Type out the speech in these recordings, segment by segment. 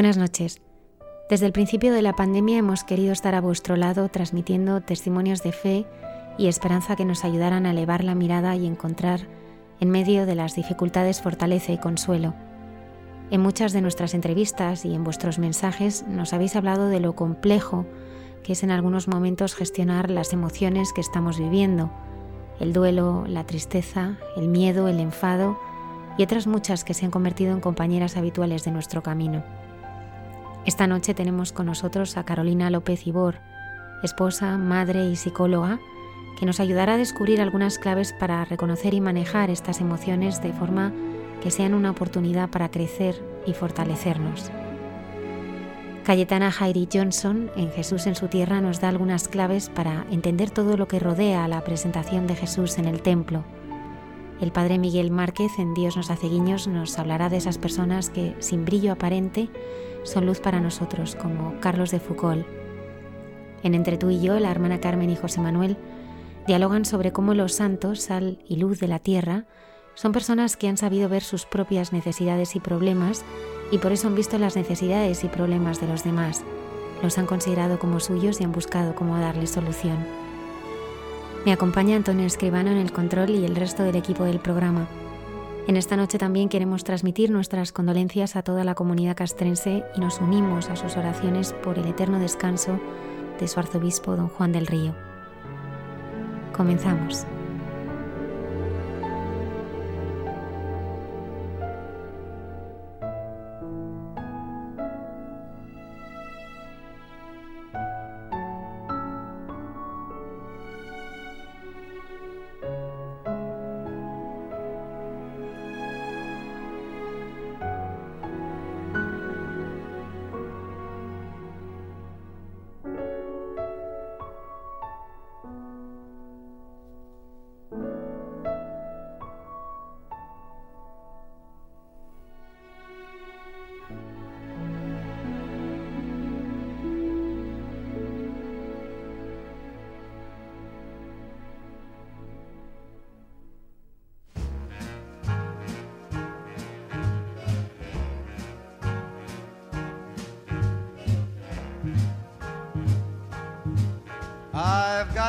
Buenas noches. Desde el principio de la pandemia hemos querido estar a vuestro lado transmitiendo testimonios de fe y esperanza que nos ayudaran a elevar la mirada y encontrar en medio de las dificultades fortaleza y consuelo. En muchas de nuestras entrevistas y en vuestros mensajes nos habéis hablado de lo complejo que es en algunos momentos gestionar las emociones que estamos viviendo, el duelo, la tristeza, el miedo, el enfado y otras muchas que se han convertido en compañeras habituales de nuestro camino. Esta noche tenemos con nosotros a Carolina López Ibor, esposa, madre y psicóloga, que nos ayudará a descubrir algunas claves para reconocer y manejar estas emociones de forma que sean una oportunidad para crecer y fortalecernos. Cayetana Jairi Johnson, en Jesús en su tierra, nos da algunas claves para entender todo lo que rodea a la presentación de Jesús en el templo. El padre Miguel Márquez, en Dios nos hace guiños, nos hablará de esas personas que, sin brillo aparente, son luz para nosotros, como Carlos de Foucault. En Entre tú y yo, la hermana Carmen y José Manuel dialogan sobre cómo los santos, sal y luz de la tierra, son personas que han sabido ver sus propias necesidades y problemas y por eso han visto las necesidades y problemas de los demás, los han considerado como suyos y han buscado cómo darles solución. Me acompaña Antonio Escribano en el control y el resto del equipo del programa. En esta noche también queremos transmitir nuestras condolencias a toda la comunidad castrense y nos unimos a sus oraciones por el eterno descanso de su arzobispo don Juan del Río. Comenzamos.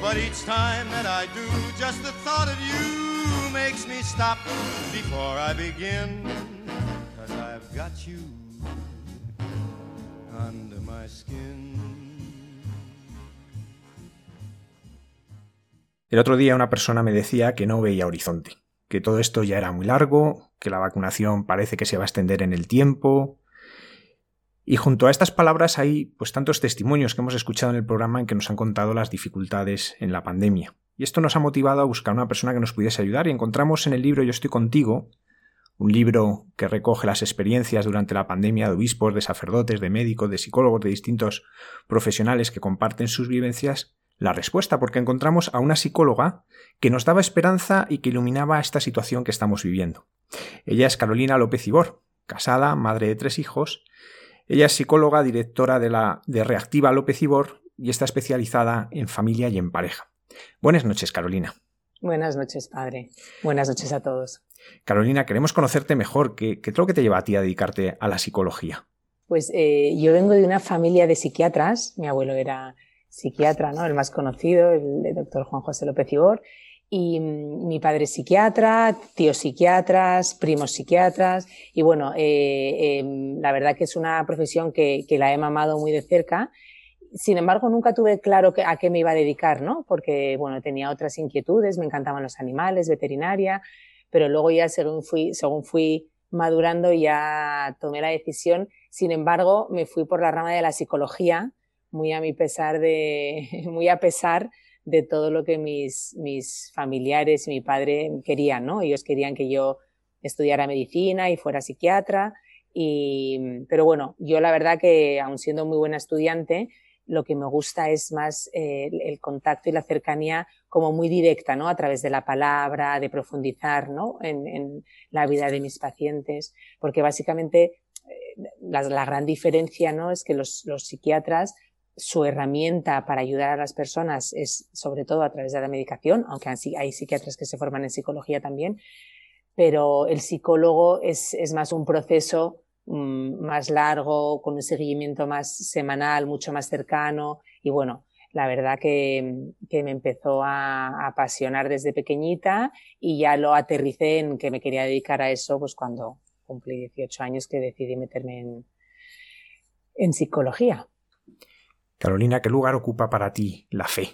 But each time that I do, just the thought of you makes me stop before I begin. Cause I've got you under my skin. El otro día una persona me decía que no veía horizonte, que todo esto ya era muy largo, que la vacunación parece que se va a extender en el tiempo. Y junto a estas palabras hay pues tantos testimonios que hemos escuchado en el programa en que nos han contado las dificultades en la pandemia. Y esto nos ha motivado a buscar una persona que nos pudiese ayudar y encontramos en el libro Yo estoy contigo, un libro que recoge las experiencias durante la pandemia de obispos, de sacerdotes, de médicos, de psicólogos, de distintos profesionales que comparten sus vivencias, la respuesta, porque encontramos a una psicóloga que nos daba esperanza y que iluminaba esta situación que estamos viviendo. Ella es Carolina López Ibor, casada, madre de tres hijos. Ella es psicóloga, directora de la de Reactiva López Ibor y está especializada en familia y en pareja. Buenas noches, Carolina. Buenas noches, padre. Buenas noches a todos. Carolina, queremos conocerte mejor. ¿Qué, qué es lo que te lleva a ti a dedicarte a la psicología? Pues eh, yo vengo de una familia de psiquiatras. Mi abuelo era psiquiatra, ¿no? El más conocido, el, doctor Juan José López Ibor. Y mm, mi padre es psiquiatra, tíos psiquiatras, primos psiquiatras. Y bueno, eh, em, la verdad que es una profesión que, que, la he mamado muy de cerca. Sin embargo, nunca tuve claro a qué me iba a dedicar, ¿no? Porque, bueno, tenía otras inquietudes, me encantaban los animales, veterinaria, pero luego ya según fui, según fui madurando ya tomé la decisión. Sin embargo, me fui por la rama de la psicología, muy a mi pesar de, muy a pesar de todo lo que mis, mis familiares y mi padre querían, ¿no? Ellos querían que yo estudiara medicina y fuera psiquiatra. Y, pero bueno, yo la verdad que aun siendo muy buena estudiante, lo que me gusta es más eh, el, contacto y la cercanía como muy directa, ¿no? A través de la palabra, de profundizar, ¿no? En, la vida de mis pacientes, porque básicamente eh, la, la, gran diferencia, ¿no? Es que los, los psiquiatras su herramienta para ayudar a las personas es sobre todo a través de la medicación, aunque hay psiquiatras que se forman en psicología también, pero el psicólogo es, más un proceso mmm, más largo, con un seguimiento más semanal, mucho más cercano y bueno, la verdad que, me empezó a, apasionar desde pequeñita y ya lo aterricé en que me quería dedicar a eso pues cuando cumplí 18 años que decidí meterme en psicología. Carolina, ¿qué lugar ocupa para ti la fe?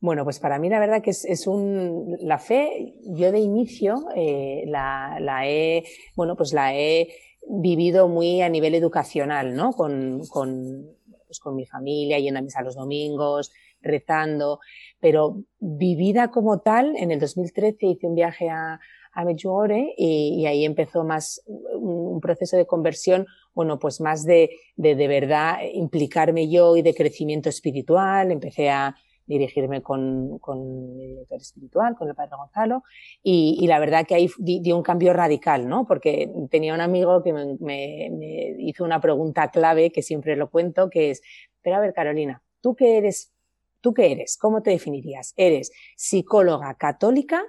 Bueno, pues para mí la verdad que es, un la fe. Yo de inicio eh, la, la, he bueno pues la he vivido muy a nivel educacional, ¿no? Con, con, pues con mi familia, yendo a misa los domingos, rezando, pero vivida como tal, en el 2013 hice un viaje a, a Medjugorje y, y ahí empezó más un proceso de conversión bueno, pues más de, de, de verdad implicarme yo y de crecimiento espiritual. Empecé a dirigirme con, con mi director espiritual, con el padre Gonzalo, y, y la verdad que ahí dio un cambio radical, ¿no? Porque tenía un amigo que me, me, me hizo una pregunta clave, que siempre lo cuento, que es, pero a ver, Carolina, ¿tú qué eres? ¿Tú qué eres? ¿Cómo te definirías? ¿Eres psicóloga católica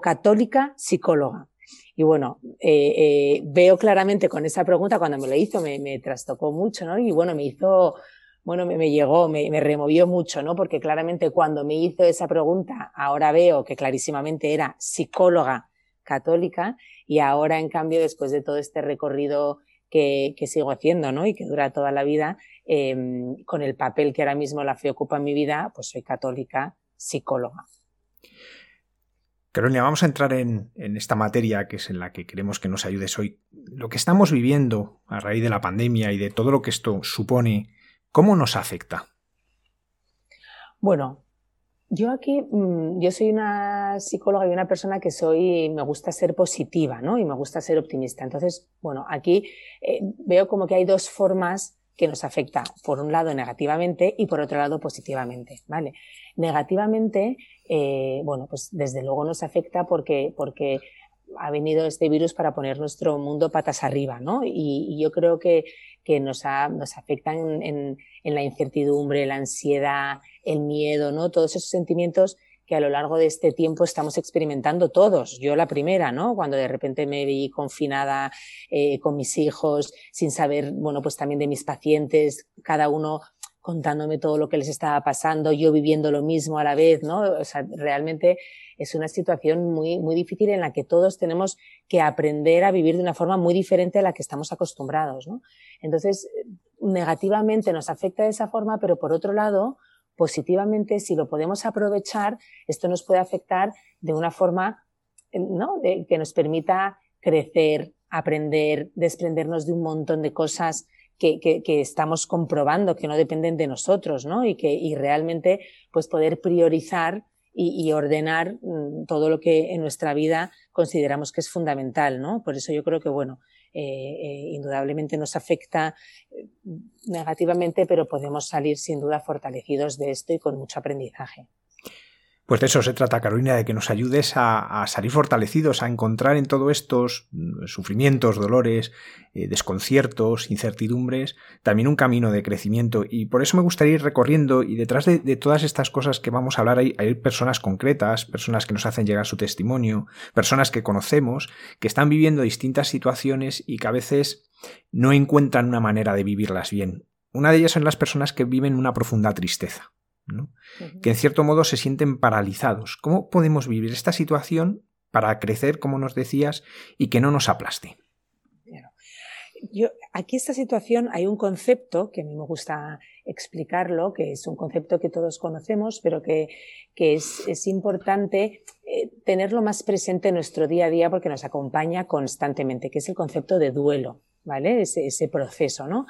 católica psicóloga? Y bueno, eh, eh, veo claramente con esa pregunta, cuando me lo hizo, me, me trastocó mucho, ¿no? Y bueno, me hizo, bueno, me, me llegó, me, me, removió mucho, ¿no? Porque claramente cuando me hizo esa pregunta, ahora veo que clarísimamente era psicóloga católica y ahora, en cambio, después de todo este recorrido que, que sigo haciendo, ¿no? Y que dura toda la vida, eh, con el papel que ahora mismo la fe ocupa en mi vida, pues soy católica psicóloga. Carolina, vamos a entrar en, esta materia que es en la que queremos que nos ayudes hoy. Lo que estamos viviendo a raíz de la pandemia y de todo lo que esto supone, ¿cómo nos afecta? Bueno, yo aquí, mm, yo soy una psicóloga y una persona que soy, me gusta ser positiva, ¿no? Y me gusta ser optimista. Entonces, bueno, aquí eh, veo como que hay dos formas que nos afecta, por un lado negativamente y por otro lado positivamente, ¿vale? Negativamente, eh, bueno, pues desde luego nos afecta porque, porque ha venido este virus para poner nuestro mundo patas arriba, ¿no? Y, yo creo que, que nos, ha, nos afecta en, en, la incertidumbre, la ansiedad, el miedo, ¿no? Todos esos sentimientos que a lo largo de este tiempo estamos experimentando todos. Yo la primera, ¿no? Cuando de repente me vi confinada eh, con mis hijos, sin saber, bueno, pues también de mis pacientes, cada uno contándome todo lo que les estaba pasando, yo viviendo lo mismo a la vez, ¿no? O sea, realmente es una situación muy, muy difícil en la que todos tenemos que aprender a vivir de una forma muy diferente a la que estamos acostumbrados, ¿no? Entonces, negativamente nos afecta de esa forma, pero por otro lado, positivamente, si lo podemos aprovechar, esto nos puede afectar de una forma, ¿no? que nos permita crecer, aprender, desprendernos de un montón de cosas que, que, estamos comprobando que no dependen de nosotros, ¿no? Y que y realmente, pues poder priorizar y, ordenar mm, todo lo que en nuestra vida consideramos que es fundamental, ¿no? Por eso yo creo que, bueno, eh, eh, indudablemente nos afecta eh, negativamente, pero podemos salir sin duda fortalecidos de esto y con mucho aprendizaje. Pues de eso se trata, Carolina, de que nos ayudes a, salir fortalecidos, a encontrar en todos estos mm, sufrimientos, dolores, eh, desconciertos, incertidumbres, también un camino de crecimiento. Y por eso me gustaría ir recorriendo y detrás de, todas estas cosas que vamos a hablar hay, hay, personas concretas, personas que nos hacen llegar su testimonio, personas que conocemos, que están viviendo distintas situaciones y que a veces no encuentran una manera de vivirlas bien. Una de ellas son las personas que viven una profunda tristeza que en cierto modo se sienten paralizados. ¿Cómo podemos vivir esta situación para crecer, como nos decías, y que no nos aplaste? Yo, aquí esta situación hay un concepto que a mí me gusta explicarlo, que es un concepto que todos conocemos, pero que, que es, es, importante eh, tenerlo más presente en nuestro día a día porque nos acompaña constantemente, que es el concepto de duelo. ¿vale? Ese, ese, proceso, ¿no?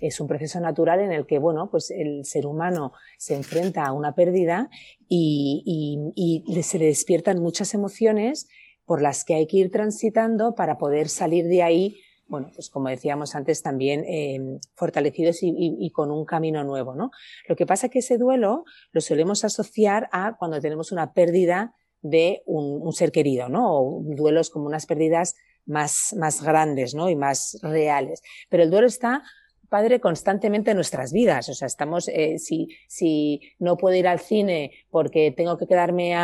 Es un proceso natural en el que, bueno, pues el ser humano se enfrenta a una pérdida y, se le despiertan muchas emociones por las que hay que ir transitando para poder salir de ahí, bueno, pues como decíamos antes, también eh, fortalecidos y, con un camino nuevo, ¿no? Lo que pasa es que ese duelo lo solemos asociar a cuando tenemos una pérdida de un, un ser querido, ¿no? O duelos como unas pérdidas más, más grandes, ¿no? Y más reales. Pero el duelo está padre constantemente en nuestras vidas. O sea, estamos, eh, si, si no puedo ir al cine porque tengo que quedarme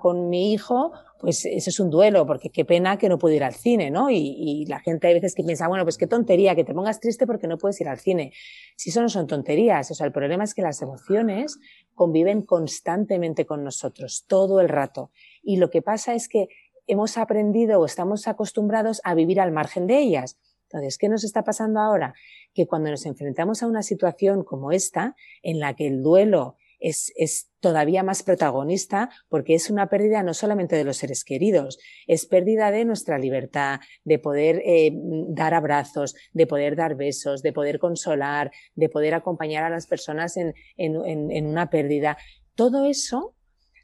con mi hijo, pues eso es un duelo, porque qué pena que no puedo ir al cine, ¿no? Y, y, la gente hay veces que piensa, bueno, pues qué tontería, que te pongas triste porque no puedes ir al cine. Si eso no son tonterías, o sea, el problema es que las emociones conviven constantemente con nosotros, todo el rato. Y lo que pasa es que hemos aprendido o estamos acostumbrados a vivir al margen de ellas. Entonces, ¿qué nos está pasando ahora? Que cuando nos enfrentamos a una situación como esta, en la que el duelo es, es, todavía más protagonista porque es una pérdida no solamente de los seres queridos, es pérdida de nuestra libertad, de poder eh, dar abrazos, de poder dar besos, de poder consolar, de poder acompañar a las personas en, en, una pérdida. Todo eso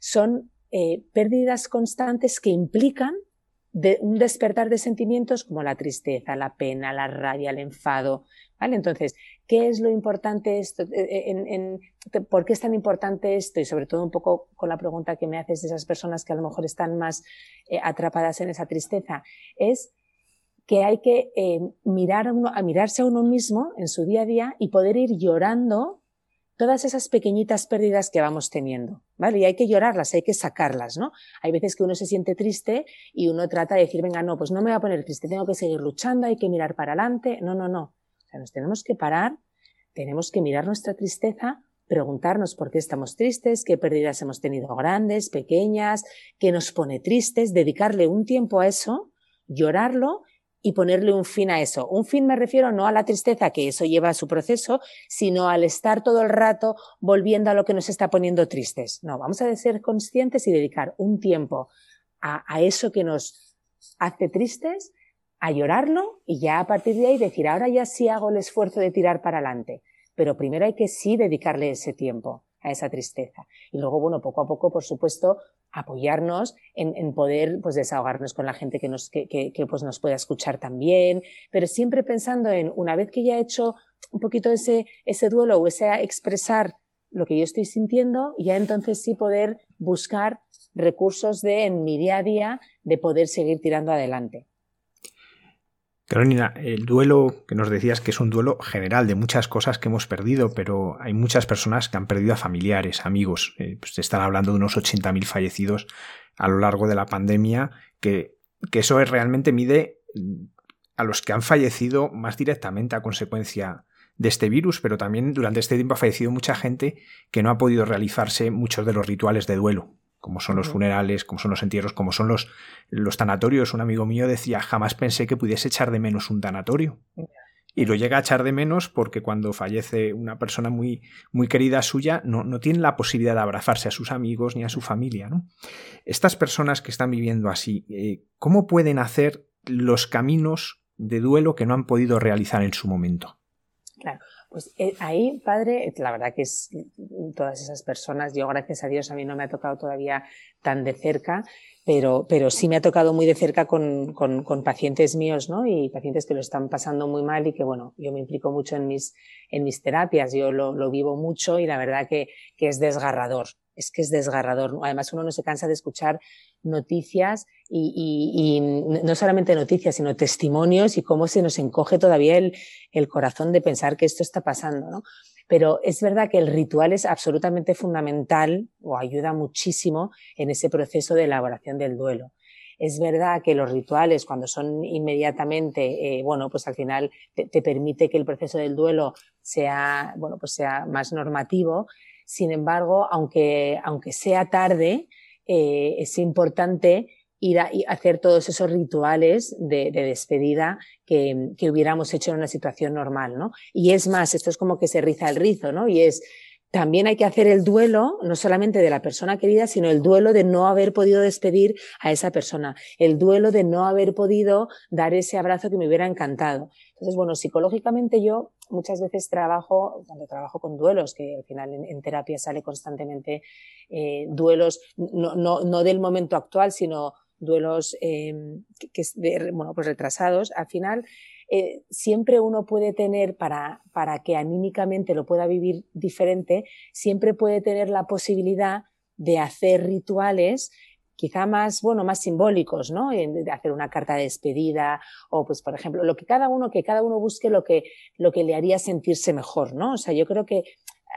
son eh, pérdidas constantes que implican de un despertar de sentimientos como la tristeza, la pena, la rabia, el enfado. ¿Vale? Entonces, ¿qué es lo importante esto? Eh, eh, ¿Por qué es tan importante esto? Y sobre todo un poco con la pregunta que me haces de esas personas que a lo mejor están más atrapadas en esa tristeza, es que hay que mirar a mirarse a uno mismo en su día a día y poder ir llorando todas esas pequeñitas pérdidas que vamos teniendo, ¿vale? Y hay que llorarlas, hay que sacarlas, ¿no? Hay veces que uno se siente triste y uno trata de decir, venga, no, pues no me voy a poner triste, tengo que seguir luchando, hay que mirar para adelante. No, no, no. O sea, nos tenemos que parar, tenemos que mirar nuestra tristeza, preguntarnos por qué estamos tristes, qué pérdidas hemos tenido grandes, pequeñas, qué nos pone tristes, dedicarle un tiempo a eso, llorarlo y ponerle un fin a eso. Un fin me refiero no a la tristeza, que eso lleva a su proceso, sino al estar todo el rato volviendo a lo que nos está poniendo tristes. No, vamos a ser conscientes y dedicar un tiempo a, a eso que nos hace tristes, a llorarlo y ya a partir de ahí decir, ahora ya sí hago el esfuerzo de tirar para adelante. Pero primero hay que sí dedicarle ese tiempo a esa tristeza. Y luego, bueno, poco a poco, por supuesto, apoyarnos en, en, poder pues desahogarnos con la gente que nos que, que, que, pues nos pueda escuchar también pero siempre pensando en una vez que ya he hecho un poquito ese ese duelo o ese expresar lo que yo estoy sintiendo ya entonces sí poder buscar recursos de en mi día a día de poder seguir tirando adelante Carolina, el duelo que nos decías que es un duelo general de muchas cosas que hemos perdido, pero hay muchas personas que han perdido a familiares, amigos. Eh, pues están hablando de unos 80.000 fallecidos a lo largo de la pandemia, que, que eso es, realmente mide a los que han fallecido más directamente a consecuencia de este virus, pero también durante este tiempo ha fallecido mucha gente que no ha podido realizarse muchos de los rituales de duelo como son los funerales, como son los entierros, como son los, los tanatorios. Un amigo mío decía, jamás pensé que pudiese echar de menos un tanatorio. Y lo llega a echar de menos porque cuando fallece una persona muy, muy querida suya, no, no tiene la posibilidad de abrazarse a sus amigos ni a su familia. ¿no? Estas personas que están viviendo así, eh, ¿cómo pueden hacer los caminos de duelo que no han podido realizar en su momento? Claro. Pues eh, ahí, padre, la verdad que es todas esas personas, yo gracias a Dios a mí no me ha tocado todavía tan de cerca, pero, pero sí me ha tocado muy de cerca con, con, pacientes míos, ¿no? Y pacientes que lo están pasando muy mal y que, bueno, yo me implico mucho en mis, en mis terapias, yo lo, lo vivo mucho y la verdad que, que es desgarrador, es que es desgarrador. Además, uno no se cansa de escuchar noticias y, no solamente noticias, sino testimonios y cómo se nos encoge todavía el, el corazón de pensar que esto está pasando, ¿no? Pero es verdad que el ritual es absolutamente fundamental o ayuda muchísimo en ese proceso de elaboración del duelo. Es verdad que los rituales, cuando son inmediatamente, eh, bueno, pues al final te, te, permite que el proceso del duelo sea, bueno, pues sea más normativo. Sin embargo, aunque, aunque sea tarde, eh, es importante ir a, hacer todos esos rituales de, despedida que, que, hubiéramos hecho en una situación normal, ¿no? Y es más, esto es como que se riza el rizo, ¿no? Y es, también hay que hacer el duelo, no solamente de la persona querida, sino el duelo de no haber podido despedir a esa persona, el duelo de no haber podido dar ese abrazo que me hubiera encantado. Entonces, bueno, psicológicamente yo muchas veces trabajo, cuando trabajo con duelos, que al final en, terapia sale constantemente eh, duelos, no, no, no, del momento actual, sino duelos que, que, bueno, pues retrasados, al final eh, siempre uno puede tener, para, para que anímicamente lo pueda vivir diferente, siempre puede tener la posibilidad de hacer rituales quizá más, bueno, más simbólicos, ¿no? De hacer una carta de despedida o, pues, por ejemplo, lo que cada uno, que cada uno busque lo que, lo que le haría sentirse mejor, ¿no? O sea, yo creo que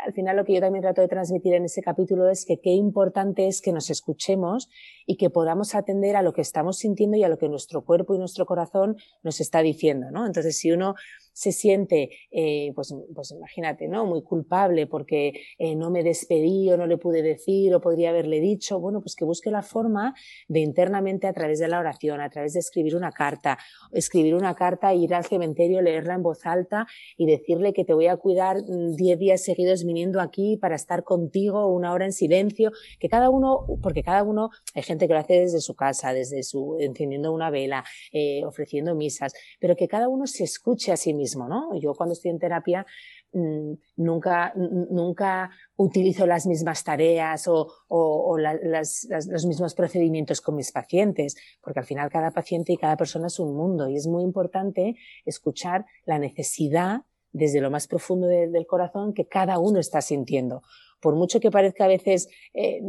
al final lo que yo también trato de transmitir en ese capítulo es que qué importante es que nos escuchemos y que podamos atender a lo que estamos sintiendo y a lo que nuestro cuerpo y nuestro corazón nos está diciendo, ¿no? Entonces, si uno se siente, eh, pues, pues imagínate, ¿no? Muy culpable porque eh, no me despedí o no le pude decir o podría haberle dicho, bueno, pues que busque la forma de internamente a través de la oración, a través de escribir una carta, escribir una carta, ir al cementerio, leerla en voz alta y decirle que te voy a cuidar 10 días seguidos viniendo aquí para estar contigo una hora en silencio, que cada uno, porque cada uno, hay gente que lo hace desde su casa, desde su, encendiendo una vela, eh, ofreciendo misas, pero que cada uno se escuche a sí mismo ¿no? Yo cuando estoy en terapia mm, nunca, nunca utilizo las mismas tareas o, o, los mismos procedimientos con mis pacientes, porque al final cada paciente y cada persona es un mundo y es muy importante escuchar la necesidad desde lo más profundo del corazón que cada uno está sintiendo. Por mucho que parezca a veces eh,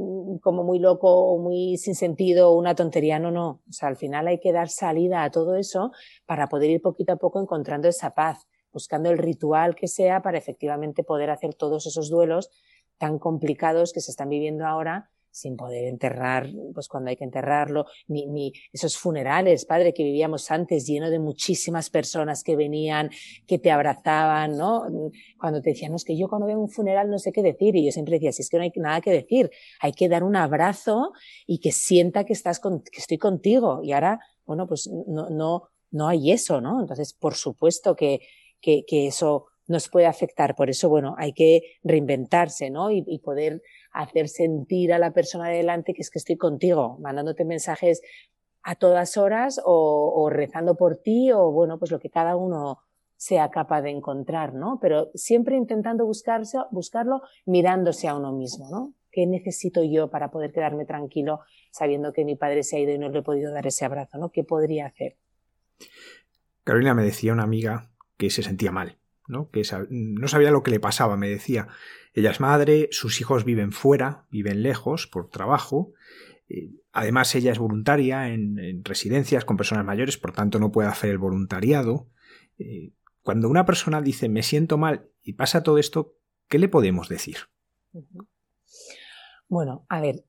como muy loco o muy sin sentido o una tontería, no, no. O sea, al final hay que dar salida a todo eso para poder ir poquito a poco encontrando esa paz, buscando el ritual que sea para efectivamente poder hacer todos esos duelos tan complicados que se están viviendo ahora sin poder enterrar, pues cuando hay que enterrarlo, ni, esos funerales, padre, que vivíamos antes, lleno de muchísimas personas que venían, que te abrazaban, ¿no? Cuando te decían, es que yo cuando veo un funeral no sé qué decir, y yo siempre decía, si es que no hay nada que decir, hay que dar un abrazo y que sienta que estás con, que estoy contigo, y ahora, bueno, pues no, no, no hay eso, ¿no? Entonces, por supuesto que, que, que eso nos puede afectar. Por eso, bueno, hay que reinventarse, ¿no? Y, poder hacer sentir a la persona de delante que es que estoy contigo, mandándote mensajes a todas horas o, rezando por ti o, bueno, pues lo que cada uno sea capaz de encontrar, ¿no? Pero siempre intentando buscarse, buscarlo mirándose a uno mismo, ¿no? ¿Qué necesito yo para poder quedarme tranquilo sabiendo que mi padre se ha ido y no le he podido dar ese abrazo, ¿no? ¿Qué podría hacer? Carolina me decía una amiga que se sentía mal, ¿no? que no sabía lo que le pasaba, me decía. Ella es madre, sus hijos viven fuera, viven lejos por trabajo. Eh, Además, ella es voluntaria en, residencias con personas mayores, por tanto no puede hacer el voluntariado. Eh, cuando una persona dice me siento mal y pasa todo esto, ¿qué le podemos decir? Bueno, a ver,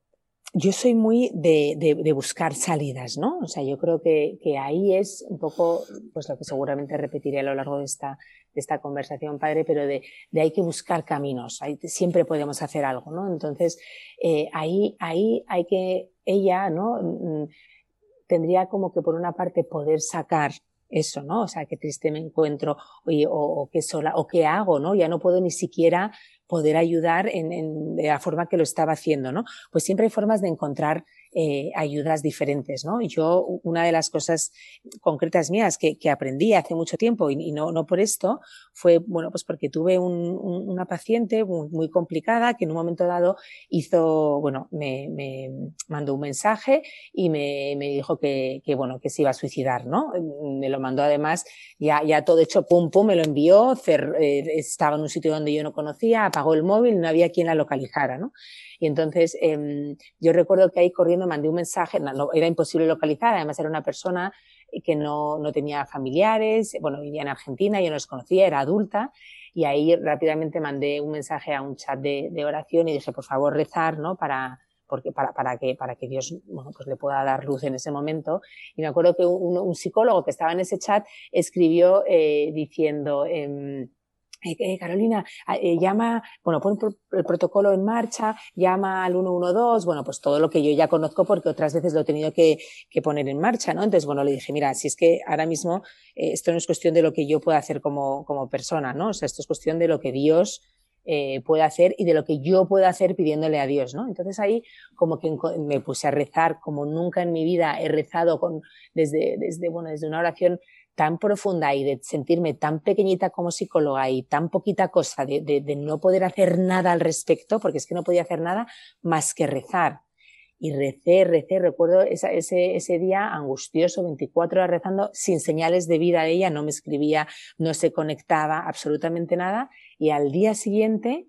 yo soy muy de, buscar salidas, ¿no? O sea, yo creo que, ahí es un poco, pues lo que seguramente repetiré a lo largo de esta, de esta conversación, padre, pero de, hay que buscar caminos, siempre podemos hacer algo, ¿no? Entonces, eh, ahí, ahí hay que, ella, ¿no? Mm, tendría como que por una parte poder sacar eso, ¿no? O sea, qué triste me encuentro, o, o qué sola, o qué hago, ¿no? Ya no puedo ni siquiera poder ayudar en, en, de la forma que lo estaba haciendo, ¿no? Pues siempre hay formas de encontrar eh, ayudas diferentes, ¿no? Yo, una de las cosas concretas mías que, que aprendí hace mucho tiempo y, no, no por esto, fue, bueno, pues porque tuve un, una paciente muy, muy, complicada que en un momento dado hizo, bueno, me, me mandó un mensaje y me, me dijo que, que, bueno, que se iba a suicidar, ¿no? Me lo mandó además ya, ya todo hecho, pum, pum, me lo envió, eh, estaba en un sitio donde yo no conocía, apagó el móvil, no había quien la localizara, ¿no? Y entonces eh, yo recuerdo que ahí corriendo mandé un mensaje, no, era imposible localizar, además era una persona que no, no tenía familiares, bueno, vivía en Argentina, yo no los conocía, era adulta, y ahí rápidamente mandé un mensaje a un chat de, oración y dije, por favor, rezar, ¿no? Para, porque para, para, que, para que Dios pues le pueda dar luz en ese momento. Y me acuerdo que un, psicólogo que estaba en ese chat escribió eh, diciendo, eh, eh, eh, Carolina, ah, eh, llama, bueno, pon el protocolo en marcha, llama al 112, bueno, pues todo lo que yo ya conozco porque otras veces lo he tenido que, poner en marcha, ¿no? Entonces, bueno, le dije, mira, si es que ahora mismo esto no es cuestión de lo que yo pueda hacer como, persona, ¿no? O sea, esto es cuestión de lo que Dios puede hacer y de lo que yo puedo hacer pidiéndole a Dios, ¿no? Entonces ahí como que me puse a rezar como nunca en mi vida he rezado con, desde, desde, bueno, desde una oración tan profunda y de sentirme tan pequeñita como psicóloga y tan poquita cosa de, de, no poder hacer nada al respecto, porque es que no podía hacer nada más que rezar. Y recé, recé, recuerdo ese, ese día angustioso, 24 horas rezando, sin señales de vida a ella, no me escribía, no se conectaba, absolutamente nada. Y al día siguiente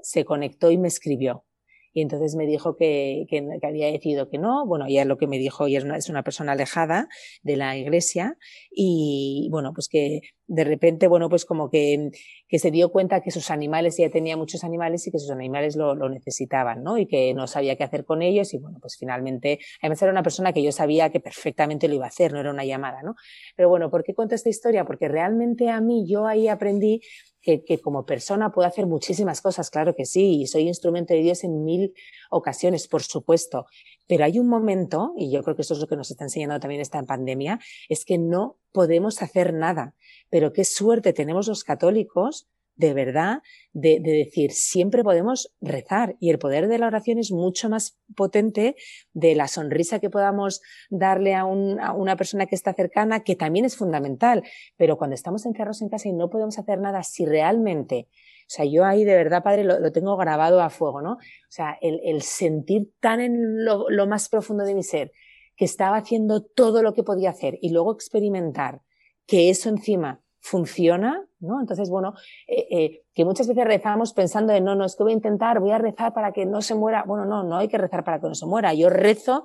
se conectó y me escribió y entonces me dijo que, que, había decidido que no. Bueno, ya lo que me dijo, ella es una, es una persona alejada de la iglesia y bueno, pues que de repente, bueno, pues como que, que se dio cuenta que sus animales, ya tenía muchos animales y que sus animales lo, lo, necesitaban, ¿no? Y que no sabía qué hacer con ellos y bueno, pues finalmente, además era una persona que yo sabía que perfectamente lo iba a hacer, no era una llamada, ¿no? Pero bueno, ¿por qué cuento esta historia? Porque realmente a mí yo ahí aprendí que, que, como persona puedo hacer muchísimas cosas, claro que sí, y soy instrumento de Dios en mil ocasiones, por supuesto. Pero hay un momento, y yo creo que eso es lo que nos está enseñando también esta pandemia, es que no podemos hacer nada. Pero qué suerte tenemos los católicos de verdad, de, de, decir, siempre podemos rezar y el poder de la oración es mucho más potente de la sonrisa que podamos darle a, un, a, una persona que está cercana, que también es fundamental. Pero cuando estamos encerrados en casa y no podemos hacer nada, si realmente, o sea, yo ahí de verdad, padre, lo, tengo grabado a fuego, ¿no? O sea, el, sentir tan en lo más profundo de mi ser que estaba haciendo todo lo que podía hacer y luego experimentar que eso encima funciona, ¿no? Entonces, bueno, eh, eh, que muchas veces rezamos pensando en, no, no, es que voy a intentar, voy a rezar para que no se muera. Bueno, no, no hay que rezar para que no se muera. Yo rezo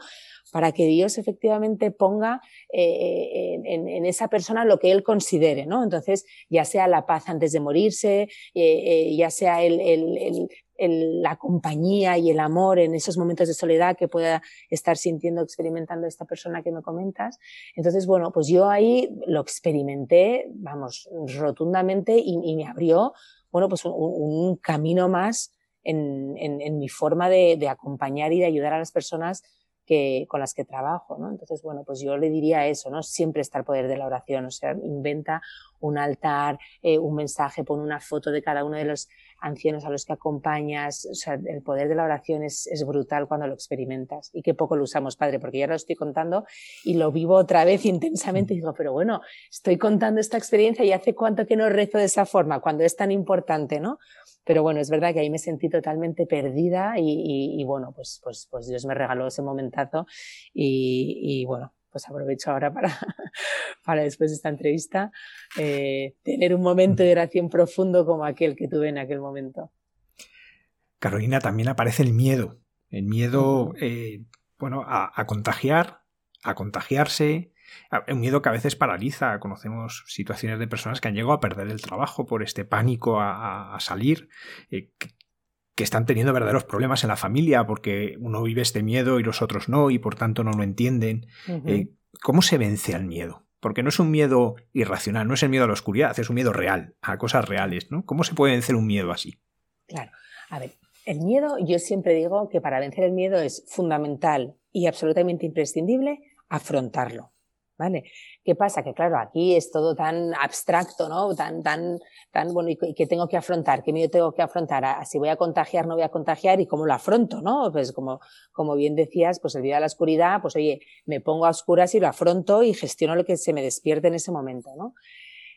para que Dios efectivamente ponga eh, en, en, esa persona lo que Él considere, ¿no? Entonces, ya sea la paz antes de morirse, eh, eh, ya sea el, el, el, la compañía y el amor en esos momentos de soledad que pueda estar sintiendo, experimentando esta persona que me comentas. Entonces, bueno, pues yo ahí lo experimenté, vamos, rotundamente y, me abrió, bueno, pues un, un camino más en, en, en, mi forma de, de acompañar y de ayudar a las personas que, con las que trabajo, ¿no? Entonces, bueno, pues yo le diría eso, ¿no? Siempre está el poder de la oración, o sea, inventa un altar, eh, un mensaje, pon una foto de cada uno de los ancianos a los que acompañas, o sea, el poder de la oración es, brutal cuando lo experimentas y qué poco lo usamos, padre, porque ya lo estoy contando y lo vivo otra vez intensamente digo, pero bueno, estoy contando esta experiencia y hace cuánto que no rezo de esa forma, cuando es tan importante, ¿no? Pero bueno, es verdad que ahí me sentí totalmente perdida y, y, y bueno, pues, pues, pues Dios me regaló ese momentazo y, y bueno, pues aprovecho ahora para, para después de esta entrevista eh, tener un momento de oración profundo como aquel que tuve en aquel momento. Carolina, también aparece el miedo. El miedo, eh, bueno, a, contagiar, a contagiarse, un miedo que a veces paraliza. Conocemos situaciones de personas que han llegado a perder el trabajo por este pánico a, salir, eh, que, están teniendo verdaderos problemas en la familia porque uno vive este miedo y los otros no, y por tanto no lo entienden. Eh, ¿Cómo se vence al miedo? Porque no es un miedo irracional, no es el miedo a la oscuridad, es un miedo real, a cosas reales, ¿no? ¿Cómo se puede vencer un miedo así? Claro. A ver, el miedo, yo siempre digo que para vencer el miedo es fundamental y absolutamente imprescindible afrontarlo. ¿Vale? ¿Qué pasa? Que claro, aquí es todo tan abstracto, ¿no? Tan, tan, tan bueno, y que tengo que afrontar, qué miedo tengo que afrontar, si voy a contagiar, no voy a contagiar y cómo lo afronto, ¿no? Pues como, como bien decías, pues el día de la oscuridad, pues oye, me pongo a oscuras y lo afronto y gestiono lo que se me despierte en ese momento, ¿no?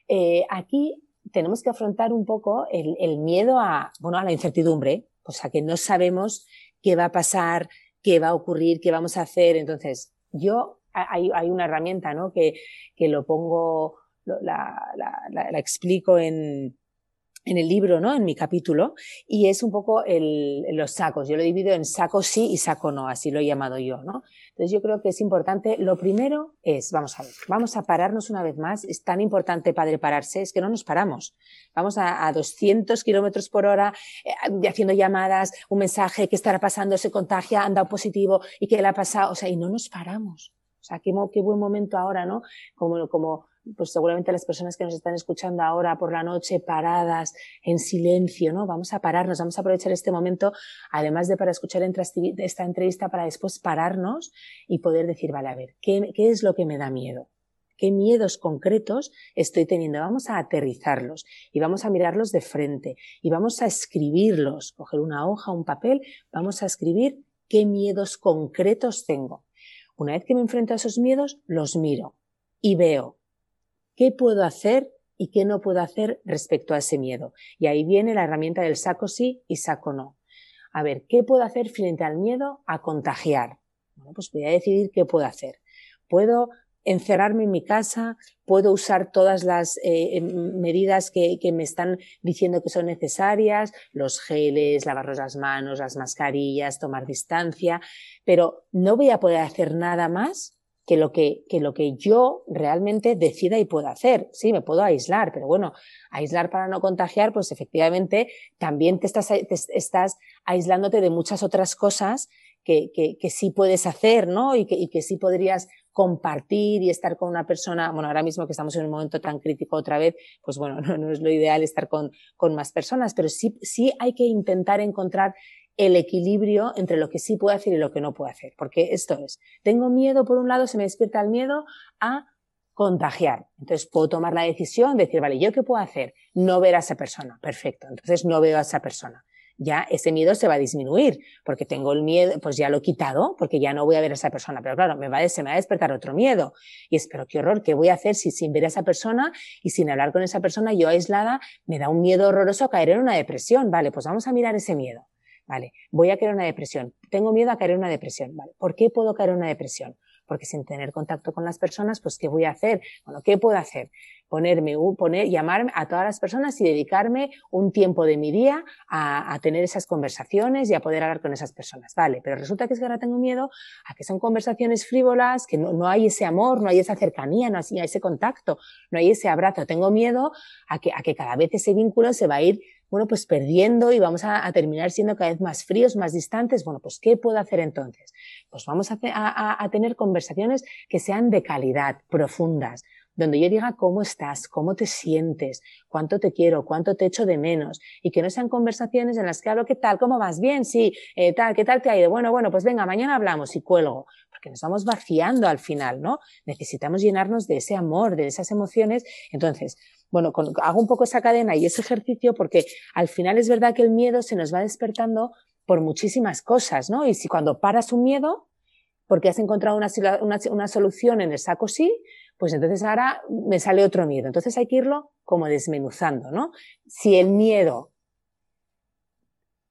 Eh, aquí tenemos que afrontar un poco el, el miedo a, bueno, a la incertidumbre, o sea, que no sabemos qué va a pasar, qué va a ocurrir, qué vamos a hacer. Entonces, yo, hay, hay una herramienta, ¿no? Que, que lo pongo, la, la, la, la explico en, en el libro, ¿no? En mi capítulo, y es un poco el, los sacos. Yo lo divido en saco sí y saco no, así lo he llamado yo, ¿no? Entonces yo creo que es importante, lo primero es, vamos a ver, vamos a pararnos una vez más, es tan importante, padre, pararse, es que no nos paramos. Vamos a, a 200 kilómetros por hora, eh, haciendo llamadas, un mensaje, ¿qué estará pasando? Se contagia, anda positivo, ¿y qué le ha pasado? O sea, y no nos paramos. O sea, qué, qué buen momento ahora, ¿no? Como, como, pues seguramente las personas que nos están escuchando ahora por la noche paradas, en silencio, ¿no? Vamos a pararnos, vamos a aprovechar este momento, además de para escuchar esta entrevista, para después pararnos y poder decir, vale, a ver, ¿qué, qué es lo que me da miedo? ¿Qué miedos concretos estoy teniendo? Vamos a aterrizarlos y vamos a mirarlos de frente y vamos a escribirlos, coger una hoja, un papel, vamos a escribir qué miedos concretos tengo. Una vez que me enfrento a esos miedos, los miro y veo qué puedo hacer y qué no puedo hacer respecto a ese miedo. Y ahí viene la herramienta del saco sí y saco no. A ver, ¿qué puedo hacer frente al miedo a contagiar? Bueno, pues voy a decidir qué puedo hacer. Puedo encerrarme en mi casa, puedo usar todas las eh, em, medidas que, que, me están diciendo que son necesarias, los geles, lavarnos las manos, las mascarillas, tomar distancia, pero no voy a poder hacer nada más que lo que, que lo que yo realmente decida y pueda hacer. Sí, me puedo aislar, pero bueno, aislar para no contagiar, pues efectivamente también te estás, te aislándote de muchas otras cosas que, que, que sí puedes hacer, ¿no? Y que, y que sí podrías compartir y estar con una persona, bueno, ahora mismo que estamos en un momento tan crítico otra vez, pues bueno, no, es lo ideal estar con, con más personas, pero sí, sí hay que intentar encontrar el equilibrio entre lo que sí puedo hacer y lo que no puedo hacer. Porque esto es, tengo miedo, por un lado, se me despierta el miedo a contagiar. Entonces puedo tomar la decisión de decir, vale, ¿yo qué puedo hacer? No ver a esa persona. Perfecto. Entonces no veo a esa persona. Ya ese miedo se va a disminuir porque tengo el miedo, pues ya lo he quitado porque ya no voy a ver a esa persona. Pero claro, me va, se me va a despertar otro miedo. Y es, pero qué horror, ¿qué voy a hacer si sin ver a esa persona y sin hablar con esa persona yo aislada me da un miedo horroroso a caer en una depresión? Vale, pues vamos a mirar ese miedo. Vale, voy a caer en una depresión. Tengo miedo a caer en una depresión. Vale, ¿por qué puedo caer en una depresión? Porque sin tener contacto con las personas, pues ¿qué voy a hacer? Bueno, ¿qué puedo hacer? Ponerme, poner, llamarme a todas las personas y dedicarme un tiempo de mi día a, a, tener esas conversaciones y a poder hablar con esas personas. Vale, pero resulta que es que ahora tengo miedo a que son conversaciones frívolas, que no, no hay ese amor, no hay esa cercanía, no hay ese contacto, no hay ese abrazo. Tengo miedo a que, a que cada vez ese vínculo se va a ir bueno, pues perdiendo y vamos a, a, terminar siendo cada vez más fríos, más distantes. Bueno, pues ¿qué puedo hacer entonces? Pues vamos a, a, a tener conversaciones que sean de calidad, profundas, donde yo diga cómo estás, cómo te sientes, cuánto te quiero, cuánto te echo de menos, y que no sean conversaciones en las que hablo, ¿qué tal? ¿Cómo vas? Bien, sí, eh, tal, ¿qué tal te ha ido? Bueno, bueno, pues venga, mañana hablamos y cuelgo, porque nos vamos vaciando al final, ¿no? Necesitamos llenarnos de ese amor, de esas emociones. Entonces, bueno, hago un poco esa cadena y ese ejercicio porque al final es verdad que el miedo se nos va despertando por muchísimas cosas, ¿no? Y si cuando paras un miedo, porque has encontrado una, una, una solución en el saco sí, pues entonces ahora me sale otro miedo. Entonces hay que irlo como desmenuzando, ¿no? Si el miedo,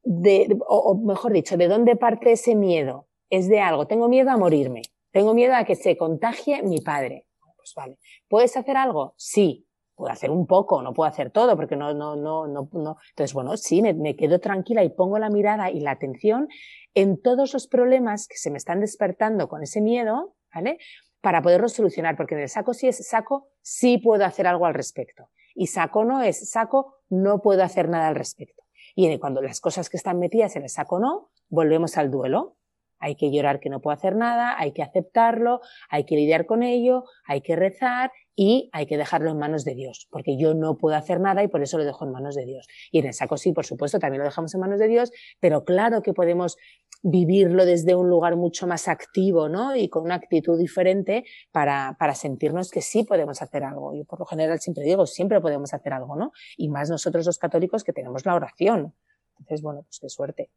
de, o, mejor dicho, ¿de dónde parte ese miedo? Es de algo. Tengo miedo a morirme. Tengo miedo a que se contagie mi padre. Pues vale. ¿Puedes hacer algo? Sí puedo hacer un poco, no puedo hacer todo, porque no, no, no, no, no. Entonces, bueno, sí, me, me quedo tranquila y pongo la mirada y la atención en todos los problemas que se me están despertando con ese miedo, ¿vale? Para poderlos solucionar, porque en el saco sí es saco, sí puedo hacer algo al respecto. Y saco no es saco, no puedo hacer nada al respecto. Y cuando las cosas que están metidas en el saco no, volvemos al duelo. Hay que llorar que no puedo hacer nada, hay que aceptarlo, hay que lidiar con ello, hay que rezar y hay que dejarlo en manos de Dios, porque yo no puedo hacer nada y por eso lo dejo en manos de Dios. Y en el saco sí, por supuesto, también lo dejamos en manos de Dios, pero claro que podemos vivirlo desde un lugar mucho más activo, ¿no? Y con una actitud diferente para, para sentirnos que sí podemos hacer algo. Yo por lo general siempre digo, siempre podemos hacer algo, ¿no? Y más nosotros los católicos que tenemos la oración. Entonces, bueno, pues qué suerte.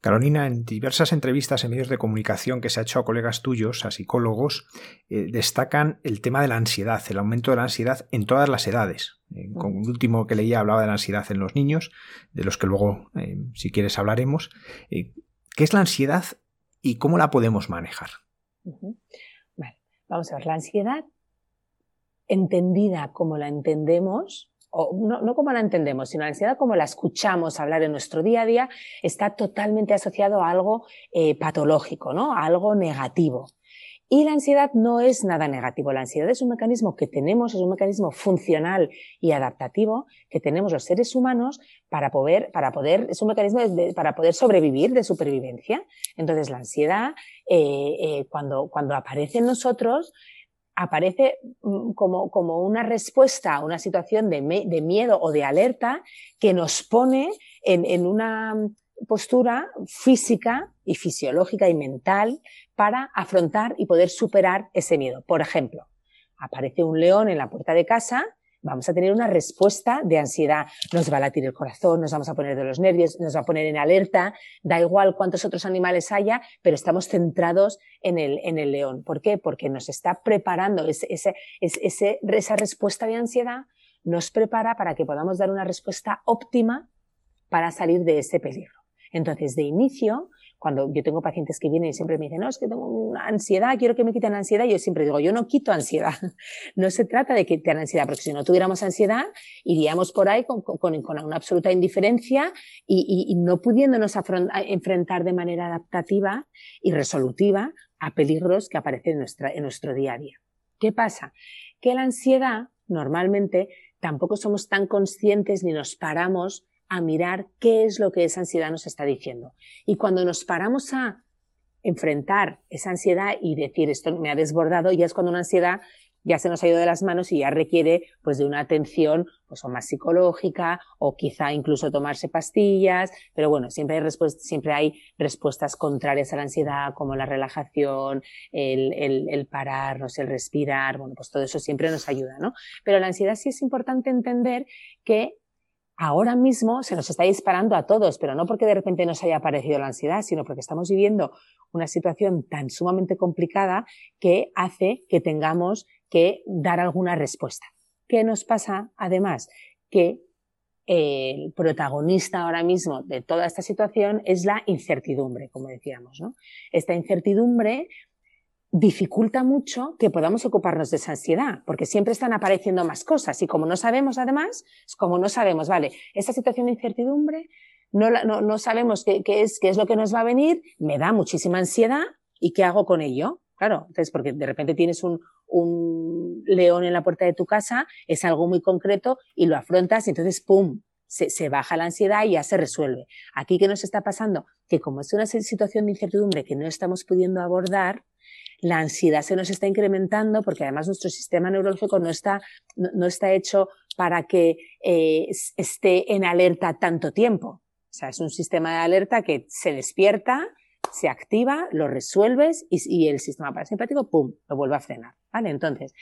Carolina, en diversas entrevistas en medios de comunicación que se ha hecho a colegas tuyos, a psicólogos, eh, destacan el tema de la ansiedad, el aumento de la ansiedad en todas las edades. Con el último que leía hablaba de la ansiedad en los niños, de los que luego, eh, si quieres, hablaremos. Eh, ¿Qué es la ansiedad y cómo la podemos manejar? Vale, vamos a ver, la ansiedad entendida como la entendemos, o no, no, como la entendemos, sino la ansiedad como la escuchamos hablar en nuestro día a día, está totalmente asociado a algo eh, patológico, ¿no? A algo negativo. Y la ansiedad no es nada negativo. La ansiedad es un mecanismo que tenemos, es un mecanismo funcional y adaptativo que tenemos los seres humanos para poder, para poder, es un mecanismo para poder sobrevivir, de supervivencia. Entonces, la ansiedad, eh, eh, cuando, cuando aparece en nosotros, aparece mm, como, como una respuesta a una situación de, de, miedo o de alerta que nos pone en, en una postura física y fisiológica y mental para afrontar y poder superar ese miedo. Por ejemplo, aparece un león en la puerta de casa vamos a tener una respuesta de ansiedad. Nos va a latir el corazón, nos vamos a poner de los nervios, nos va a poner en alerta, da igual cuántos otros animales haya, pero estamos centrados en el, en el león. ¿Por qué? Porque nos está preparando ese, esa respuesta de ansiedad, nos prepara para que podamos dar una respuesta óptima para salir de ese peligro. Entonces, de inicio, cuando yo tengo pacientes que vienen y siempre me dicen, no, es que tengo una ansiedad, quiero que me quiten ansiedad, yo siempre digo, yo no quito ansiedad. No se trata de quitar ansiedad, porque si no tuviéramos ansiedad, iríamos por ahí con, una absoluta indiferencia y, no pudiéndonos enfrentar de manera adaptativa y resolutiva a peligros que aparecen en, en nuestro día a día. ¿Qué pasa? Que la ansiedad, normalmente, tampoco somos tan conscientes ni nos paramos a mirar qué es lo que esa ansiedad nos está diciendo. Y cuando nos paramos a enfrentar esa ansiedad y decir esto me ha desbordado, ya es cuando una ansiedad ya se nos ha ido de las manos y ya requiere pues de una atención pues o más psicológica o quizá incluso tomarse pastillas, pero bueno, siempre hay siempre hay respuestas contrarias a la ansiedad como la relajación, el, el, el pararnos, el respirar, bueno, pues todo eso siempre nos ayuda, ¿no? Pero la ansiedad sí es importante entender que ahora mismo se nos está disparando a todos, pero no porque de repente nos haya aparecido la ansiedad, sino porque estamos viviendo una situación tan sumamente complicada que hace que tengamos que dar alguna respuesta. ¿Qué nos pasa además? Que el protagonista ahora mismo de toda esta situación es la incertidumbre, como decíamos, ¿no? Esta incertidumbre dificulta mucho que podamos ocuparnos de esa ansiedad, porque siempre están apareciendo más cosas y como no sabemos además, es como no sabemos, vale, esa situación de incertidumbre, no, no, no sabemos qué, qué, es, qué es lo que nos va a venir, me da muchísima ansiedad y qué hago con ello. Claro, entonces porque de repente tienes un, un león en la puerta de tu casa, es algo muy concreto y lo afrontas y entonces, ¡pum!, se, se, baja la ansiedad y ya se resuelve. Aquí, ¿qué nos está pasando? Que como es una situación de incertidumbre que no estamos pudiendo abordar, la ansiedad se nos está incrementando porque además nuestro sistema neurológico no está, no, está hecho para que eh, esté en alerta tanto tiempo. O sea, es un sistema de alerta que se despierta, se activa, lo resuelves y, y el sistema parasimpático, ¡pum!, lo vuelve a frenar. ¿Vale? Entonces,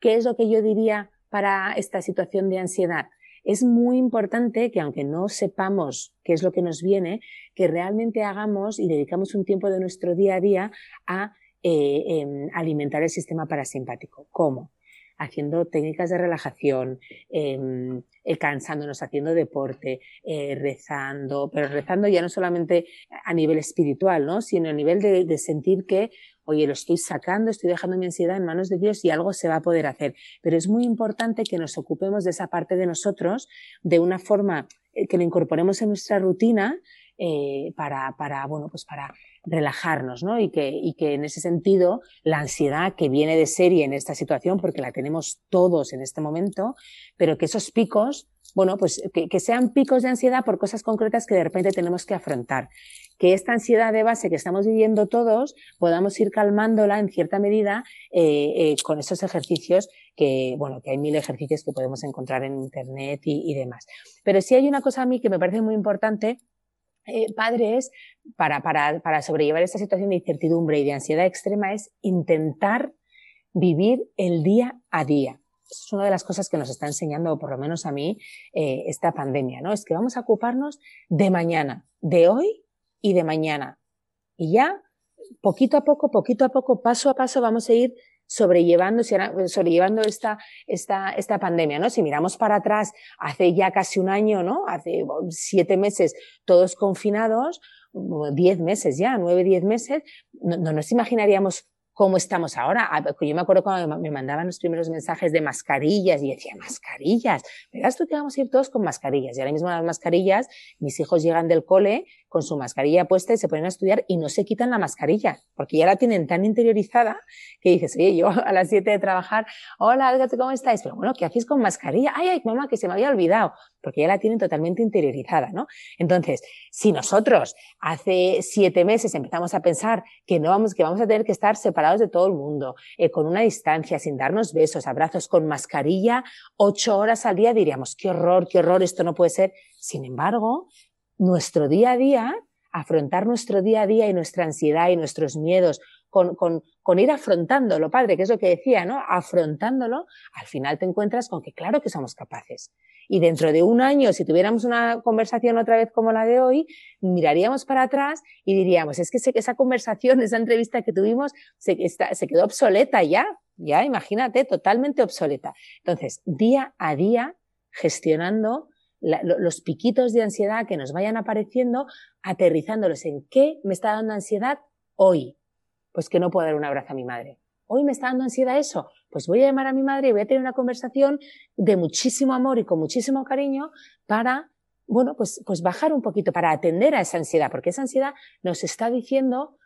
¿qué es lo que yo diría para esta situación de ansiedad? Es muy importante que aunque no sepamos qué es lo que nos viene, que realmente hagamos y dedicamos un tiempo de nuestro día a día a eh, em, alimentar el sistema parasimpático. ¿Cómo? Haciendo técnicas de relajación, em, eh, cansándonos, haciendo deporte, eh, rezando, pero rezando ya no solamente a nivel espiritual, ¿no? sino a nivel de, de sentir que oye, lo estoy sacando, estoy dejando mi ansiedad en manos de Dios y algo se va a poder hacer. Pero es muy importante que nos ocupemos de esa parte de nosotros de una forma eh, que lo incorporemos en nuestra rutina eh, para, para, bueno, pues para relajarnos, ¿no? Y que, y que en ese sentido la ansiedad que viene de serie en esta situación, porque la tenemos todos en este momento, pero que esos picos, bueno, pues que, que sean picos de ansiedad por cosas concretas que de repente tenemos que afrontar. Que esta ansiedad de base que estamos viviendo todos podamos ir calmándola en cierta medida eh, eh, con esos ejercicios que, bueno, que hay mil ejercicios que podemos encontrar en Internet y, y demás. Pero sí hay una cosa a mí que me parece muy importante eh, padres para, para, para sobrellevar esta situación de incertidumbre y de ansiedad extrema es intentar vivir el día a día. Es una de las cosas que nos está enseñando, por lo menos a mí, eh, esta pandemia, ¿no? Es que vamos a ocuparnos de mañana, de hoy y de mañana. Y ya, poquito a poco, poquito a poco, paso a paso, vamos a ir sobrellevando, sobrellevando esta, esta, esta pandemia, ¿no? Si miramos para atrás, hace ya casi un año, ¿no? Hace siete meses, todos confinados, diez meses ya, nueve, diez meses, no, no nos imaginaríamos cómo estamos ahora. Ah, yo me acuerdo cuando me mandaban los primeros mensajes de mascarillas y decía, mascarillas, verás tú que vamos a ir todos con mascarillas. Y ahora mismo las mascarillas, mis hijos llegan del cole con su mascarilla puesta y se ponen a estudiar y no se quitan la mascarilla, porque ya la tienen tan interiorizada que dices, oye, yo a las 7 de trabajar, hola, ¿cómo estáis? Pero bueno, ¿qué hacéis con mascarilla? Ay, ay, mamá, que se me había olvidado, porque ya la tienen totalmente interiorizada, ¿no? Entonces, si nosotros hace siete meses empezamos a pensar que no vamos, que vamos a tener que estar separados de todo el mundo, eh, con una distancia, sin darnos besos, abrazos, con mascarilla, ocho horas al día, diríamos, qué horror, qué horror, esto no puede ser. Sin embargo, nuestro día a día, afrontar nuestro día a día y nuestra ansiedad y nuestros miedos, con, con, con, ir afrontándolo, padre, que es lo que decía, ¿no? Afrontándolo, al final te encuentras con que claro que somos capaces. Y dentro de un año, si tuviéramos una conversación otra vez como la de hoy, miraríamos para atrás y diríamos, es que esa conversación, esa entrevista que tuvimos, se, se quedó obsoleta ya, ya, imagínate, totalmente obsoleta. Entonces, día a día, gestionando los piquitos de ansiedad que nos vayan apareciendo, aterrizándolos en qué me está dando ansiedad hoy. Pues que no puedo dar un abrazo a mi madre. Hoy me está dando ansiedad eso. Pues voy a llamar a mi madre y voy a tener una conversación de muchísimo amor y con muchísimo cariño para, bueno, pues, pues bajar un poquito, para atender a esa ansiedad, porque esa ansiedad nos está diciendo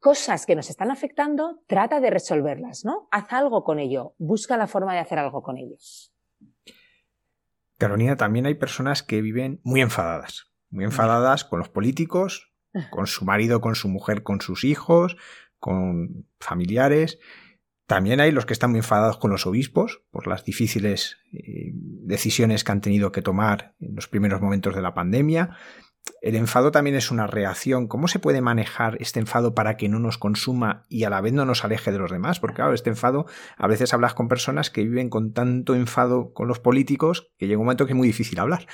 cosas que nos están afectando, trata de resolverlas, ¿no? Haz algo con ello, busca la forma de hacer algo con ello. Carolina, también hay personas que viven muy enfadadas, muy enfadadas con los políticos, con su marido, con su mujer, con sus hijos, con familiares. También hay los que están muy enfadados con los obispos por las difíciles eh, decisiones que han tenido que tomar en los primeros momentos de la pandemia el enfado también es una reacción. ¿Cómo se puede manejar este enfado para que no nos consuma y a la vez no nos aleje de los demás? Porque claro, este enfado, a veces hablas con personas que viven con tanto enfado con los políticos que llega un momento que es muy difícil hablar.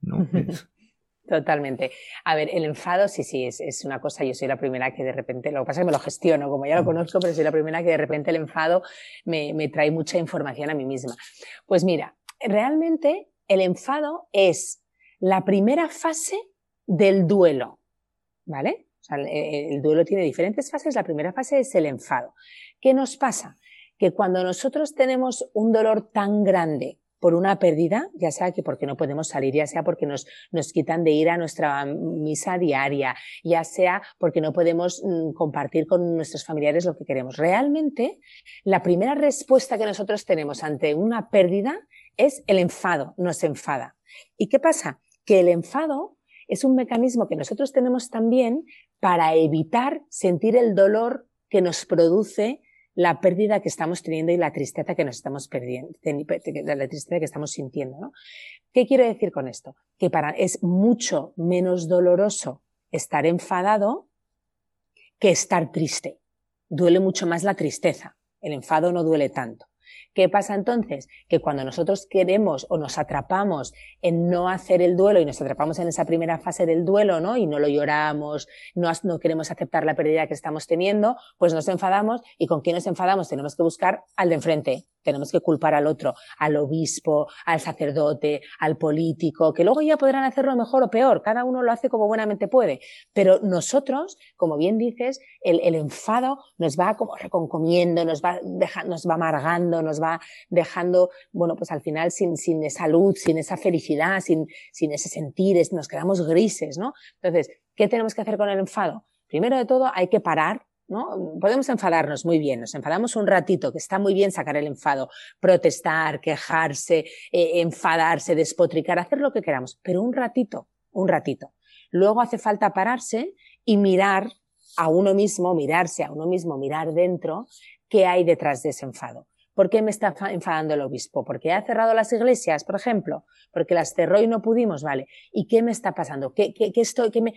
¿no? Totalmente. A ver, el enfado sí, sí, es, es, una cosa, yo soy la primera que de repente, lo que pasa es que me lo gestiono, como ya lo conozco, pero soy la primera que de repente el enfado me, me trae mucha información a mí misma. Pues mira, realmente el enfado es la primera fase del duelo, ¿vale? Sea, el, duelo tiene diferentes fases. La primera fase es el enfado. ¿Qué nos pasa? Que cuando nosotros tenemos un dolor tan grande por una pérdida, ya sea que porque no podemos salir, ya sea porque nos, nos quitan de ir a nuestra misa diaria, ya sea porque no podemos mm, compartir con nuestros familiares lo que queremos. Realmente, la primera respuesta que nosotros tenemos ante una pérdida es el enfado, nos enfada. ¿Y qué pasa? Que el enfado es un mecanismo que nosotros tenemos también para evitar sentir el dolor que nos produce la pérdida que estamos teniendo y la tristeza que nos estamos perdiendo, la tristeza que estamos sintiendo, ¿no? ¿Qué quiero decir con esto? Que para, es mucho menos doloroso estar enfadado que estar triste. Duele mucho más la tristeza. El enfado no duele tanto. ¿Qué pasa entonces? Que cuando nosotros queremos o nos atrapamos en no hacer el duelo y nos atrapamos en esa primera fase del duelo, ¿no? Y no lo lloramos, no, queremos aceptar la pérdida que estamos teniendo, pues nos enfadamos y con quién nos enfadamos tenemos que buscar al de enfrente, tenemos que culpar al otro, al obispo, al sacerdote, al político, que luego ya podrán hacerlo mejor o peor, cada uno lo hace como buenamente puede. Pero nosotros, como bien dices, el, enfado nos va como reconcomiendo, nos va, nos va amargando, nos va dejando, bueno, pues al final sin, sin esa luz, sin esa felicidad, sin, sin ese sentir, nos quedamos grises, ¿no? Entonces, ¿qué tenemos que hacer con el enfado? Primero de todo, hay que parar ¿no? Podemos enfadarnos muy bien, nos enfadamos un ratito, que está muy bien sacar el enfado, protestar, quejarse, eh, enfadarse, despotricar, hacer lo que queramos, pero un ratito, un ratito. Luego hace falta pararse y mirar a uno mismo, mirarse a uno mismo, mirar dentro qué hay detrás de ese enfado. ¿Por qué me está enfadando el obispo? ¿Porque ha cerrado las iglesias, por ejemplo? ¿Porque las cerró y no pudimos? Vale. ¿Y qué me está pasando? ¿Qué, qué, qué estoy, qué me,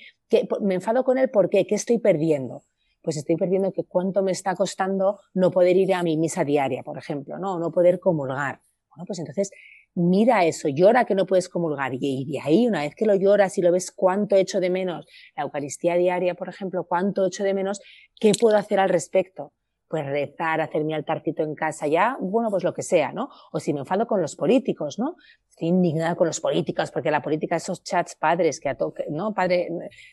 me enfado con él? ¿Por qué? ¿Qué estoy perdiendo? Pues estoy perdiendo que cuánto me está costando no poder ir a mi misa diaria, por ejemplo, ¿no? no poder comulgar. Bueno, pues entonces mira eso, llora que no puedes comulgar y de ahí, una vez que lo lloras y lo ves cuánto echo de menos, la Eucaristía diaria, por ejemplo, cuánto echo de menos, ¿qué puedo hacer al respecto? Pues rezar, hacer mi altarcito en casa ya, bueno, pues lo que sea, ¿no? O si me enfado con los políticos, ¿no? Estoy indignada con los políticos porque la política, esos chats padres que a toque, ¿no? Padre,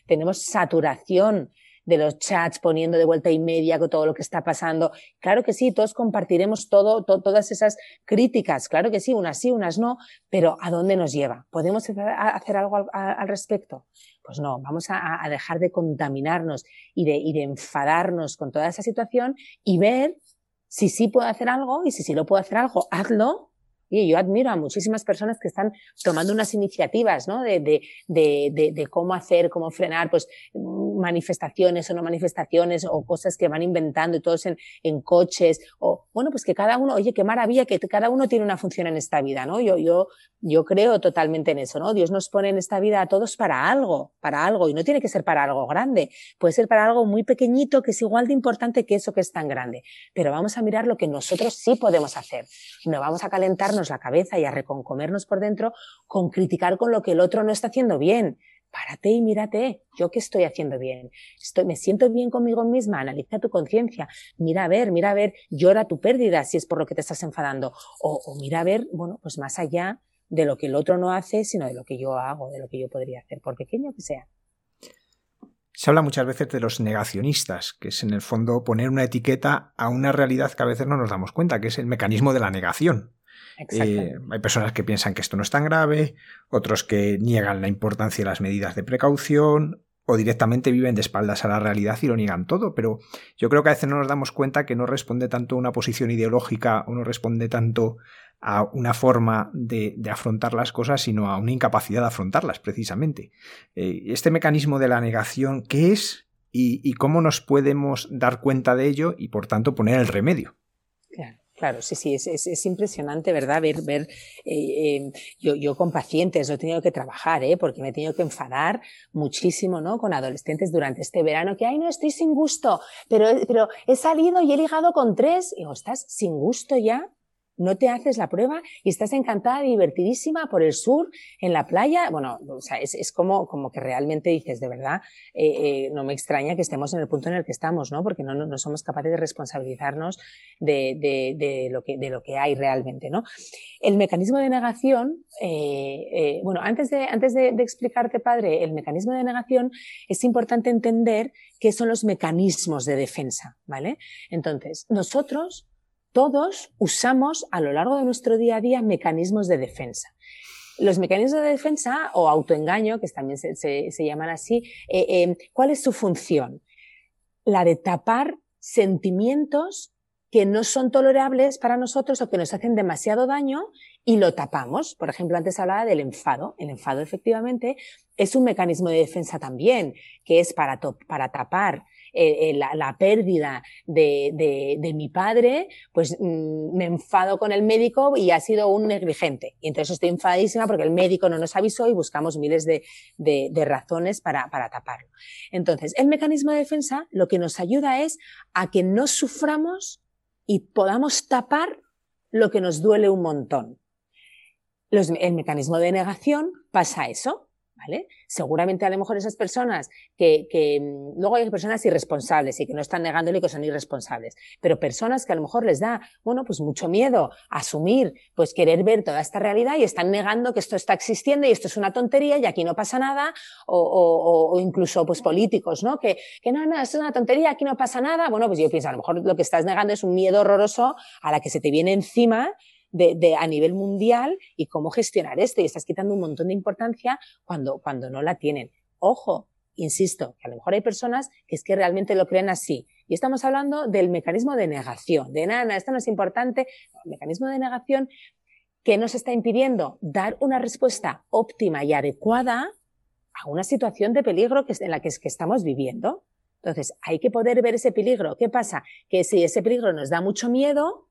tenemos saturación de los chats poniendo de vuelta y media con todo lo que está pasando. Claro que sí, todos compartiremos todo, todas esas críticas, claro que sí, unas sí, unas no, pero ¿a dónde nos lleva? ¿Podemos hacer algo al, respecto? Pues no, vamos a, dejar de contaminarnos y de, y de enfadarnos con toda esa situación y ver si sí puedo hacer algo y si sí lo puedo hacer algo, hazlo y yo admiro a muchísimas personas que están tomando unas iniciativas, ¿no? De, de, de, de, cómo hacer, cómo frenar, pues, manifestaciones o no manifestaciones o cosas que van inventando y todos en, en coches o, bueno, pues que cada uno, oye, qué maravilla que cada uno tiene una función en esta vida, ¿no? Yo, yo, yo creo totalmente en eso, ¿no? Dios nos pone en esta vida a todos para algo, para algo, y no tiene que ser para algo grande, puede ser para algo muy pequeñito que es igual de importante que eso que es tan grande. Pero vamos a mirar lo que nosotros sí podemos hacer. No vamos a la cabeza y a reconcomernos por dentro con criticar con lo que el otro no está haciendo bien. Párate y mírate, yo qué estoy haciendo bien. Estoy, me siento bien conmigo misma, analiza tu conciencia, mira a ver, mira a ver, llora tu pérdida si es por lo que te estás enfadando. O, o mira a ver, bueno, pues más allá de lo que el otro no hace, sino de lo que yo hago, de lo que yo podría hacer, por pequeño que sea. Se habla muchas veces de los negacionistas, que es en el fondo poner una etiqueta a una realidad que a veces no nos damos cuenta, que es el mecanismo de la negación. Eh, hay personas que piensan que esto no es tan grave, otros que niegan la importancia de las medidas de precaución o directamente viven de espaldas a la realidad y lo niegan todo, pero yo creo que a veces no nos damos cuenta que no responde tanto a una posición ideológica o no responde tanto a una forma de, afrontar las cosas, sino a una incapacidad de afrontarlas, precisamente. Eh, este mecanismo de la negación, ¿qué es y, cómo nos podemos dar cuenta de ello y, por tanto, poner el remedio? Claro, sí, sí, es, es, impresionante, ¿verdad? Ver, ver, eh, eh, yo, yo con pacientes lo he tenido que trabajar, ¿eh? Porque me he tenido que enfadar muchísimo, ¿no? Con adolescentes durante este verano, que, ay, no, estoy sin gusto, pero, pero he salido y he ligado con tres. Y digo, ¿estás sin gusto ya? No te haces la prueba y estás encantada, divertidísima por el sur, en la playa. Bueno, o sea, es, como, como que realmente dices, de verdad, eh, eh, no me extraña que estemos en el punto en el que estamos, ¿no? Porque no, no, somos capaces de responsabilizarnos de, de, de, lo que, de lo que hay realmente, ¿no? El mecanismo de negación, eh, eh bueno, antes, de, antes de explicarte, padre, el mecanismo de negación, es importante entender qué son los mecanismos de defensa, ¿vale? Entonces, nosotros todos usamos a lo largo de nuestro día a día mecanismos de defensa. Los mecanismos de defensa o autoengaño, que también se, llaman así, eh, eh, ¿cuál es su función? La de tapar sentimientos que no son tolerables para nosotros o que nos hacen demasiado daño y lo tapamos. Por ejemplo, antes hablaba del enfado. El enfado efectivamente es un mecanismo de defensa también, que es para, para tapar eh, eh, la, pérdida de, mi padre, pues mm, me enfado con el médico y ha sido un negligente. Y entonces estoy enfadísima porque el médico no nos avisó y buscamos miles de, razones para, para taparlo. Entonces, el mecanismo de defensa lo que nos ayuda es a que no suframos y podamos tapar lo que nos duele un montón. el mecanismo de negación pasa eso. ¿Vale? Seguramente a lo mejor esas personas que, que, mm, luego hay personas irresponsables y que no están negándole que son irresponsables, pero personas que a lo mejor les da, bueno, pues mucho miedo asumir, pues querer ver toda esta realidad y están negando que esto está existiendo y esto es una tontería y aquí no pasa nada, o, o, o incluso pues políticos, ¿no? Que, que no, no, es una tontería, aquí no pasa nada. Bueno, pues yo pienso, a lo mejor lo que estás negando es un miedo horroroso a la que se te viene encima de, a nivel mundial y cómo gestionar esto. Y estás quitando un montón de importancia cuando, cuando no la tienen. Ojo, insisto, que a lo mejor hay personas que es que realmente lo creen así. Y estamos hablando del mecanismo de negación, de nada, esto no es importante. El mecanismo de negación que nos está impidiendo dar una respuesta óptima y adecuada a una situación de peligro que, en la que estamos viviendo. Entonces, hay que poder ver ese peligro. ¿Qué pasa? Que si ese peligro nos da mucho miedo,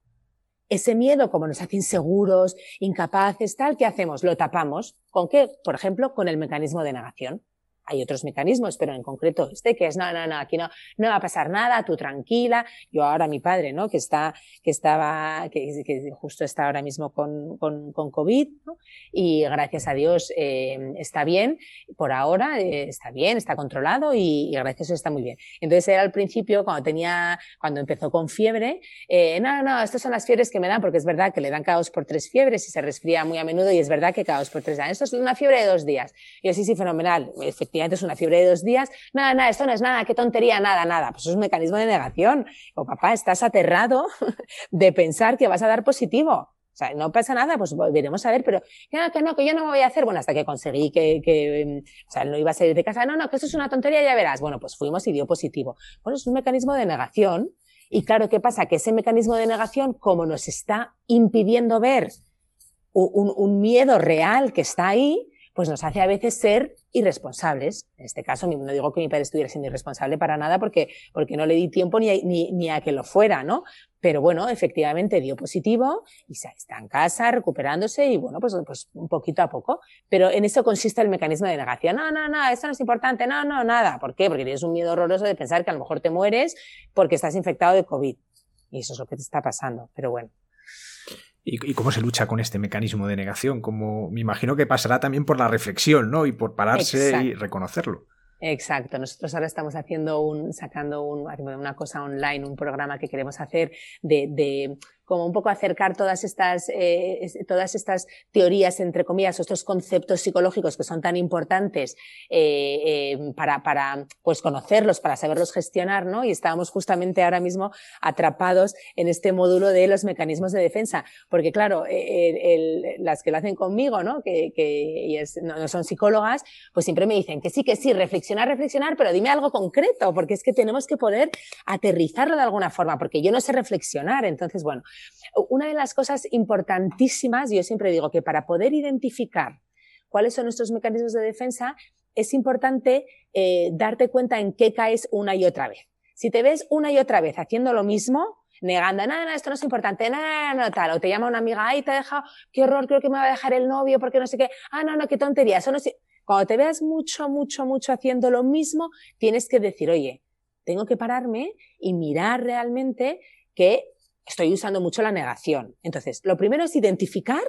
ese miedo, como nos hace inseguros, incapaces, tal, ¿qué hacemos? Lo tapamos. ¿Con qué? Por ejemplo, con el mecanismo de negación. Hay otros mecanismos, pero en concreto este que es, no, no, no, aquí no, no va a pasar nada, tú tranquila. Yo ahora mi padre, ¿no? Que está, que estaba, que, que justo está ahora mismo con, con, con COVID, ¿no? Y gracias a Dios eh, está bien, por ahora eh, está bien, está controlado y, y, gracias a eso está muy bien. Entonces era al principio, cuando tenía, cuando empezó con fiebre, eh, no, no, estas son las fiebres que me dan, porque es verdad que le dan cada dos por tres fiebres y se resfría muy a menudo y es verdad que cada dos por tres dan. Esto es una fiebre de dos días. Y yo sí, sí, fenomenal. Efectivamente, es una fiebre de dos días, nada, nada, esto no es nada, qué tontería, nada, nada. Pues es un mecanismo de negación. O papá, estás aterrado de pensar que vas a dar positivo. O sea, no pasa nada, pues veremos a ver, pero no, que no, que yo no me voy a hacer. Bueno, hasta que conseguí que, que o sea, no iba a salir de casa. No, no, que eso es una tontería, ya verás. Bueno, pues fuimos y dio positivo. Bueno, es un mecanismo de negación. Y claro, ¿qué pasa? Que ese mecanismo de negación, como nos está impidiendo ver un miedo real que está ahí, pues nos hace a veces ser irresponsables. En este caso, no digo que mi padre estuviera siendo irresponsable para nada porque, porque no le di tiempo ni a, ni, ni a que lo fuera, ¿no? Pero bueno, efectivamente dio positivo y está en casa recuperándose y bueno, pues, pues un poquito a poco. Pero en eso consiste el mecanismo de negación. No, no, no, esto no es importante, no, no, nada. ¿Por qué? Porque tienes un miedo horroroso de pensar que a lo mejor te mueres porque estás infectado de COVID. Y eso es lo que te está pasando. Pero bueno. ¿Y, cómo se lucha con este mecanismo de negación? Como me imagino que pasará también por la reflexión, ¿no? Y por pararse y reconocerlo. Exacto. Nosotros ahora estamos haciendo un, sacando un, una cosa online, un programa que queremos hacer de, de como un poco acercar todas estas, eh, todas estas teorías, entre comillas, estos conceptos psicológicos que son tan importantes eh, eh, para, para pues conocerlos, para saberlos gestionar, ¿no? Y estábamos justamente ahora mismo atrapados en este módulo de los mecanismos de defensa, porque claro, las que lo hacen conmigo, ¿no? Que, que no, no son psicólogas, pues siempre me dicen que sí, que sí, reflexionar, reflexionar, pero dime algo concreto, porque es que tenemos que poder aterrizarlo de alguna forma, porque yo no sé reflexionar, entonces, bueno, una de las cosas importantísimas, yo siempre digo que para poder identificar cuáles son nuestros mecanismos de defensa, es importante eh, darte cuenta en qué caes una y otra vez. Si te ves una y otra vez haciendo lo mismo, negando, nada, no, esto no es importante, nada, no, tal, o te llama una amiga, ay, te ha dejado, qué horror, creo que me va a dejar el novio porque no sé qué, ah, no, no, qué tontería, eso no sé. Cuando te veas mucho, mucho, mucho haciendo lo mismo, tienes que decir, oye, tengo que pararme y mirar realmente que estoy usando mucho la negación. Entonces, lo primero es identificar,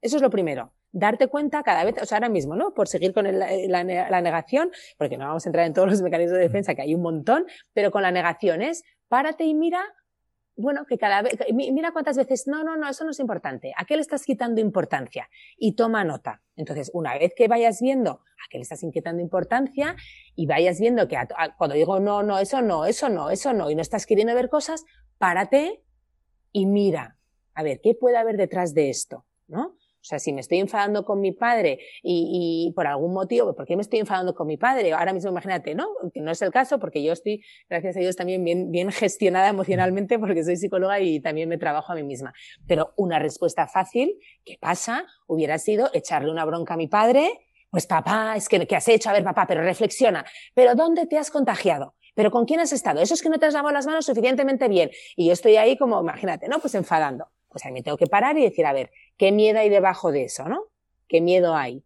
eso es lo primero. Darte cuenta cada vez, o sea, ahora mismo, ¿no? Por seguir con el, la, la, negación, porque no vamos a entrar en todos los mecanismos de defensa, que hay un montón, pero con la negación es, párate y mira, bueno, que cada vez, mira cuántas veces, no, no, no, eso no es importante. ¿A qué le estás quitando importancia? Y toma nota. Entonces, una vez que vayas viendo a qué le estás quitando importancia y vayas viendo que a, a, cuando digo no, no, eso no, eso no, eso no, y no estás queriendo ver cosas, párate y mira, a ver, ¿qué puede haber detrás de esto? ¿No? O sea, si me estoy enfadando con mi padre y, y, por algún motivo, ¿por qué me estoy enfadando con mi padre? Ahora mismo imagínate, ¿no? Que no es el caso porque yo estoy, gracias a Dios, también bien, bien gestionada emocionalmente porque soy psicóloga y también me trabajo a mí misma. Pero una respuesta fácil, ¿qué pasa? Hubiera sido echarle una bronca a mi padre. Pues papá, es que, ¿qué has hecho? A ver, papá, pero reflexiona. ¿Pero dónde te has contagiado? ¿Pero con quién has estado? Eso es que no te has lavado las manos suficientemente bien. Y yo estoy ahí como, imagínate, ¿no? Pues enfadando. Pues ahí me tengo que parar y decir, a ver, ¿qué miedo hay debajo de eso, no? ¿Qué miedo hay?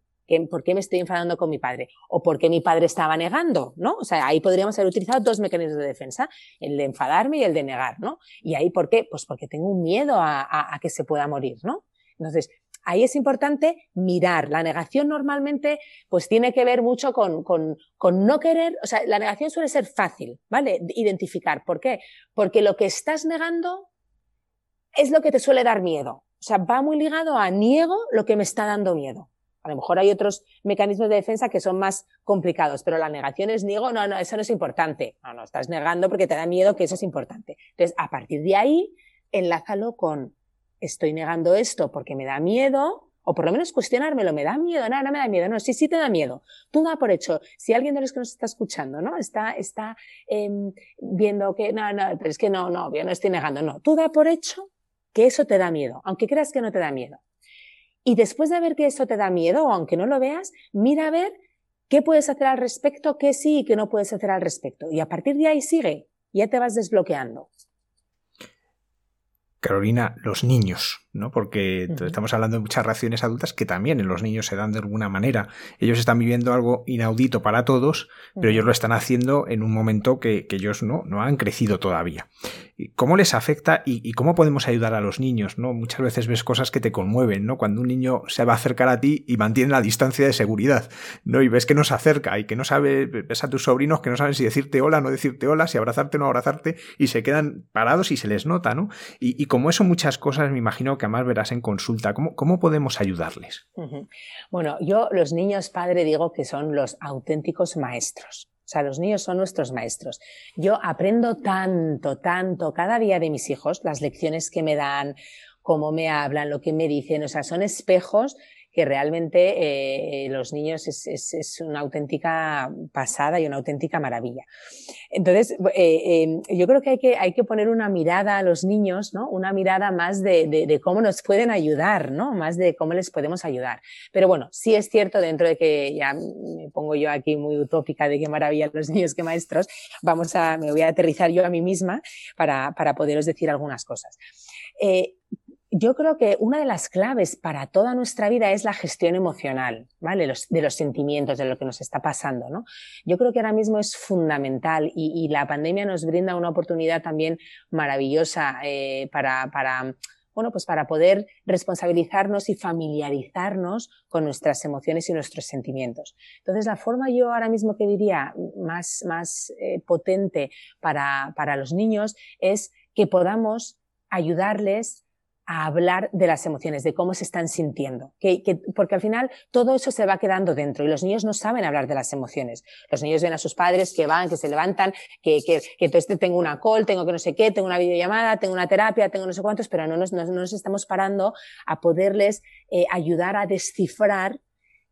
¿Por qué me estoy enfadando con mi padre? ¿O por qué mi padre estaba negando? ¿No? O sea, ahí podríamos haber utilizado dos mecanismos de defensa, el de enfadarme y el de negar, ¿no? Y ahí, ¿por qué? Pues porque tengo un miedo a, a, a que se pueda morir, ¿no? Entonces, ahí es importante mirar. La negación normalmente pues tiene que ver mucho con, con, no querer, o sea, la negación suele ser fácil, ¿vale? Identificar. ¿Por qué? Porque lo que estás negando es lo que te suele dar miedo. O sea, va muy ligado a niego lo que me está dando miedo. A lo mejor hay otros mecanismos de defensa que son más complicados, pero la negación es niego, no, no, eso no es importante. No, no, estás negando porque te da miedo que eso es importante. Entonces, a partir de ahí, enlázalo con estoy negando esto porque me da miedo, o por lo menos cuestionármelo, me da miedo, no, no me da miedo, no, sí, sí te da miedo. Tú da por hecho, si alguien de los que nos está escuchando, ¿no? Está, está eh, viendo que, no, no, pero es que no, no, yo no estoy negando, no. Tú da por hecho que eso te da miedo, aunque creas que no te da miedo. Y después de ver que eso te da miedo, o aunque no lo veas, mira a ver qué puedes hacer al respecto, qué sí y qué no puedes hacer al respecto. Y a partir de ahí sigue, ya te vas desbloqueando. Carolina, los niños, ¿no? Porque estamos hablando de muchas reacciones adultas que también en los niños se dan de alguna manera. Ellos están viviendo algo inaudito para todos, pero ellos lo están haciendo en un momento que, ellos no, no han crecido todavía. ¿Cómo les afecta y, cómo podemos ayudar a los niños? ¿no? Muchas veces ves cosas que te conmueven, ¿no? Cuando un niño se va a acercar a ti y mantiene la distancia de seguridad, ¿no? Y ves que no se acerca y que no sabe, ves a tus sobrinos que no saben si decirte hola, no decirte hola, si abrazarte o no abrazarte, y se quedan parados y se les nota, ¿no? Y, como eso muchas cosas me imagino que además verás en consulta. ¿Cómo, cómo podemos ayudarles? Bueno, yo los niños padre digo que son los auténticos maestros. O sea, los niños son nuestros maestros. Yo aprendo tanto, tanto cada día de mis hijos, las lecciones que me dan, cómo me hablan, lo que me dicen, o sea, son espejos realmente eh, los niños es, es, una auténtica pasada y una auténtica maravilla. Entonces, eh, eh, yo creo que hay, que hay que poner una mirada a los niños, ¿no? Una mirada más de, cómo nos pueden ayudar, ¿no? Más de cómo les podemos ayudar. Pero bueno, sí es cierto, dentro de que ya me pongo yo aquí muy utópica de qué maravilla los niños, qué maestros, vamos a, me voy a aterrizar yo a mí misma para, para poderos decir algunas cosas. Eh, yo creo que una de las claves para toda nuestra vida es la gestión emocional, ¿vale? de los sentimientos, de lo que nos está pasando, ¿no? Yo creo que ahora mismo es fundamental y, la pandemia nos brinda una oportunidad también maravillosa eh, para, para, bueno, pues para poder responsabilizarnos y familiarizarnos con nuestras emociones y nuestros sentimientos. Entonces, la forma yo ahora mismo que diría más, más eh, potente para, para los niños es que podamos ayudarles a hablar de las emociones, de cómo se están sintiendo. Que, que, porque al final todo eso se va quedando dentro y los niños no saben hablar de las emociones. Los niños ven a sus padres que van, que se levantan, que, que, tengo una call, tengo que no sé qué, tengo una videollamada, tengo una terapia, tengo no sé cuántos, pero no nos, no, no nos estamos parando a poderles eh, ayudar a descifrar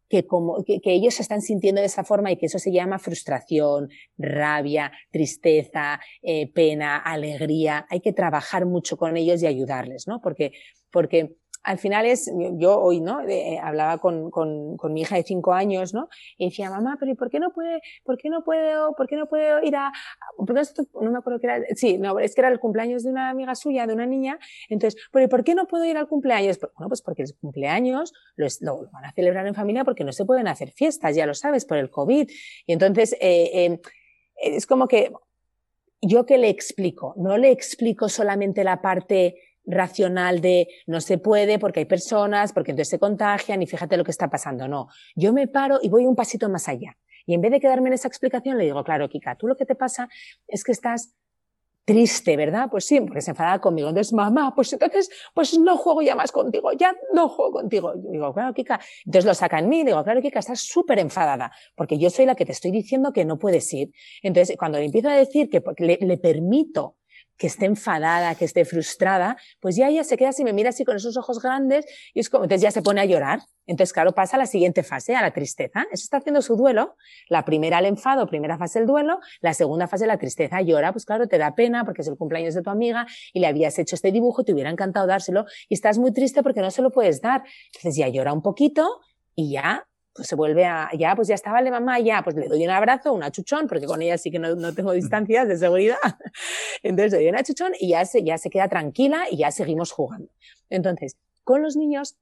que, como, que, ellos se están sintiendo de esa forma y que eso se llama frustración, rabia, tristeza, eh, pena, alegría. Hay que trabajar mucho con ellos y ayudarles, ¿no? Porque, porque al final es, yo hoy, ¿no? Eh, hablaba con, con, con, mi hija de cinco años, ¿no? Y decía, mamá, pero ¿y por qué no puede, por qué no puedo, por qué no puedo ir a, no me acuerdo qué era, sí, no, es que era el cumpleaños de una amiga suya, de una niña, entonces, pero ¿por qué no puedo ir al cumpleaños? Bueno, pues porque el cumpleaños lo, lo, van a celebrar en familia porque no se pueden hacer fiestas, ya lo sabes, por el COVID. Y entonces, eh, eh, es como que, yo que le explico, no le explico solamente la parte racional de no se puede porque hay personas, porque entonces se contagian y fíjate lo que está pasando. No, yo me paro y voy un pasito más allá. Y en vez de quedarme en esa explicación, le digo, claro, Kika, tú lo que te pasa es que estás triste, ¿verdad? Pues sí, porque se enfada conmigo. Entonces, mamá, pues entonces, pues no juego ya más contigo, ya no juego contigo. Yo digo, claro, Kika. Entonces lo saca en mí, digo, claro, Kika, estás súper enfadada, porque yo soy la que te estoy diciendo que no puedes ir. Entonces, cuando le empiezo a decir que le permito que esté enfadada, que esté frustrada, pues ya ella se queda así, me mira así con esos ojos grandes y es como, entonces ya se pone a llorar. Entonces, claro, pasa a la siguiente fase, a la tristeza. Eso está haciendo su duelo. La primera el enfado, primera fase el duelo. La segunda fase la tristeza. Llora, pues claro, te da pena porque es el cumpleaños de tu amiga y le habías hecho este dibujo, te hubiera encantado dárselo y estás muy triste porque no se lo puedes dar. Entonces ya llora un poquito y ya se vuelve a, ya, pues ya estaba de mamá, ya, pues le doy un abrazo, un achuchón, porque con ella sí que no, no tengo distancias de seguridad. Entonces le doy un achuchón y ya se, ya se queda tranquila y ya seguimos jugando. Entonces, con los niños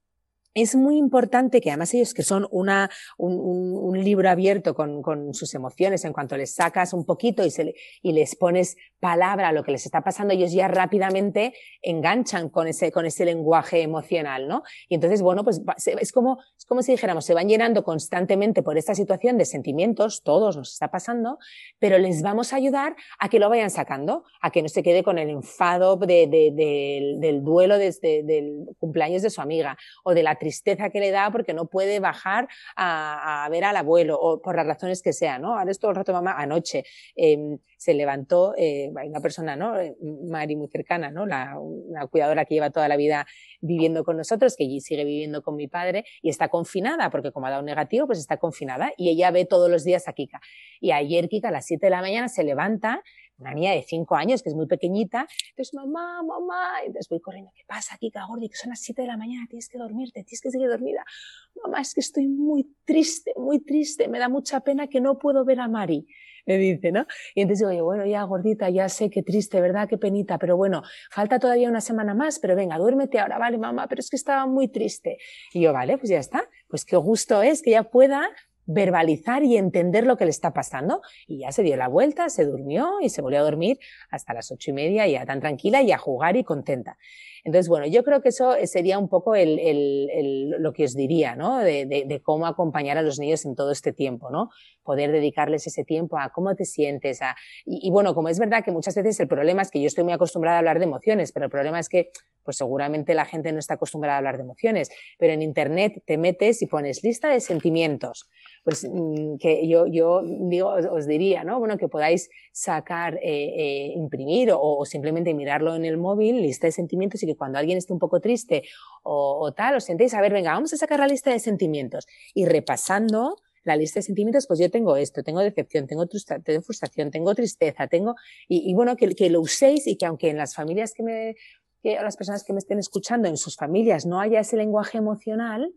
es muy importante que además ellos que son una, un, un, un libro abierto con, con, sus emociones, en cuanto les sacas un poquito y, se, y les pones palabra lo que les está pasando, ellos ya rápidamente enganchan con ese, con ese lenguaje emocional, ¿no? Y entonces, bueno, pues es como, es como si dijéramos, se van llenando constantemente por esta situación de sentimientos, todos nos está pasando, pero les vamos a ayudar a que lo vayan sacando, a que no se quede con el enfado de, del duelo desde del cumpleaños de su amiga o de la tristeza que le da porque no puede bajar a, ver al abuelo o por las razones que sean, ¿no? Ahora es todo el rato mamá anoche. Eh, se levantó eh, una persona, ¿no? Eh, Mari muy cercana, ¿no? La, una cuidadora que lleva toda la vida viviendo con nosotros, que allí sigue viviendo con mi padre y está confinada, porque como ha dado negativo, pues está confinada y ella ve todos los días a Kika. Y ayer Kika a las 7 de la mañana se levanta, una niña de 5 años que es muy pequeñita, entonces mamá, mamá, entonces voy corriendo, ¿qué pasa Kika, Gordi? Que son las 7 de la mañana, tienes que dormirte, tienes que seguir dormida. Mamá, es que estoy muy triste, muy triste, me da mucha pena que no puedo ver a Mari me dice, ¿no? Y entonces digo, bueno, ya gordita, ya sé qué triste, ¿verdad? Qué penita, pero bueno, falta todavía una semana más, pero venga, duérmete ahora, vale, mamá, pero es que estaba muy triste. Y yo, vale, pues ya está, pues qué gusto es que ya pueda verbalizar y entender lo que le está pasando. Y ya se dio la vuelta, se durmió y se volvió a dormir hasta las ocho y media, ya tan tranquila y a jugar y contenta. Entonces, bueno, yo creo que eso sería un poco el, lo que os diría, ¿no? De, cómo acompañar a los niños en todo este tiempo, ¿no? Poder dedicarles ese tiempo a cómo te sientes, a... Y, y, bueno, como es verdad que muchas veces el problema es que yo estoy muy acostumbrada a hablar de emociones, pero el problema es que, pues seguramente la gente no está acostumbrada a hablar de emociones, pero en Internet te metes y pones lista de sentimientos, pues mm, que yo, yo os, diría, ¿no? Bueno, que podáis sacar, eh, eh, imprimir o, o, simplemente mirarlo en el móvil, lista de sentimientos y que cuando alguien esté un poco triste o, o tal, os sentéis a ver, venga, vamos a sacar la lista de sentimientos y repasando la lista de sentimientos, pues yo tengo esto, tengo decepción, tengo, tengo frustración, tengo tristeza, tengo, y, bueno, que, lo uséis y que aunque en las familias que me, que las personas que me estén escuchando, en sus familias no haya ese lenguaje emocional,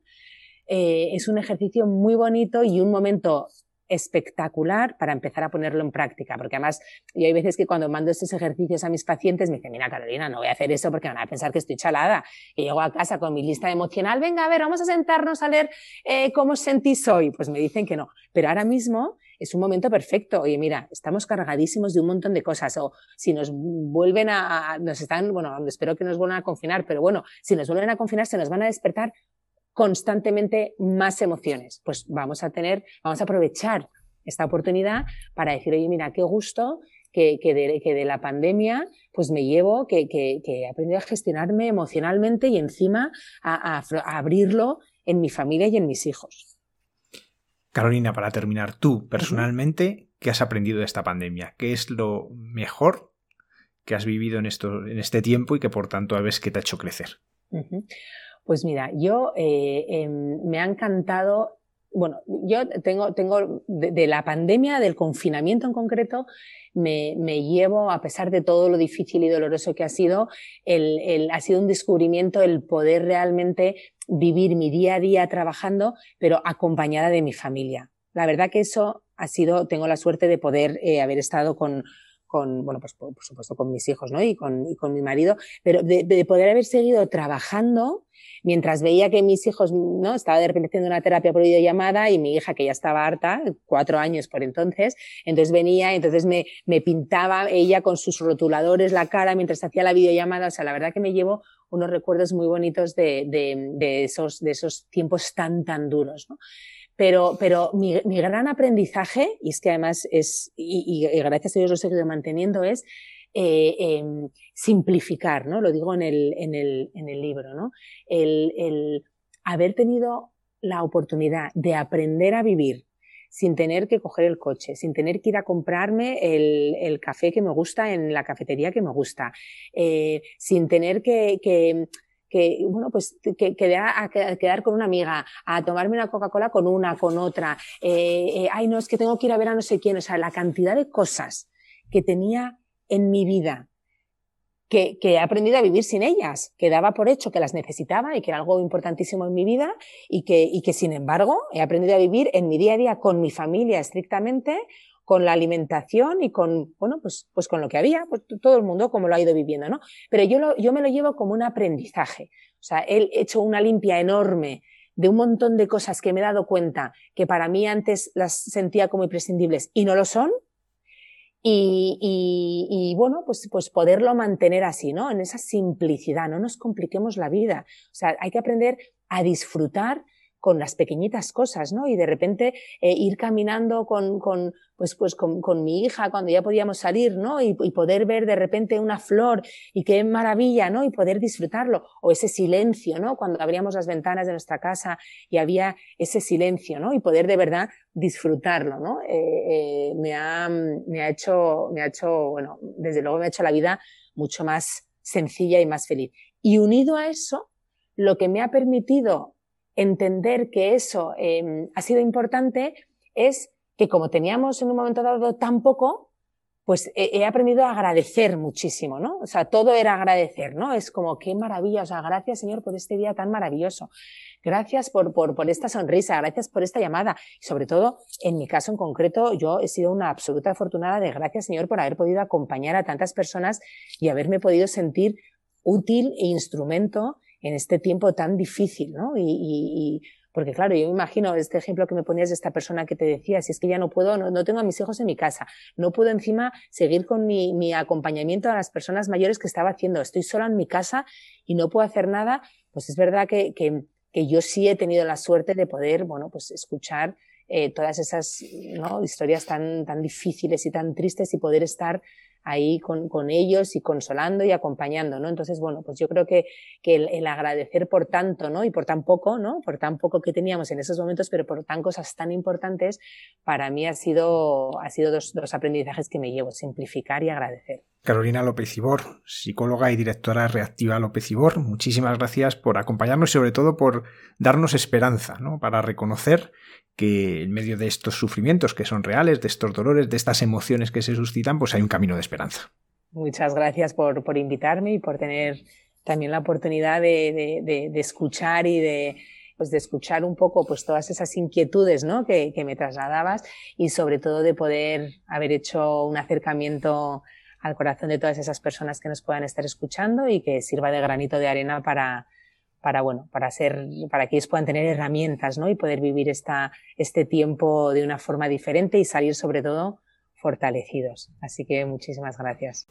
eh, es un ejercicio muy bonito y un momento espectacular para empezar a ponerlo en práctica, porque además yo hay veces que cuando mando estos ejercicios a mis pacientes me dicen, mira Carolina, no voy a hacer eso porque van a pensar que estoy chalada. Y llego a casa con mi lista emocional, venga, a ver, vamos a sentarnos a leer eh, cómo sentís hoy. Pues me dicen que no. Pero ahora mismo es un momento perfecto. Oye, mira, estamos cargadísimos de un montón de cosas. O si nos vuelven a, nos están, bueno, espero que nos vuelvan a confinar, pero bueno, si nos vuelven a confinar, se nos van a despertar constantemente más emociones. Pues vamos a tener, vamos a aprovechar esta oportunidad para decir, oye, mira, qué gusto que, que, de, que de la pandemia pues me llevo, que, que, que, he aprendido a gestionarme emocionalmente y encima a, a, a, abrirlo en mi familia y en mis hijos. Carolina, para terminar, tú personalmente, ¿qué has aprendido de esta pandemia? ¿Qué es lo mejor que has vivido en, esto, en este tiempo y que por tanto ves que te ha hecho crecer? Uh -huh. Pues mira, yo eh, eh, me ha encantado, bueno, yo tengo, tengo de, la pandemia, del confinamiento en concreto, me, me, llevo, a pesar de todo lo difícil y doloroso que ha sido, el, el, ha sido un descubrimiento el poder realmente vivir mi día a día trabajando, pero acompañada de mi familia. La verdad que eso ha sido, tengo la suerte de poder eh, haber estado con, con, bueno, pues por, supuesto con mis hijos, ¿no? Y con, con mi marido, pero de, poder haber seguido trabajando mientras veía que mis hijos, ¿no? Estaba de repente haciendo una terapia por videollamada y mi hija, que ya estaba harta, cuatro años por entonces, entonces venía, entonces me, me pintaba ella con sus rotuladores la cara mientras hacía la videollamada, o sea, la verdad que me llevo unos recuerdos muy bonitos de, de, de esos, de esos tiempos tan, tan duros, ¿no? Pero, pero mi, gran aprendizaje, y es que además es, y, y, gracias a Dios lo he seguido manteniendo, es eh, eh, simplificar, ¿no? Lo digo en el, en el, en el libro, ¿no? El, el haber tenido la oportunidad de aprender a vivir sin tener que coger el coche, sin tener que ir a comprarme el, el café que me gusta en la cafetería que me gusta, eh, sin tener que, que bueno, pues que, que a, quedar con una amiga, a tomarme una Coca-Cola con una, con otra, eh, ay, no, es que tengo que ir a ver a no sé quién, o sea, la cantidad de cosas que tenía en mi vida que, he aprendido a vivir sin ellas, que daba por hecho que las necesitaba y que era algo importantísimo en mi vida y que, y que sin embargo he aprendido a vivir en mi día a día con mi familia estrictamente, con la alimentación y con, bueno, pues, pues con lo que había, pues todo el mundo como lo ha ido viviendo, ¿no? Pero yo, lo, yo me lo llevo como un aprendizaje. O sea, he hecho una limpia enorme de un montón de cosas que me he dado cuenta que para mí antes las sentía como imprescindibles y no lo son. Y, bueno, pues, pues poderlo mantener así, ¿no? En esa simplicidad, no nos compliquemos la vida. O sea, hay que aprender a disfrutar con las pequeñitas cosas, ¿no? Y de repente eh, ir caminando con, con pues, pues con, con, mi hija cuando ya podíamos salir, ¿no? Y, y, poder ver de repente una flor y qué maravilla, ¿no? Y poder disfrutarlo. O ese silencio, ¿no? Cuando abríamos las ventanas de nuestra casa y había ese silencio, ¿no? Y poder de verdad disfrutarlo, ¿no? Eh, eh, me, ha, me ha hecho, me ha hecho, bueno, desde luego me ha hecho la vida mucho más sencilla y más feliz. Y unido a eso, lo que me ha permitido entender que eso em, ha sido importante es que como teníamos en un momento dado tan poco, pues he, aprendido a agradecer muchísimo, ¿no? O sea, todo era agradecer, ¿no? Es como, qué maravilla, o sea, gracias Señor por este día tan maravilloso. Gracias por, por, por esta sonrisa, gracias por esta llamada. Y sobre todo, en mi caso en concreto, yo he sido una absoluta afortunada de gracias Señor por haber podido acompañar a tantas personas y haberme podido sentir útil e instrumento en este tiempo tan difícil, ¿no? Y, y, porque claro, yo me imagino este ejemplo que me ponías de esta persona que te decía, si es que ya no puedo, no, tengo a mis hijos en mi casa, no puedo encima seguir con mi, mi, acompañamiento a las personas mayores que estaba haciendo, estoy sola en mi casa y no puedo hacer nada, pues es verdad que, que, que yo sí he tenido la suerte de poder, bueno, pues escuchar eh, todas esas ¿no? historias tan, tan difíciles y tan tristes y poder estar ahí con, con, ellos y consolando y acompañando, ¿no? Entonces, bueno, pues yo creo que, que el, agradecer por tanto, ¿no? Y por tan poco, ¿no? Por tan poco que teníamos en esos momentos, pero por tan cosas tan importantes, para mí ha sido, ha sido dos, dos aprendizajes que me llevo, simplificar y agradecer. Carolina López Ibor, psicóloga y directora reactiva López Ibor, muchísimas gracias por acompañarnos y sobre todo por darnos esperanza, ¿no? Para reconocer que en medio de estos sufrimientos que son reales, de estos dolores, de estas emociones que se suscitan, pues hay un camino de esperanza. Muchas gracias por, por invitarme y por tener también la oportunidad de, de, de, escuchar y de, pues de escuchar un poco pues todas esas inquietudes ¿no? que, que me trasladabas y sobre todo de poder haber hecho un acercamiento al corazón de todas esas personas que nos puedan estar escuchando y que sirva de granito de arena para, para bueno, para ser, para que ellos puedan tener herramientas, ¿no? Y poder vivir esta, este tiempo de una forma diferente y salir sobre todo fortalecidos. Así que muchísimas gracias.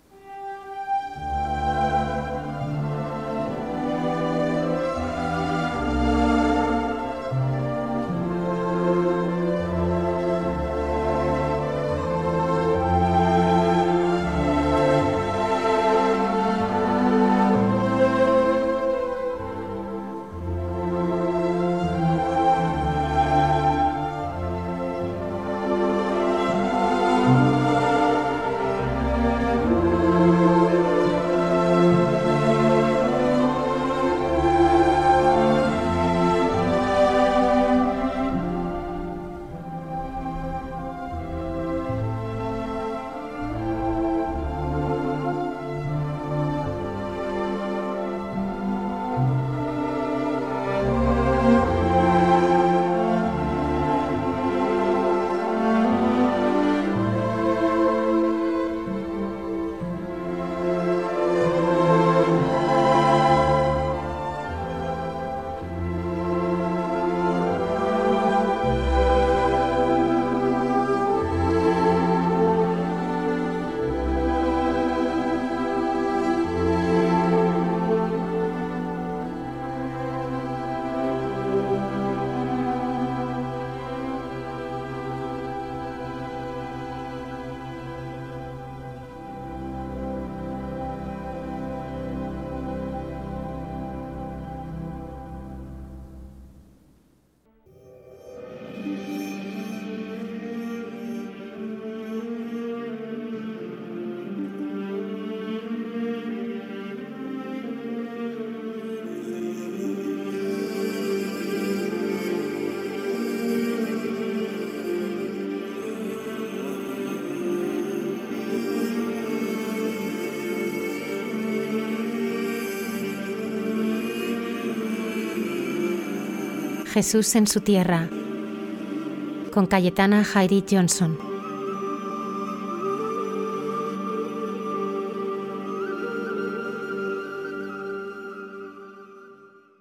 Jesús en su tierra, con Cayetana Jairi Johnson.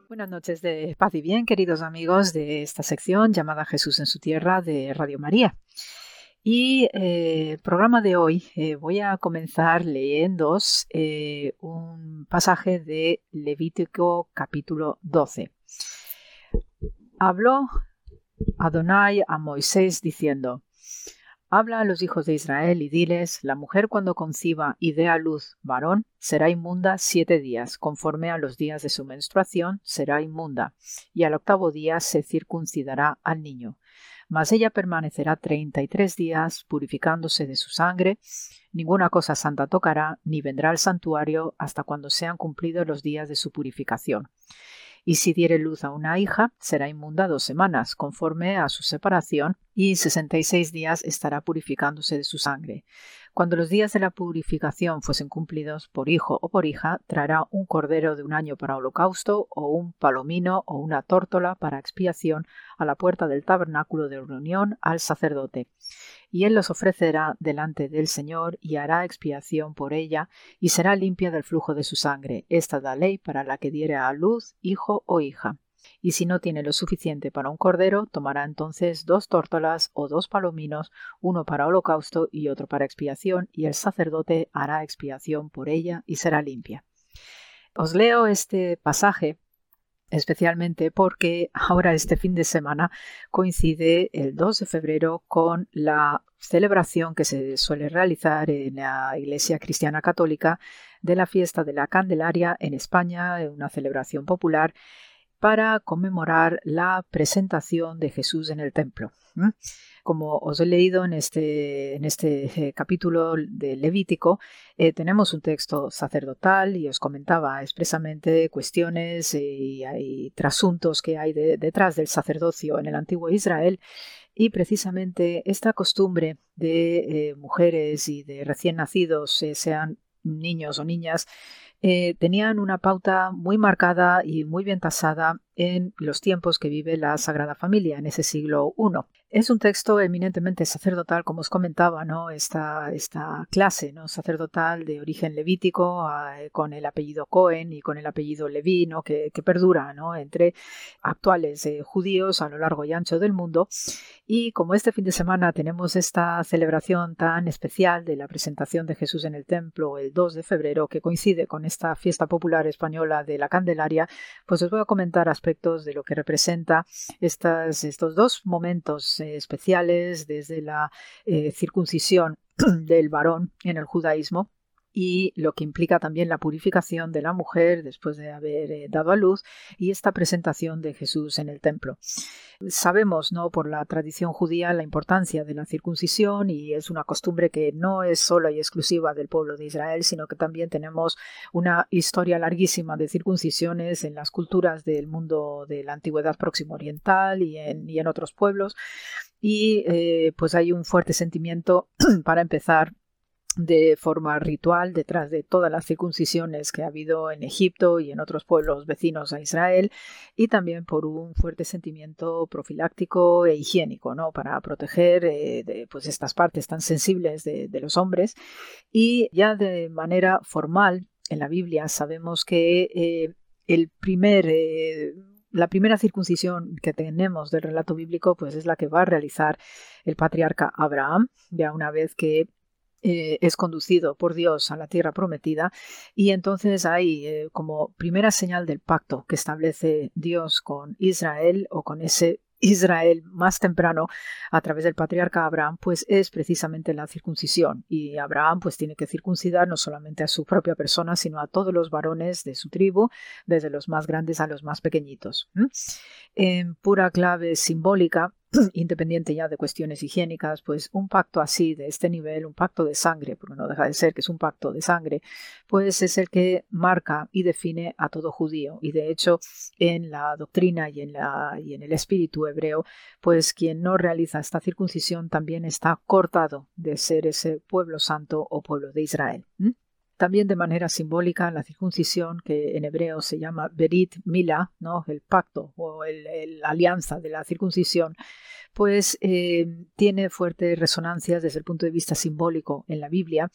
Buenas noches de paz y bien, queridos amigos de esta sección llamada Jesús en su tierra de Radio María. Y eh, el programa de hoy eh, voy a comenzar leyendo eh, un pasaje de Levítico capítulo 12. Habló Adonai a Moisés diciendo, Habla a los hijos de Israel y diles, la mujer cuando conciba y dé a luz varón, será inmunda siete días, conforme a los días de su menstruación, será inmunda, y al octavo día se circuncidará al niño. Mas ella permanecerá treinta y tres días, purificándose de su sangre, ninguna cosa santa tocará, ni vendrá al santuario hasta cuando sean cumplidos los días de su purificación y si diere luz a una hija, será inmunda dos semanas, conforme a su separación, y sesenta y seis días estará purificándose de su sangre. Cuando los días de la purificación fuesen cumplidos por hijo o por hija, traerá un cordero de un año para holocausto, o un palomino o una tórtola para expiación a la puerta del tabernáculo de reunión al sacerdote y él los ofrecerá delante del Señor y hará expiación por ella, y será limpia del flujo de su sangre. Esta da ley para la que diere a luz hijo o hija. Y si no tiene lo suficiente para un cordero, tomará entonces dos tórtolas o dos palominos, uno para holocausto y otro para expiación, y el sacerdote hará expiación por ella y será limpia. Os leo este pasaje especialmente porque ahora este fin de semana coincide el 2 de febrero con la celebración que se suele realizar en la Iglesia Cristiana Católica de la fiesta de la Candelaria en España, una celebración popular para conmemorar la presentación de Jesús en el templo. Como os he leído en este, en este eh, capítulo de Levítico, eh, tenemos un texto sacerdotal y os comentaba expresamente cuestiones y, trasuntos que hay detrás del sacerdocio en el antiguo Israel y precisamente esta costumbre de eh, mujeres y de recién nacidos, sean niños o niñas, eh, tenían una pauta muy marcada y muy bien tasada en los tiempos que vive la Sagrada Familia en ese siglo I. Es un texto eminentemente sacerdotal, como os comentaba, ¿no? esta, esta clase ¿no? sacerdotal de origen levítico eh, con el apellido Cohen y con el apellido Leví, que, perdura ¿no? entre actuales eh, judíos a lo largo y ancho del mundo. Y como este fin de semana tenemos esta celebración tan especial de la presentación de Jesús en el templo el 2 de febrero, que coincide con esta fiesta popular española de la Candelaria, pues os voy a comentar aspectos de lo que representa estas, estos dos momentos eh, especiales desde la eh, circuncisión del varón en el judaísmo y lo que implica también la purificación de la mujer después de haber eh, dado a luz y esta presentación de Jesús en el templo. Sabemos, ¿no? por la tradición judía la importancia de la circuncisión y es una costumbre que no es solo y exclusiva del pueblo de Israel, sino que también tenemos una historia larguísima de circuncisiones en las culturas del mundo de la antigüedad próximo oriental y en, y en otros pueblos. Y eh, pues hay un fuerte sentimiento para empezar de forma ritual detrás de todas las circuncisiones que ha habido en Egipto y en otros pueblos vecinos a Israel y también por un fuerte sentimiento profiláctico e higiénico ¿no? para proteger eh, pues estas partes tan sensibles de, los hombres y ya de manera formal en la Biblia sabemos que eh, el primer eh, la primera circuncisión que tenemos del relato bíblico pues es la que va a realizar el patriarca Abraham ya una vez que eh, es conducido por Dios a la tierra prometida y entonces hay eh, como primera señal del pacto que establece Dios con Israel o con ese Israel más temprano a través del patriarca Abraham, pues es precisamente la circuncisión. Y Abraham pues tiene que circuncidar no solamente a su propia persona, sino a todos los varones de su tribu, desde los más grandes a los más pequeñitos. En pura clave simbólica, independiente ya de cuestiones higiénicas, pues un pacto así, de este nivel, un pacto de sangre, porque no deja de ser que es un pacto de sangre, pues es el que marca y define a todo judío. Y de hecho, en la doctrina y en, la, y en el espíritu hebreo, pues quien no realiza esta circuncisión también está cortado de ser ese pueblo santo o pueblo de Israel. También de manera simbólica la circuncisión, que en hebreo se llama Berit Mila, ¿no? el pacto o la alianza de la circuncisión, pues eh, tiene fuertes resonancias desde el punto de vista simbólico en la Biblia.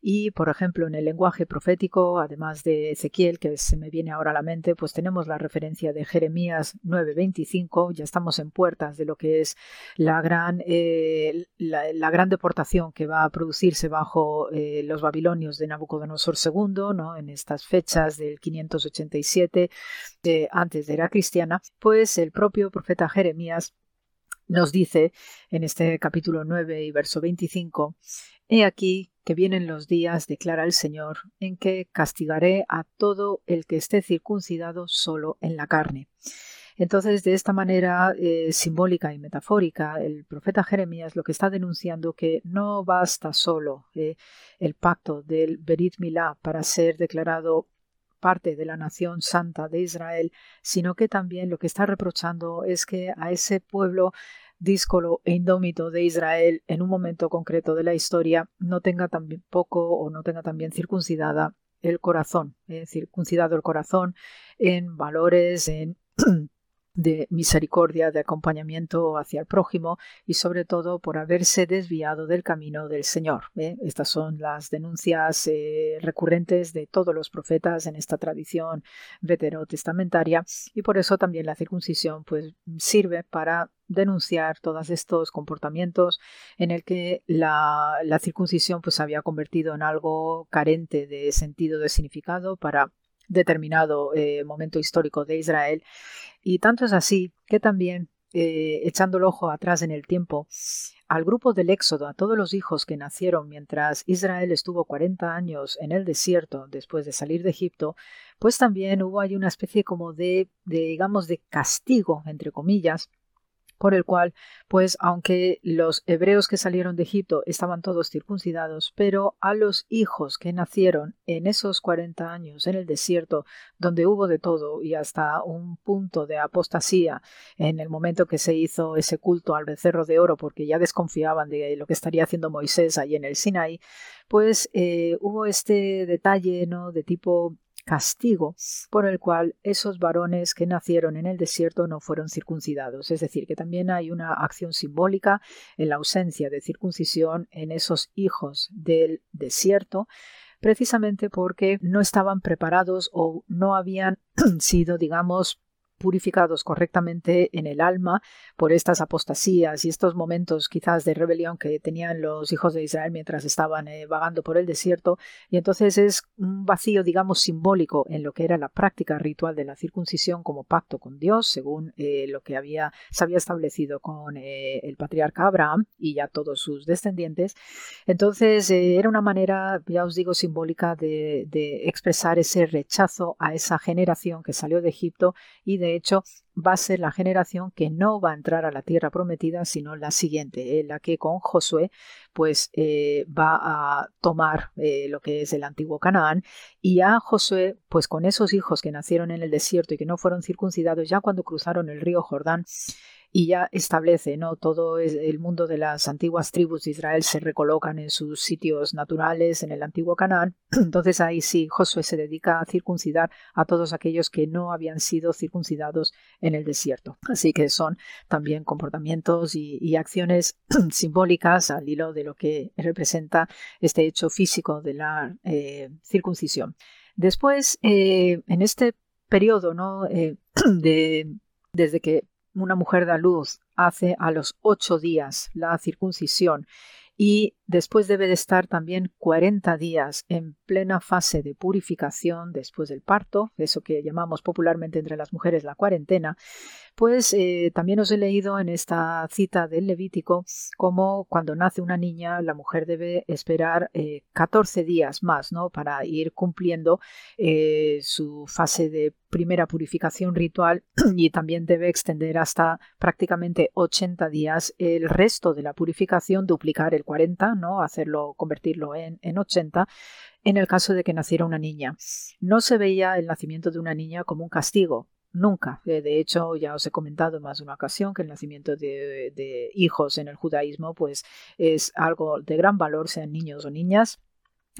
Y, por ejemplo, en el lenguaje profético, además de Ezequiel, que se me viene ahora a la mente, pues tenemos la referencia de Jeremías 9:25, ya estamos en puertas de lo que es la gran, eh, la, gran deportación que va a producirse bajo eh, los babilonios de Nabucodonosor II, ¿no? en estas fechas del 587 antes de era cristiana, pues el propio profeta Jeremías nos dice en este capítulo 9 y verso 25, He aquí que vienen los días, declara el Señor, en que castigaré a todo el que esté circuncidado solo en la carne. Entonces, de esta manera eh, simbólica y metafórica, el profeta Jeremías lo que está denunciando que no basta solo eh, el pacto del Berit Milá para ser declarado parte de la nación santa de Israel, sino que también lo que está reprochando es que a ese pueblo díscolo e indómito de Israel en un momento concreto de la historia no tenga también poco o no tenga también circuncidada el corazón, eh, circuncidado el corazón en valores, en de misericordia, de acompañamiento hacia el prójimo y sobre todo por haberse desviado del camino del Señor. ¿eh? Estas son las denuncias eh, recurrentes de todos los profetas en esta tradición veterotestamentaria y por eso también la circuncisión pues, sirve para denunciar todos estos comportamientos en el que la, la circuncisión pues había convertido en algo carente de sentido de significado para determinado eh, momento histórico de Israel. Y tanto es así que también, eh, echando el ojo atrás en el tiempo, al grupo del Éxodo, a todos los hijos que nacieron mientras Israel estuvo 40 años en el desierto después de salir de Egipto, pues también hubo ahí una especie como de, de digamos, de castigo, entre comillas, por el cual, pues aunque los hebreos que salieron de Egipto estaban todos circuncidados, pero a los hijos que nacieron en esos cuarenta años en el desierto, donde hubo de todo y hasta un punto de apostasía en el momento que se hizo ese culto al becerro de oro, porque ya desconfiaban de lo que estaría haciendo Moisés ahí en el Sinaí, pues eh, hubo este detalle ¿no? de tipo castigo por el cual esos varones que nacieron en el desierto no fueron circuncidados. Es decir, que también hay una acción simbólica en la ausencia de circuncisión en esos hijos del desierto precisamente porque no estaban preparados o no habían sido, digamos, purificados correctamente en el alma por estas apostasías y estos momentos quizás de rebelión que tenían los hijos de Israel mientras estaban eh, vagando por el desierto. Y entonces es un vacío digamos simbólico en lo que era la práctica ritual de la circuncisión como pacto con Dios según eh, lo que había se había establecido con eh, el patriarca Abraham y ya todos sus descendientes. Entonces era una manera ya os digo simbólica de, de expresar ese rechazo a esa generación que salió de Egipto y de de hecho va a ser la generación que no va a entrar a la tierra prometida, sino la siguiente, la que con Josué pues eh, va a tomar eh, lo que es el antiguo Canaán y a Josué pues con esos hijos que nacieron en el desierto y que no fueron circuncidados ya cuando cruzaron el río Jordán y ya establece, ¿no? Todo el mundo de las antiguas tribus de Israel se recolocan en sus sitios naturales en el antiguo Canaán. Entonces ahí sí, Josué se dedica a circuncidar a todos aquellos que no habían sido circuncidados en el desierto. Así que son también comportamientos y, acciones simbólicas al hilo de lo que representa este hecho físico de la eh, circuncisión. Después, eh, en este periodo, ¿no? Eh, de, desde que una mujer da luz hace a los ocho días la circuncisión y después debe de estar también 40 días en plena fase de purificación después del parto, eso que llamamos popularmente entre las mujeres la cuarentena, pues eh, también os he leído en esta cita del Levítico como cuando nace una niña la mujer debe esperar 14 eh, días más ¿no? para ir cumpliendo eh, su fase de primera purificación ritual y también debe extender hasta prácticamente 80 días el resto de la purificación, duplicar el 40, ¿no? hacerlo, convertirlo en, en 80 en el caso de que naciera una niña. No se veía el nacimiento de una niña como un castigo, nunca. Eh, de hecho, ya os he comentado en más de una ocasión que el nacimiento de, de, hijos en el judaísmo pues es algo de gran valor, sean niños o niñas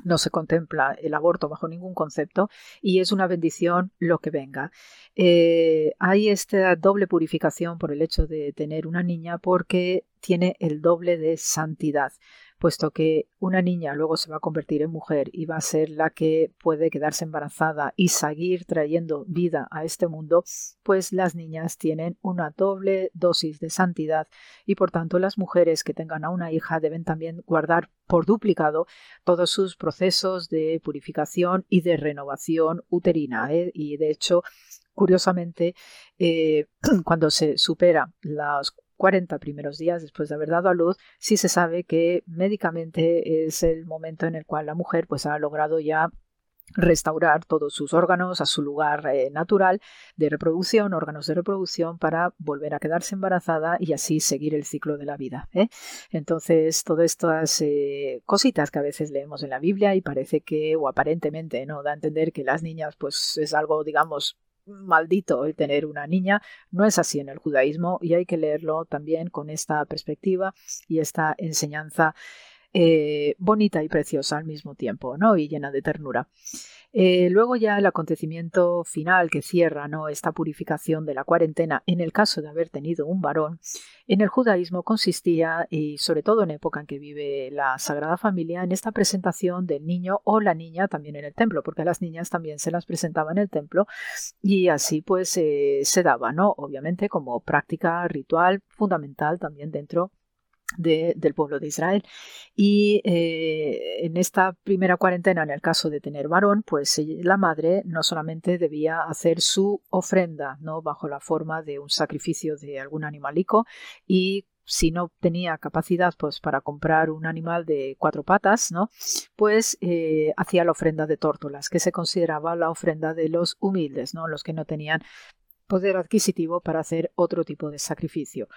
no se contempla el aborto bajo ningún concepto y es una bendición lo que venga. Eh, hay esta doble purificación por el hecho de tener una niña porque tiene el doble de santidad puesto que una niña luego se va a convertir en mujer y va a ser la que puede quedarse embarazada y seguir trayendo vida a este mundo, pues las niñas tienen una doble dosis de santidad y por tanto las mujeres que tengan a una hija deben también guardar por duplicado todos sus procesos de purificación y de renovación uterina. ¿eh? Y de hecho, curiosamente, eh, cuando se supera las 40 primeros días después de haber dado a luz, sí se sabe que médicamente es el momento en el cual la mujer pues ha logrado ya restaurar todos sus órganos a su lugar eh, natural de reproducción, órganos de reproducción, para volver a quedarse embarazada y así seguir el ciclo de la vida. ¿eh? Entonces, todas estas eh, cositas que a veces leemos en la Biblia y parece que, o aparentemente, no da a entender que las niñas, pues es algo, digamos, maldito el tener una niña. No es así en el judaísmo y hay que leerlo también con esta perspectiva y esta enseñanza eh, bonita y preciosa al mismo tiempo, ¿no? Y llena de ternura. Eh, luego ya el acontecimiento final que cierra ¿no? esta purificación de la cuarentena en el caso de haber tenido un varón, en el judaísmo consistía, y sobre todo en época en que vive la Sagrada Familia, en esta presentación del niño o la niña también en el templo, porque a las niñas también se las presentaba en el templo y así pues eh, se daba, ¿no? Obviamente como práctica ritual fundamental también dentro del pueblo de Israel. Y eh, en esta primera cuarentena, en el caso de tener varón, pues la madre no solamente debía hacer su ofrenda, ¿no? Bajo la forma de un sacrificio de algún animalico y si no tenía capacidad pues para comprar un animal de cuatro patas, ¿no? Pues eh, hacía la ofrenda de tórtolas, que se consideraba la ofrenda de los humildes, ¿no? Los que no tenían poder adquisitivo para hacer otro tipo de sacrificio.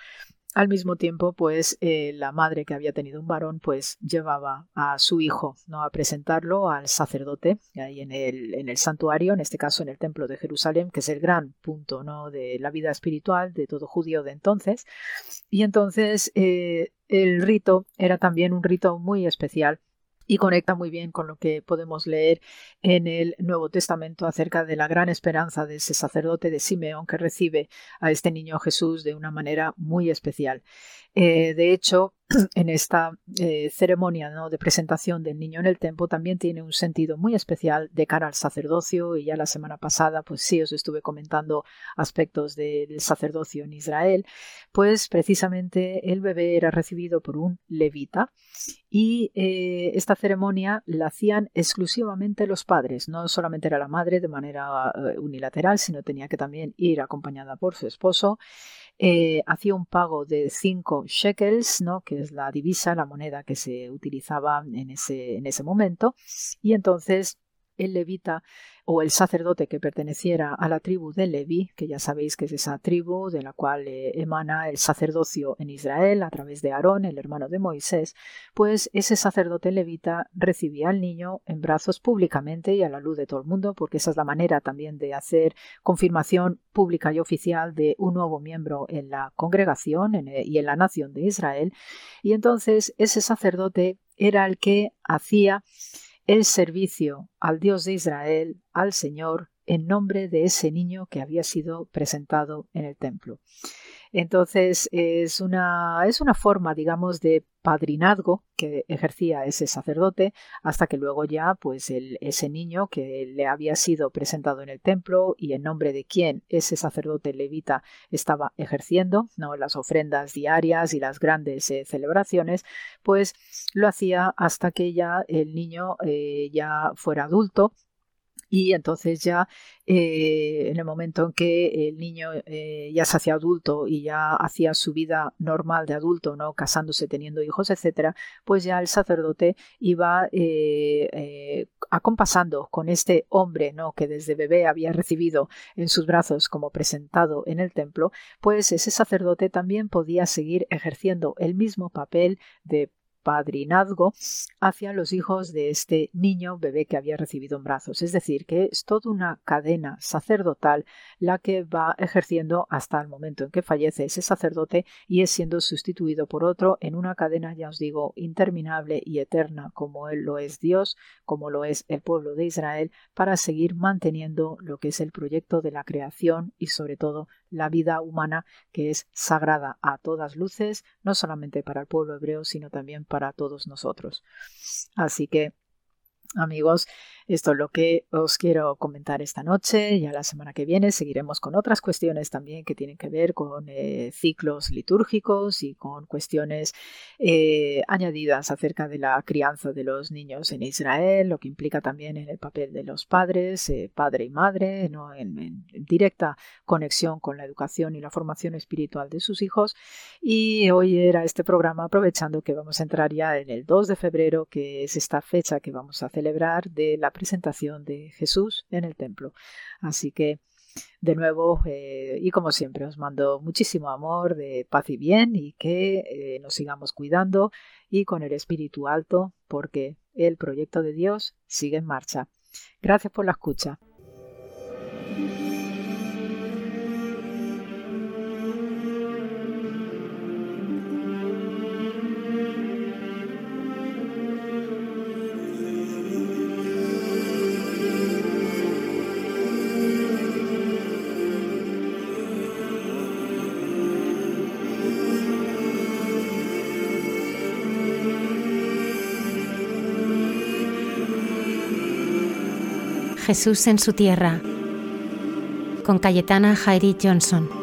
Al mismo tiempo, pues eh, la madre que había tenido un varón, pues llevaba a su hijo ¿no? a presentarlo al sacerdote ahí en el, en el santuario, en este caso en el templo de Jerusalén, que es el gran punto ¿no? de la vida espiritual de todo judío de entonces. Y entonces eh, el rito era también un rito muy especial y conecta muy bien con lo que podemos leer en el Nuevo Testamento acerca de la gran esperanza de ese sacerdote de Simeón que recibe a este niño Jesús de una manera muy especial. Eh, de hecho, en esta eh, ceremonia de presentación del niño en el templo también tiene un sentido muy especial de cara al sacerdocio y ya la semana pasada pues sí os estuve comentando aspectos del sacerdocio en Israel. Pues precisamente el bebé era recibido por un levita y eh, esta ceremonia la hacían exclusivamente los padres no solamente era la madre de manera unilateral sino tenía que también ir acompañada por su esposo eh, hacía un pago de 5 shekels, ¿no? que es la divisa, la moneda que se utilizaba en ese, en ese momento, y entonces el levita o el sacerdote que perteneciera a la tribu de Levi, que ya sabéis que es esa tribu de la cual eh, emana el sacerdocio en Israel a través de Aarón, el hermano de Moisés, pues ese sacerdote levita recibía al niño en brazos públicamente y a la luz de todo el mundo, porque esa es la manera también de hacer confirmación pública y oficial de un nuevo miembro en la congregación eh, y en la nación de Israel. Y entonces ese sacerdote era el que hacía el servicio al Dios de Israel, al Señor, en nombre de ese niño que había sido presentado en el templo. Entonces es una, es una forma, digamos, de padrinazgo que ejercía ese sacerdote hasta que luego ya, pues ese niño que le había sido presentado en el templo y en nombre de quien ese sacerdote levita estaba ejerciendo, ¿no? las ofrendas diarias y las grandes eh, celebraciones, pues lo hacía hasta que ya el niño eh, ya fuera adulto y entonces ya eh, en el momento en que el niño eh, ya se hacía adulto y ya hacía su vida normal de adulto, ¿no? casándose, teniendo hijos, etcétera, pues ya el sacerdote iba eh, acompasando con este hombre ¿no? que desde bebé había recibido en sus brazos como presentado en el templo, pues ese sacerdote también podía seguir ejerciendo el mismo papel de padrinazgo hacia los hijos de este niño bebé que había recibido en brazos. Es decir, que es toda una cadena sacerdotal la que va ejerciendo hasta el momento en que fallece ese sacerdote y es siendo sustituido por otro en una cadena, ya os digo, interminable y eterna, como él lo es Dios, como lo es el pueblo de Israel, para seguir manteniendo lo que es el proyecto de la creación y sobre todo la vida humana que es sagrada a todas luces, no solamente para el pueblo hebreo, sino también para todos nosotros. Así que Amigos, esto es lo que os quiero comentar esta noche. Ya la semana que viene seguiremos con otras cuestiones también que tienen que ver con eh, ciclos litúrgicos y con cuestiones eh, añadidas acerca de la crianza de los niños en Israel, lo que implica también en el papel de los padres, eh, padre y madre, ¿no? en, directa conexión con la educación y la formación espiritual de sus hijos. Y hoy era este programa aprovechando que vamos a entrar ya en el 2 de febrero, que es esta fecha que vamos a hacer celebrar de la presentación de Jesús en el templo. Así que, de nuevo, eh, y como siempre, os mando muchísimo amor, de paz y bien, y que eh, nos sigamos cuidando y con el espíritu alto, porque el proyecto de Dios sigue en marcha. Gracias por la escucha. Jesús en su tierra, con Cayetana Jairi Johnson.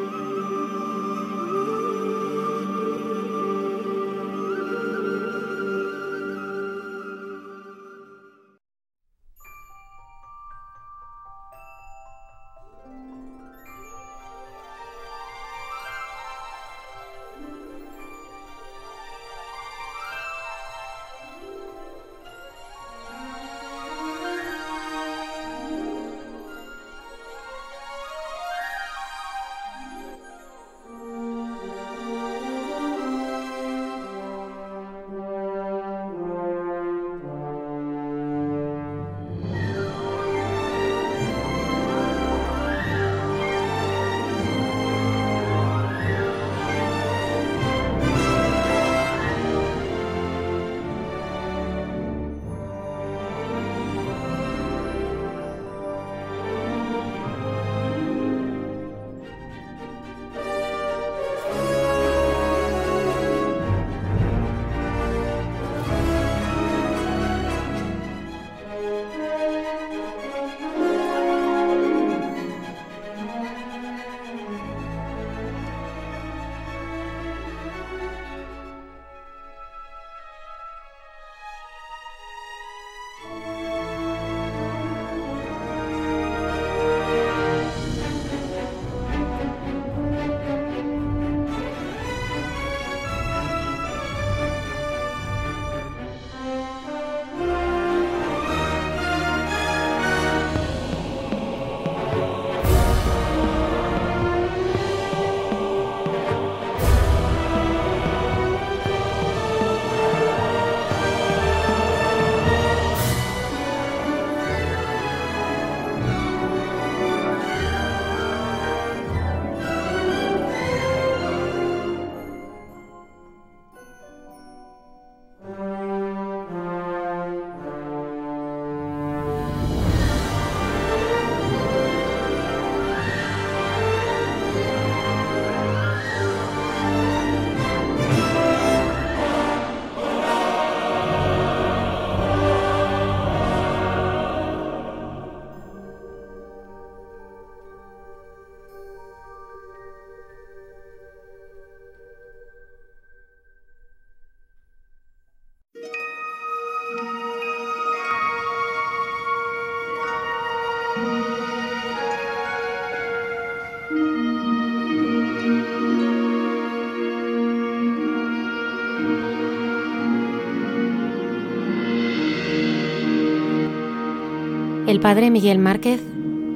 El padre Miguel Márquez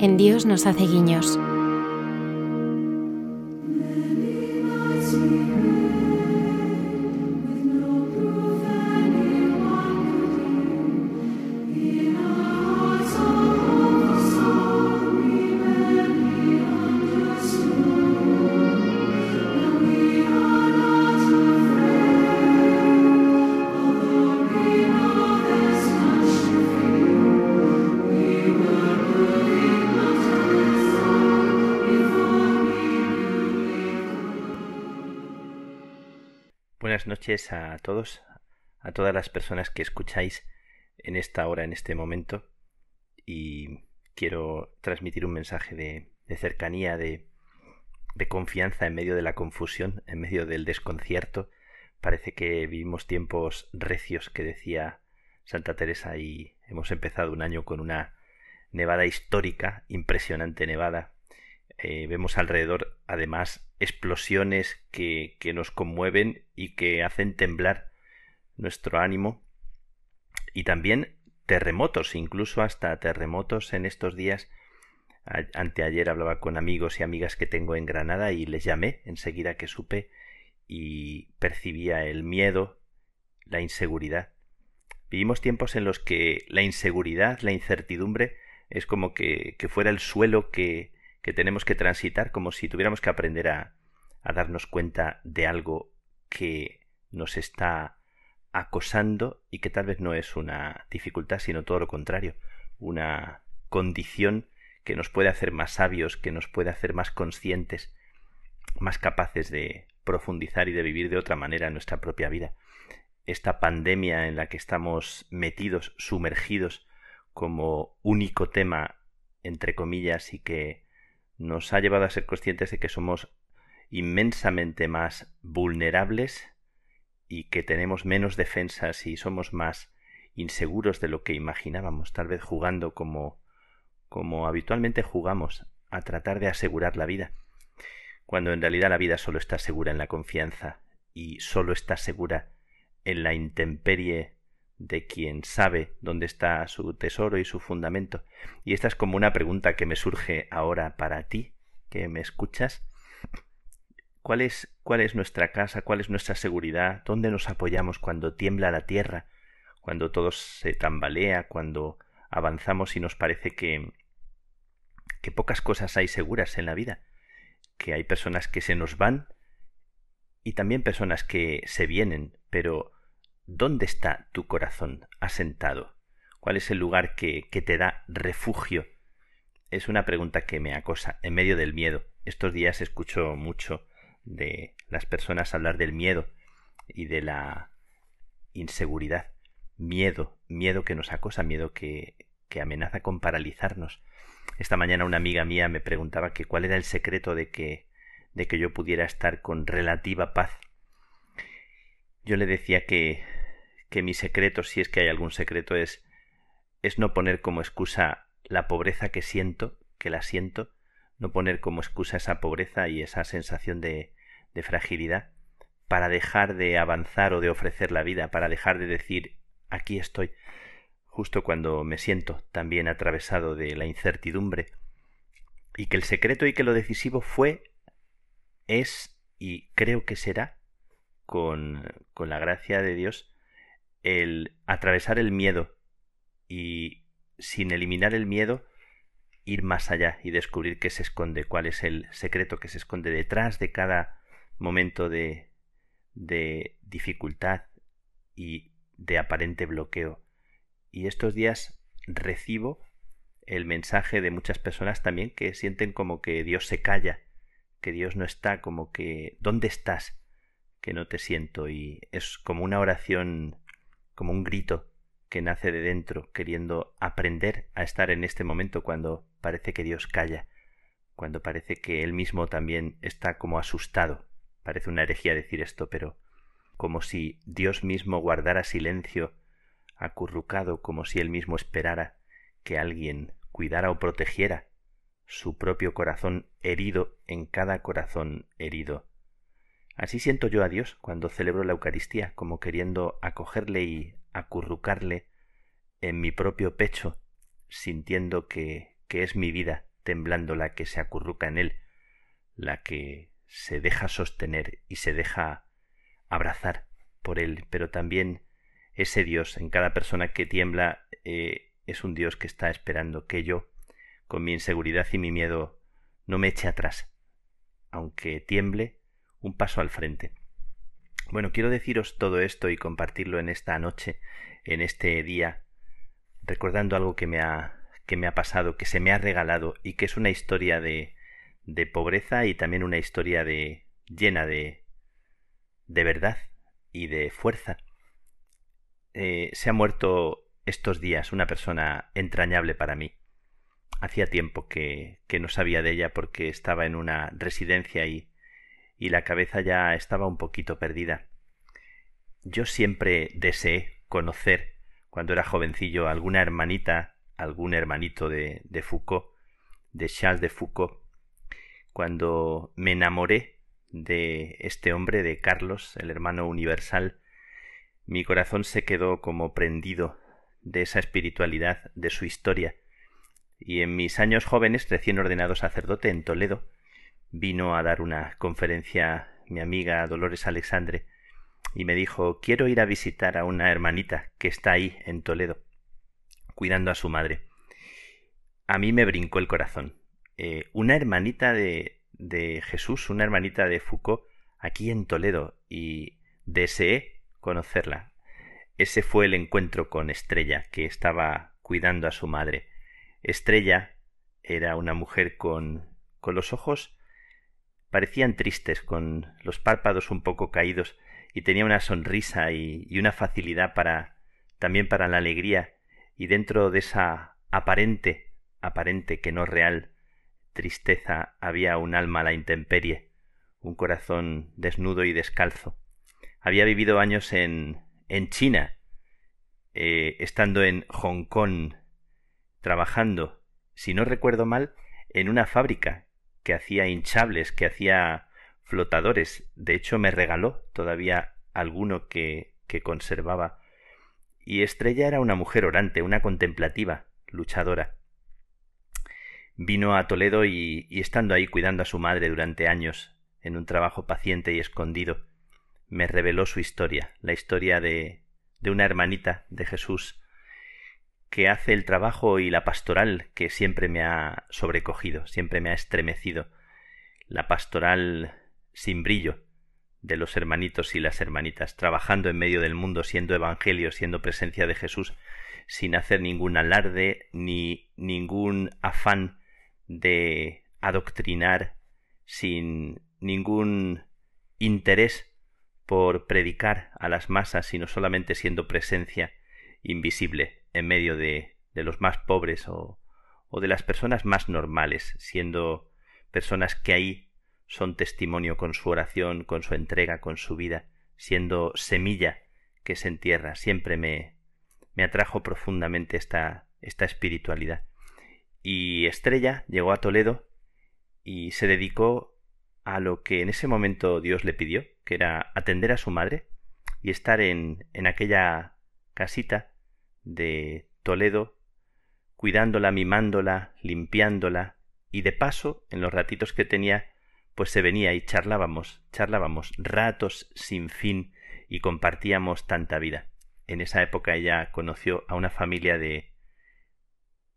en Dios nos hace guiños. A todos, a todas las personas que escucháis en esta hora, en este momento, y quiero transmitir un mensaje de, cercanía, de, de confianza en medio de la confusión, en medio del desconcierto. Parece que vivimos tiempos recios, que decía Santa Teresa, y hemos empezado un año con una nevada histórica, impresionante nevada. Eh, vemos alrededor, además, explosiones que, que nos conmueven y que hacen temblar nuestro ánimo. Y también terremotos, incluso hasta terremotos en estos días. Anteayer hablaba con amigos y amigas que tengo en Granada y les llamé enseguida que supe y percibía el miedo, la inseguridad. Vivimos tiempos en los que la inseguridad, la incertidumbre, es como que, que fuera el suelo que, que tenemos que transitar, como si tuviéramos que aprender a, a darnos cuenta de algo que nos está acosando y que tal vez no es una dificultad, sino todo lo contrario, una condición que nos puede hacer más sabios, que nos puede hacer más conscientes, más capaces de profundizar y de vivir de otra manera en nuestra propia vida. Esta pandemia en la que estamos metidos, sumergidos, como único tema, entre comillas, y que nos ha llevado a ser conscientes de que somos inmensamente más vulnerables y que tenemos menos defensas y somos más inseguros de lo que imaginábamos, tal vez jugando como como habitualmente jugamos a tratar de asegurar la vida, cuando en realidad la vida solo está segura en la confianza y solo está segura en la intemperie de quien sabe dónde está su tesoro y su fundamento. Y esta es como una pregunta que me surge ahora para ti, que me escuchas. ¿Cuál es, cuál es nuestra casa? ¿Cuál es nuestra seguridad? ¿Dónde nos apoyamos cuando tiembla la tierra? Cuando todo se tambalea, cuando avanzamos y nos parece que, que pocas cosas hay seguras en la vida, que hay personas que se nos van y también personas que se vienen, pero ¿Dónde está tu corazón asentado? ¿Cuál es el lugar que, que te da refugio? Es una pregunta que me acosa en medio del miedo. Estos días escucho mucho de las personas hablar del miedo y de la inseguridad. Miedo, miedo que nos acosa, miedo que, que amenaza con paralizarnos. Esta mañana una amiga mía me preguntaba que cuál era el secreto de que de que yo pudiera estar con relativa paz. Yo le decía que que mi secreto, si es que hay algún secreto, es, es no poner como excusa la pobreza que siento, que la siento, no poner como excusa esa pobreza y esa sensación de, de fragilidad, para dejar de avanzar o de ofrecer la vida, para dejar de decir aquí estoy, justo cuando me siento también atravesado de la incertidumbre, y que el secreto y que lo decisivo fue, es y creo que será, con, con la gracia de Dios, el atravesar el miedo y sin eliminar el miedo ir más allá y descubrir qué se esconde, cuál es el secreto que se esconde detrás de cada momento de, de dificultad y de aparente bloqueo. Y estos días recibo el mensaje de muchas personas también que sienten como que Dios se calla, que Dios no está, como que ¿dónde estás? que no te siento y es como una oración como un grito que nace de dentro, queriendo aprender a estar en este momento cuando parece que Dios calla, cuando parece que Él mismo también está como asustado. Parece una herejía decir esto, pero como si Dios mismo guardara silencio, acurrucado, como si Él mismo esperara que alguien cuidara o protegiera su propio corazón herido en cada corazón herido Así siento yo a Dios cuando celebro la Eucaristía, como queriendo acogerle y acurrucarle en mi propio pecho, sintiendo que, que es mi vida temblando la que se acurruca en él, la que se deja sostener y se deja abrazar por él, pero también ese Dios en cada persona que tiembla eh, es un Dios que está esperando que yo, con mi inseguridad y mi miedo, no me eche atrás, aunque tiemble, un paso al frente. Bueno, quiero deciros todo esto y compartirlo en esta noche, en este día, recordando algo que me ha que me ha pasado, que se me ha regalado y que es una historia de de pobreza y también una historia de llena de de verdad, y de fuerza. Eh, se ha muerto estos días una persona entrañable para mí. Hacía tiempo que, que no sabía de ella porque estaba en una residencia y, y la cabeza ya estaba un poquito perdida. Yo siempre deseé conocer, cuando era jovencillo, alguna hermanita, algún hermanito de, de Foucault, de Charles de Foucault, cuando me enamoré de este hombre, de Carlos, el hermano universal, mi corazón se quedó como prendido de esa espiritualidad, de su historia, y en mis años jóvenes, recién ordenado sacerdote en Toledo, vino a dar una conferencia mi amiga Dolores Alexandre, y me dijo quiero ir a visitar a una hermanita que está ahí en Toledo, cuidando a su madre. A mí me brincó el corazón. Eh, una hermanita de, de Jesús, una hermanita de Foucault, aquí en Toledo, y deseé conocerla. Ese fue el encuentro con Estrella, que estaba cuidando a su madre. Estrella era una mujer con, con los ojos parecían tristes, con los párpados un poco caídos, y tenía una sonrisa y, una facilidad para también para la alegría, y dentro de esa aparente, aparente que no real, tristeza había un alma a la intemperie, un corazón desnudo y descalzo. Había vivido años en, en China, eh, estando en Hong Kong, trabajando, si no recuerdo mal, en una fábrica que hacía hinchables, que hacía flotadores. De hecho, me regaló todavía alguno que, conservaba. Y Estrella era una mujer orante, una contemplativa, luchadora. Vino a Toledo y, y estando ahí cuidando a su madre durante años, en un trabajo paciente y escondido, me reveló su historia, la historia de, de una hermanita de Jesús que hace el trabajo y la pastoral que siempre me ha sobrecogido, siempre me ha estremecido, la pastoral sin brillo de los hermanitos y las hermanitas, trabajando en medio del mundo, siendo evangelio, siendo presencia de Jesús, sin hacer ningún alarde ni ningún afán de adoctrinar, sin ningún interés por predicar a las masas, sino solamente siendo presencia invisible en medio de, de los más pobres o, o de las personas más normales, siendo personas que ahí son testimonio con su oración, con su entrega, con su vida, siendo semilla que se entierra. Siempre me, me atrajo profundamente esta, esta espiritualidad. Y Estrella llegó a Toledo y se dedicó a lo que en ese momento Dios le pidió, que era atender a su madre y estar en, en aquella casita de Toledo, cuidándola, mimándola, limpiándola, y de paso, en los ratitos que tenía, pues se venía y charlábamos, charlábamos ratos sin fin y compartíamos tanta vida. En esa época ella conoció a una familia de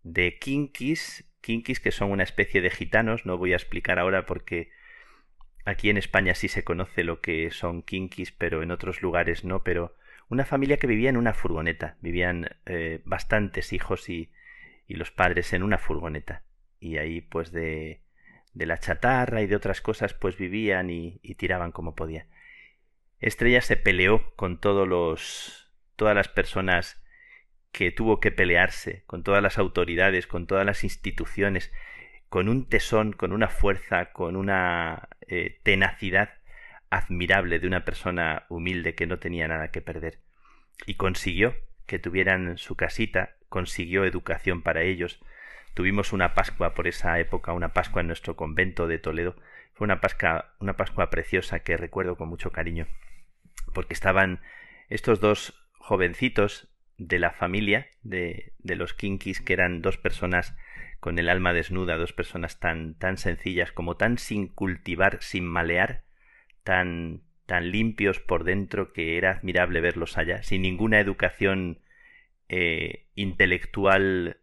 de kinkis, kinkis que son una especie de gitanos, no voy a explicar ahora porque aquí en España sí se conoce lo que son kinkis, pero en otros lugares no, pero una familia que vivía en una furgoneta, vivían eh, bastantes hijos y, y los padres en una furgoneta, y ahí pues de, de la chatarra y de otras cosas pues vivían y, tiraban como podía. Estrella se peleó con todos los todas las personas que tuvo que pelearse con todas las autoridades, con todas las instituciones, con un tesón, con una fuerza, con una eh, tenacidad admirable de una persona humilde que no tenía nada que perder. Y consiguió que tuvieran su casita, consiguió educación para ellos. Tuvimos una Pascua por esa época, una Pascua en nuestro convento de Toledo. Fue una Pascua, una Pascua preciosa que recuerdo con mucho cariño, porque estaban estos dos jovencitos de la familia de, de los Kinkis, que eran dos personas con el alma desnuda, dos personas tan, tan sencillas, como tan sin cultivar, sin malear, tan, tan limpios por dentro que era admirable verlos allá, sin ninguna educación eh, intelectual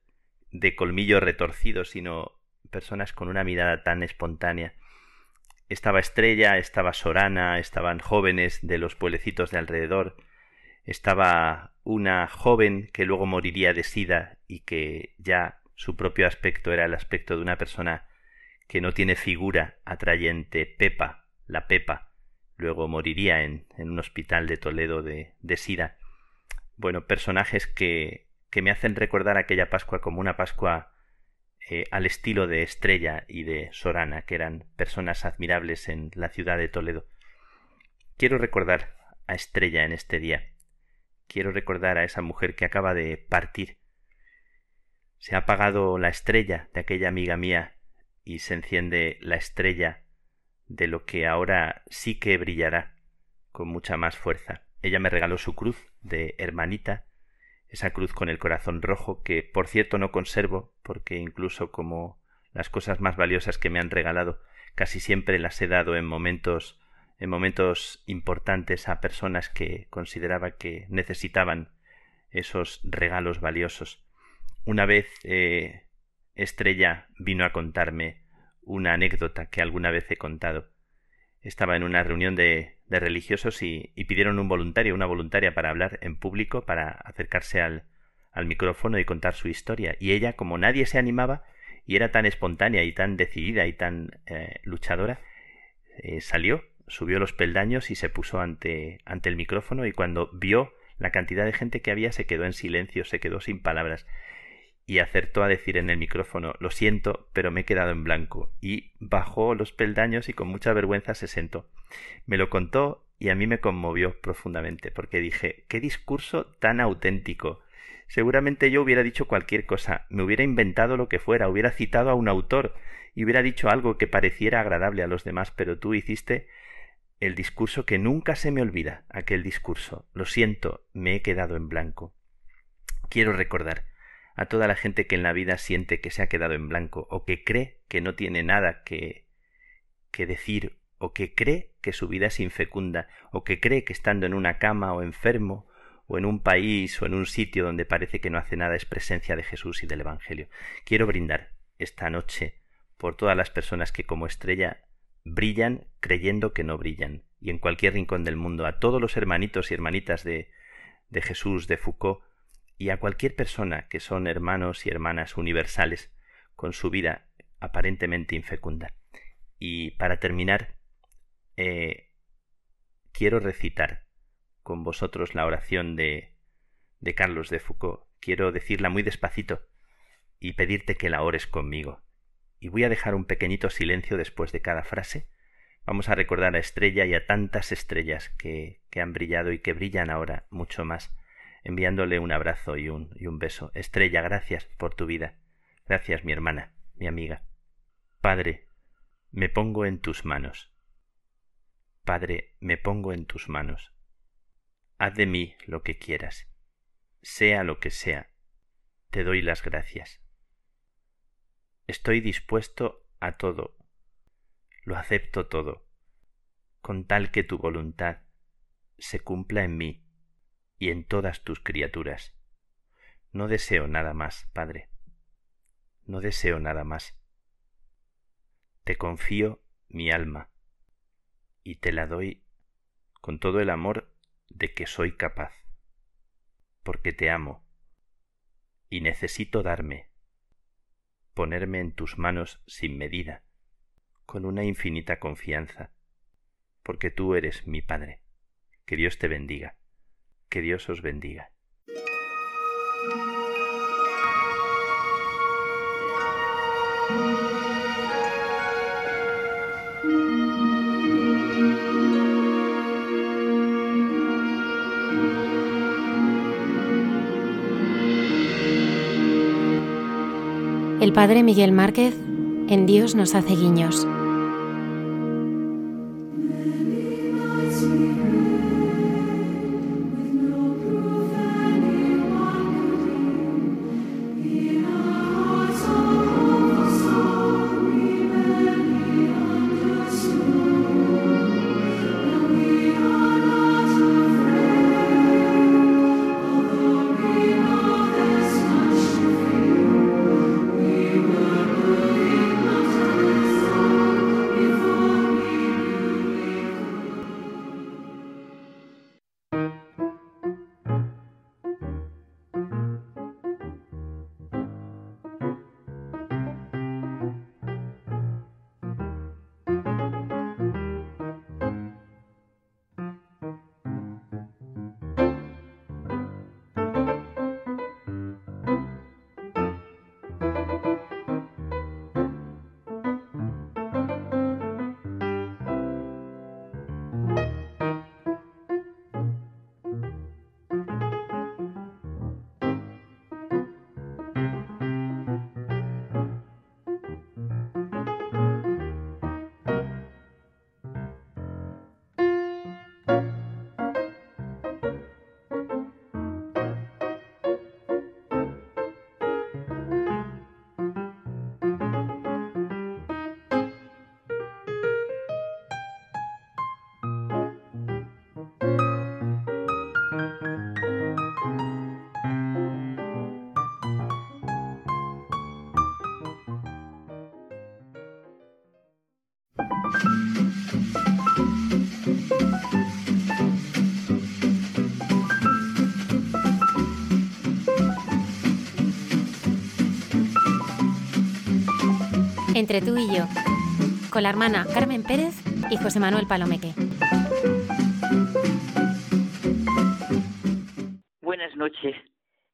de colmillo retorcido, sino personas con una mirada tan espontánea. Estaba Estrella, estaba Sorana, estaban jóvenes de los pueblecitos de alrededor, estaba una joven que luego moriría de sida y que ya su propio aspecto era el aspecto de una persona que no tiene figura atrayente, Pepa, la Pepa, luego moriría en, un hospital de Toledo de, de SIDA. Bueno, personajes que, que me hacen recordar aquella Pascua como una Pascua eh, al estilo de Estrella y de Sorana, que eran personas admirables en la ciudad de Toledo. Quiero recordar a Estrella en este día. Quiero recordar a esa mujer que acaba de partir. Se ha apagado la estrella de aquella amiga mía y se enciende la estrella de lo que ahora sí que brillará con mucha más fuerza. Ella me regaló su cruz de hermanita esa cruz con el corazón rojo que por cierto no conservo porque incluso como las cosas más valiosas que me han regalado casi siempre las he dado en momentos en momentos importantes a personas que consideraba que necesitaban esos regalos valiosos. Una vez eh, Estrella vino a contarme una anécdota que alguna vez he contado. Estaba en una reunión de de religiosos y, pidieron un voluntario, una voluntaria para hablar en público, para acercarse al, al micrófono y contar su historia. Y ella, como nadie se animaba, y era tan espontánea y tan decidida y tan eh, luchadora, eh, salió, subió los peldaños y se puso ante, ante el micrófono y cuando vio la cantidad de gente que había se quedó en silencio, se quedó sin palabras y acertó a decir en el micrófono Lo siento, pero me he quedado en blanco. y bajó los peldaños y con mucha vergüenza se sentó. Me lo contó y a mí me conmovió profundamente, porque dije qué discurso tan auténtico. Seguramente yo hubiera dicho cualquier cosa, me hubiera inventado lo que fuera, hubiera citado a un autor y hubiera dicho algo que pareciera agradable a los demás, pero tú hiciste el discurso que nunca se me olvida, aquel discurso. Lo siento, me he quedado en blanco. Quiero recordar a toda la gente que en la vida siente que se ha quedado en blanco o que cree que no tiene nada que, que decir o que cree que su vida es infecunda o que cree que estando en una cama o enfermo o en un país o en un sitio donde parece que no hace nada es presencia de Jesús y del Evangelio. Quiero brindar esta noche por todas las personas que como estrella brillan creyendo que no brillan y en cualquier rincón del mundo a todos los hermanitos y hermanitas de, de Jesús, de Foucault, y a cualquier persona que son hermanos y hermanas universales con su vida aparentemente infecunda. Y para terminar, eh, quiero recitar con vosotros la oración de, de Carlos de Foucault. Quiero decirla muy despacito y pedirte que la ores conmigo. Y voy a dejar un pequeñito silencio después de cada frase. Vamos a recordar a Estrella y a tantas estrellas que, que han brillado y que brillan ahora mucho más enviándole un abrazo y un, y un beso. Estrella, gracias por tu vida. Gracias, mi hermana, mi amiga. Padre, me pongo en tus manos. Padre, me pongo en tus manos. Haz de mí lo que quieras. Sea lo que sea, te doy las gracias. Estoy dispuesto a todo. Lo acepto todo, con tal que tu voluntad se cumpla en mí y en todas tus criaturas. No deseo nada más, Padre. No deseo nada más. Te confío mi alma y te la doy con todo el amor de que soy capaz, porque te amo y necesito darme, ponerme en tus manos sin medida, con una infinita confianza, porque tú eres mi Padre. Que Dios te bendiga. Que Dios os bendiga. El padre Miguel Márquez en Dios nos hace guiños. Entre tú y yo, con la hermana Carmen Pérez y José Manuel Palomeque. Buenas noches,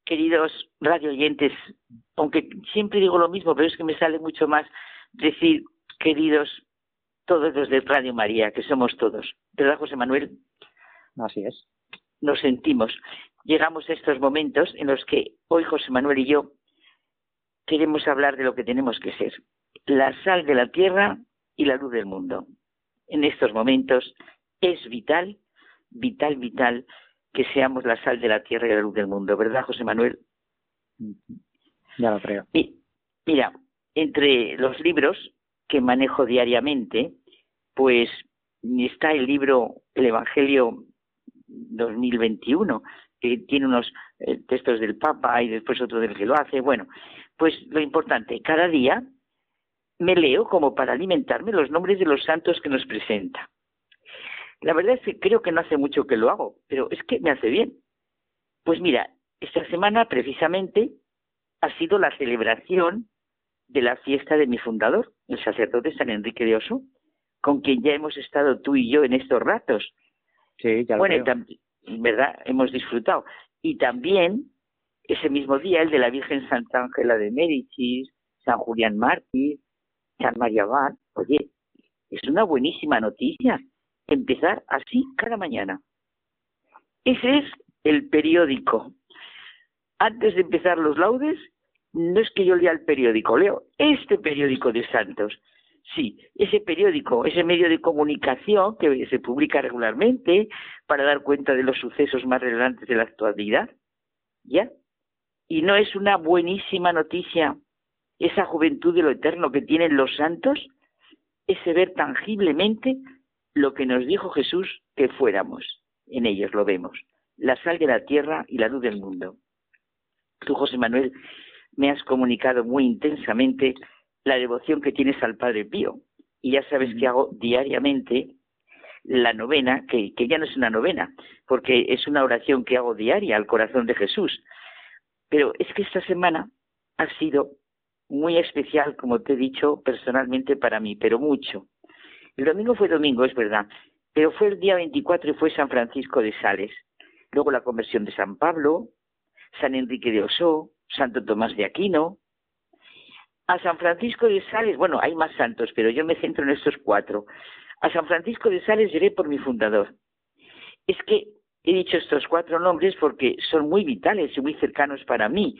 queridos radio oyentes, aunque siempre digo lo mismo, pero es que me sale mucho más decir, queridos todos los de Radio María, que somos todos. ¿Verdad, José Manuel? Así es. Nos sentimos. Llegamos a estos momentos en los que hoy José Manuel y yo queremos hablar de lo que tenemos que ser. La sal de la tierra y la luz del mundo. En estos momentos es vital, vital, vital que seamos la sal de la tierra y la luz del mundo, ¿verdad, José Manuel? Ya lo creo. mira, entre los libros que manejo diariamente, pues está el libro El Evangelio 2021, que tiene unos eh, textos del Papa y después otro del que lo hace. Bueno, pues lo importante, cada día me leo como para alimentarme los nombres de los santos que nos presenta. La verdad es que creo que no hace mucho que lo hago, pero es que me hace bien. Pues mira, esta semana precisamente ha sido la celebración de la fiesta de mi fundador, el sacerdote San Enrique de Oso, con quien ya hemos estado tú y yo en estos ratos. Sí, ya lo bueno, ¿verdad? Hemos disfrutado. Y también ese mismo día el de la Virgen Santa Ángela de Médicis, San Julián Mártir, Abad. Oye, es una buenísima noticia empezar así cada mañana. Ese es el periódico. Antes de empezar los laudes, no es que yo lea el periódico, leo este periódico de Santos. Sí, ese periódico, ese medio de comunicación que se publica regularmente para dar cuenta de los sucesos más relevantes de la actualidad. ¿Ya? Y no es una buenísima noticia esa juventud de lo eterno que tienen los santos, ese ver tangiblemente lo que nos dijo Jesús que fuéramos. En ellos lo vemos, la sal de la tierra y la luz del mundo. Tú, José Manuel, me has comunicado muy intensamente la devoción que tienes al Padre Pío. Y ya sabes que hago diariamente la novena, que, que ya no es una novena, porque es una oración que hago diaria al corazón de Jesús. Pero es que esta semana ha sido muy especial, como te he dicho, personalmente para mí, pero mucho. El domingo fue domingo, es verdad, pero fue el día 24 y fue San Francisco de Sales. Luego la conversión de San Pablo, San Enrique de Osó, Santo Tomás de Aquino. A San Francisco de Sales, bueno, hay más santos, pero yo me centro en estos cuatro. A San Francisco de Sales llegué por mi fundador. Es que he dicho estos cuatro nombres porque son muy vitales y muy cercanos para mí.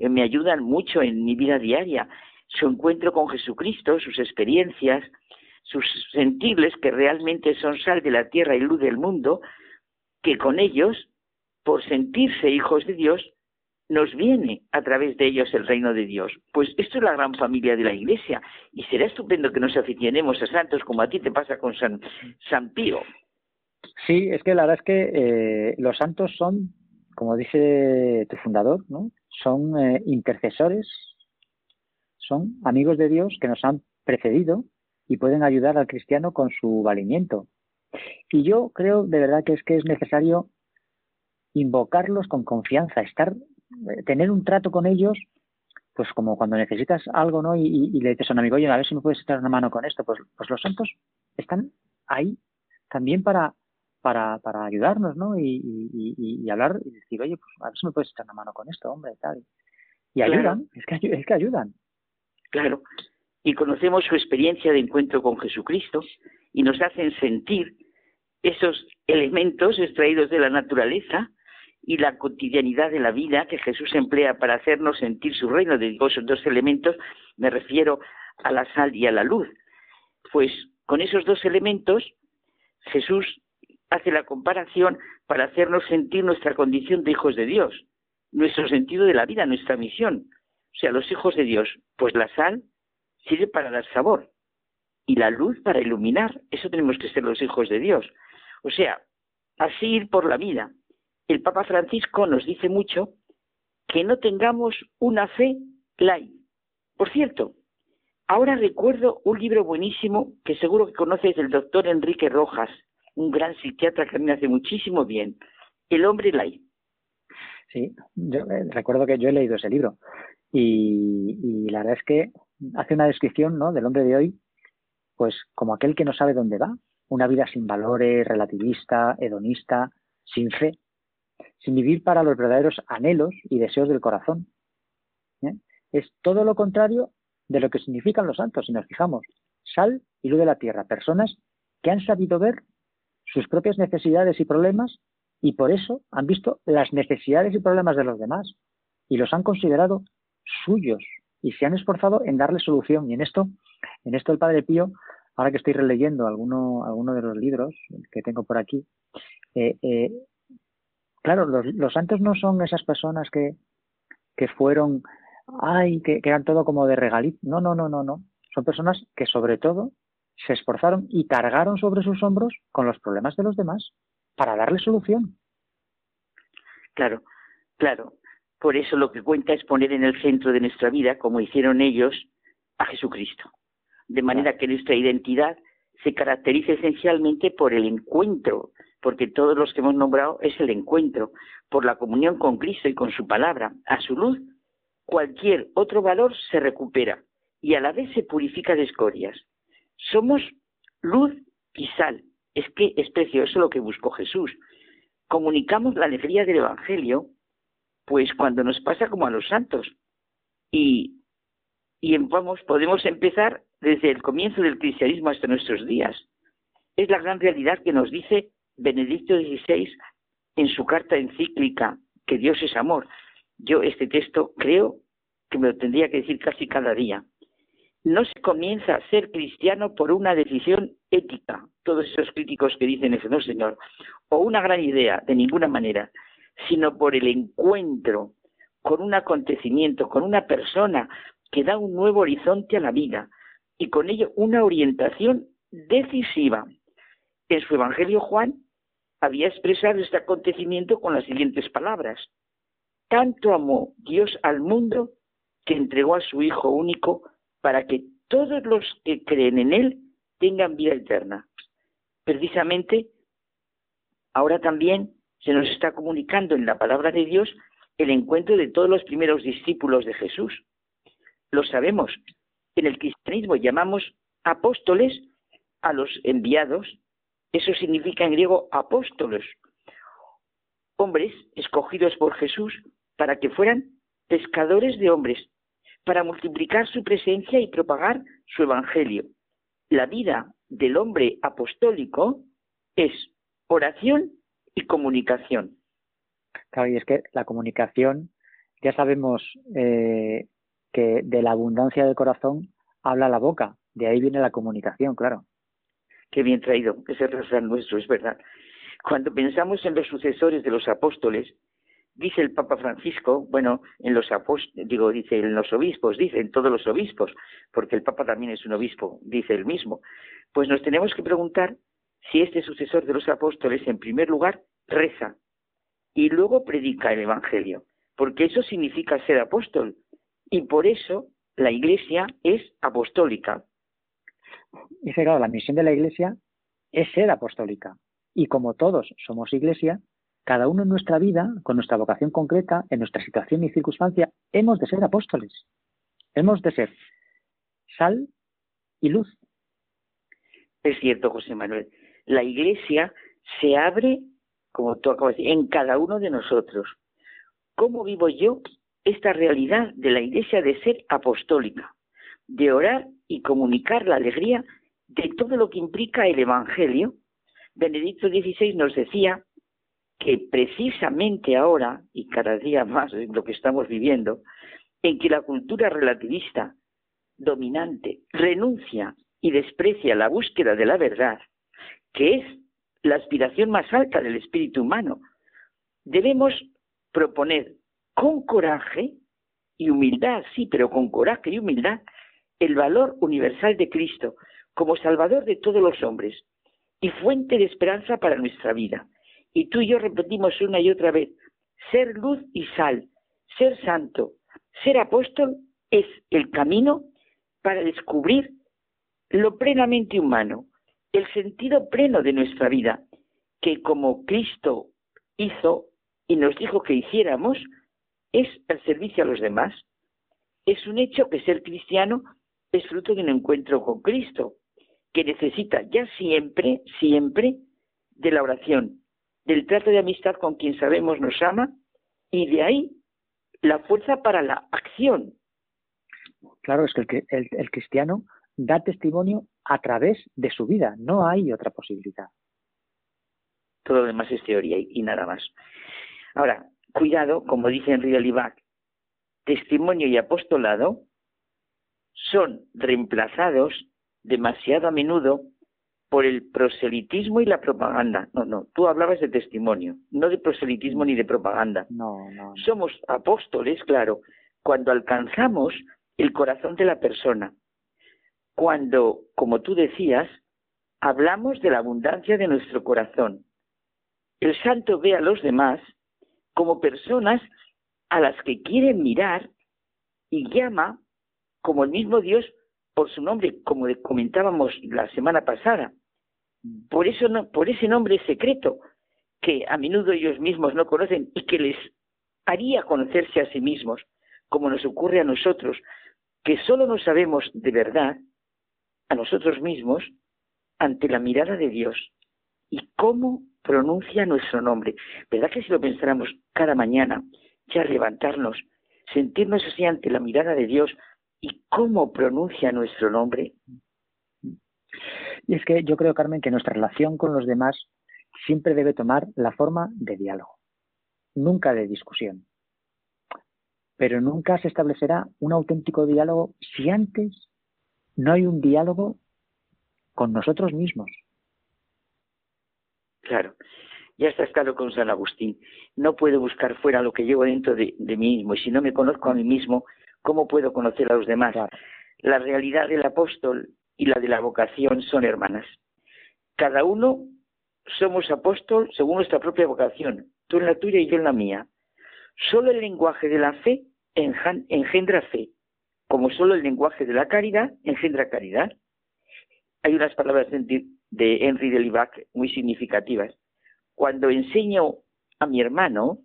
Eh, me ayudan mucho en mi vida diaria. Su encuentro con Jesucristo, sus experiencias, sus sentibles que realmente son sal de la tierra y luz del mundo, que con ellos, por sentirse hijos de Dios, nos viene a través de ellos el reino de Dios. Pues esto es la gran familia de la Iglesia y será estupendo que nos aficionemos a santos como a ti te pasa con San, San Pío. Sí, es que la verdad es que eh, los santos son, como dice tu fundador, ¿no? Son eh, intercesores, son amigos de Dios que nos han precedido y pueden ayudar al cristiano con su valimiento. Y yo creo de verdad que es que es necesario invocarlos con confianza, estar eh, tener un trato con ellos, pues como cuando necesitas algo, ¿no? Y, le dices a un amigo, oye, a ver si me puedes echar una mano con esto, pues, pues los santos están ahí también para, para, para ayudarnos, ¿no? Y, y, hablar y decir, oye, pues a ver si me puedes echar una mano con esto, hombre, tal. Y ayudan, es, que, es que ayudan. Claro. Y conocemos su experiencia de encuentro con Jesucristo y nos hacen sentir esos elementos extraídos de la naturaleza y la cotidianidad de la vida que Jesús emplea para hacernos sentir su reino. De esos dos elementos me refiero a la sal y a la luz. Pues con esos dos elementos Jesús hace la comparación para hacernos sentir nuestra condición de hijos de Dios, nuestro sentido de la vida, nuestra misión. O sea, los hijos de Dios, pues la sal sirve para dar sabor y la luz para iluminar. Eso tenemos que ser los hijos de Dios. O sea, así ir por la vida, el Papa Francisco nos dice mucho que no tengamos una fe light. Por cierto, ahora recuerdo un libro buenísimo que seguro que conoces del doctor Enrique Rojas, un gran psiquiatra que me hace muchísimo bien, El hombre light. Sí, yo eh, recuerdo que yo he leído ese libro y, la verdad es que hace una descripción ¿no? del hombre de hoy, pues como aquel que no sabe dónde va, una vida sin valores, relativista, hedonista, sin fe, sin vivir para los verdaderos anhelos y deseos del corazón. ¿eh? Es todo lo contrario de lo que significan los santos, si nos fijamos. Sal y luz de la tierra, personas que han sabido ver sus propias necesidades y problemas y por eso han visto las necesidades y problemas de los demás y los han considerado suyos y se han esforzado en darle solución. Y en esto, en esto el Padre Pío, ahora que estoy releyendo alguno, alguno de los libros que tengo por aquí, eh, eh, claro, los, santos no son esas personas que, que fueron, ay, que, que eran todo como de regalito. No, no, no, no, no. Son personas que sobre todo se esforzaron y cargaron sobre sus hombros con los problemas de los demás para darle solución. Claro, claro. Por eso lo que cuenta es poner en el centro de nuestra vida, como hicieron ellos, a Jesucristo. De manera que nuestra identidad se caracteriza esencialmente por el encuentro, porque todos los que hemos nombrado es el encuentro, por la comunión con Cristo y con su palabra. A su luz, cualquier otro valor se recupera y a la vez se purifica de escorias. Somos luz y sal. Es que es precioso lo que buscó Jesús. Comunicamos la alegría del Evangelio, pues cuando nos pasa como a los santos. Y, y vamos, podemos empezar desde el comienzo del cristianismo hasta nuestros días. Es la gran realidad que nos dice Benedicto XVI en su carta encíclica, que Dios es amor. Yo este texto creo que me lo tendría que decir casi cada día no se comienza a ser cristiano por una decisión ética, todos esos críticos que dicen eso, no señor, o una gran idea, de ninguna manera, sino por el encuentro con un acontecimiento, con una persona que da un nuevo horizonte a la vida y con ello una orientación decisiva. En su Evangelio Juan había expresado este acontecimiento con las siguientes palabras. Tanto amó Dios al mundo que entregó a su Hijo único para que todos los que creen en Él tengan vida eterna. Precisamente, ahora también se nos está comunicando en la palabra de Dios el encuentro de todos los primeros discípulos de Jesús. Lo sabemos. En el cristianismo llamamos apóstoles a los enviados. Eso significa en griego apóstoles. Hombres escogidos por Jesús para que fueran pescadores de hombres, para multiplicar su presencia y propagar su evangelio. La vida del hombre apostólico es oración y comunicación. Claro, y es que la comunicación, ya sabemos eh, que de la abundancia del corazón habla la boca, de ahí viene la comunicación, claro. Qué bien traído, ese refrán nuestro, es verdad. Cuando pensamos en los sucesores de los apóstoles, dice el Papa Francisco, bueno, en los digo, dice en los obispos, dice en todos los obispos, porque el Papa también es un obispo, dice el mismo, pues nos tenemos que preguntar si este sucesor de los apóstoles, en primer lugar, reza y luego predica el Evangelio, porque eso significa ser apóstol, y por eso la Iglesia es apostólica. Y claro, la misión de la Iglesia es ser apostólica, y como todos somos Iglesia, cada uno en nuestra vida, con nuestra vocación concreta, en nuestra situación y circunstancia, hemos de ser apóstoles. Hemos de ser sal y luz. Es cierto, José Manuel. La iglesia se abre, como tú acabas de decir, en cada uno de nosotros. ¿Cómo vivo yo esta realidad de la iglesia de ser apostólica? De orar y comunicar la alegría de todo lo que implica el Evangelio. Benedicto XVI nos decía que precisamente ahora, y cada día más lo que estamos viviendo, en que la cultura relativista dominante renuncia y desprecia la búsqueda de la verdad, que es la aspiración más alta del espíritu humano, debemos proponer con coraje y humildad, sí, pero con coraje y humildad, el valor universal de Cristo como Salvador de todos los hombres y fuente de esperanza para nuestra vida. Y tú y yo repetimos una y otra vez, ser luz y sal, ser santo, ser apóstol es el camino para descubrir lo plenamente humano, el sentido pleno de nuestra vida, que como Cristo hizo y nos dijo que hiciéramos es el servicio a los demás. Es un hecho que ser cristiano es fruto de un encuentro con Cristo, que necesita ya siempre, siempre de la oración, del trato de amistad con quien sabemos nos ama y de ahí la fuerza para la acción. Claro, es que el, el cristiano da testimonio a través de su vida, no hay otra posibilidad. Todo lo demás es teoría y, nada más. Ahora, cuidado, como dice Henry Olivac, testimonio y apostolado son reemplazados demasiado a menudo por el proselitismo y la propaganda. No, no, tú hablabas de testimonio, no de proselitismo ni de propaganda. No, no, Somos apóstoles, claro, cuando alcanzamos el corazón de la persona, cuando, como tú decías, hablamos de la abundancia de nuestro corazón. El santo ve a los demás como personas a las que quiere mirar y llama como el mismo Dios por su nombre, como comentábamos la semana pasada. Por eso no, por ese nombre secreto que a menudo ellos mismos no conocen y que les haría conocerse a sí mismos, como nos ocurre a nosotros, que solo nos sabemos de verdad a nosotros mismos ante la mirada de Dios y cómo pronuncia nuestro nombre. ¿Verdad que si lo pensáramos cada mañana, ya levantarnos, sentirnos así ante la mirada de Dios y cómo pronuncia nuestro nombre? Y es que yo creo, Carmen, que nuestra relación con los demás siempre debe tomar la forma de diálogo, nunca de discusión. Pero nunca se establecerá un auténtico diálogo si antes no hay un diálogo con nosotros mismos. Claro, ya está claro con San Agustín. No puedo buscar fuera lo que llevo dentro de, mí mismo. Y si no me conozco a mí mismo, ¿cómo puedo conocer a los demás? La realidad del apóstol y la de la vocación son hermanas. Cada uno somos apóstol según nuestra propia vocación. Tú en la tuya y yo en la mía. Solo el lenguaje de la fe engendra fe como solo el lenguaje de la caridad engendra caridad. Hay unas palabras de Henry de Libac muy significativas. Cuando enseño a mi hermano,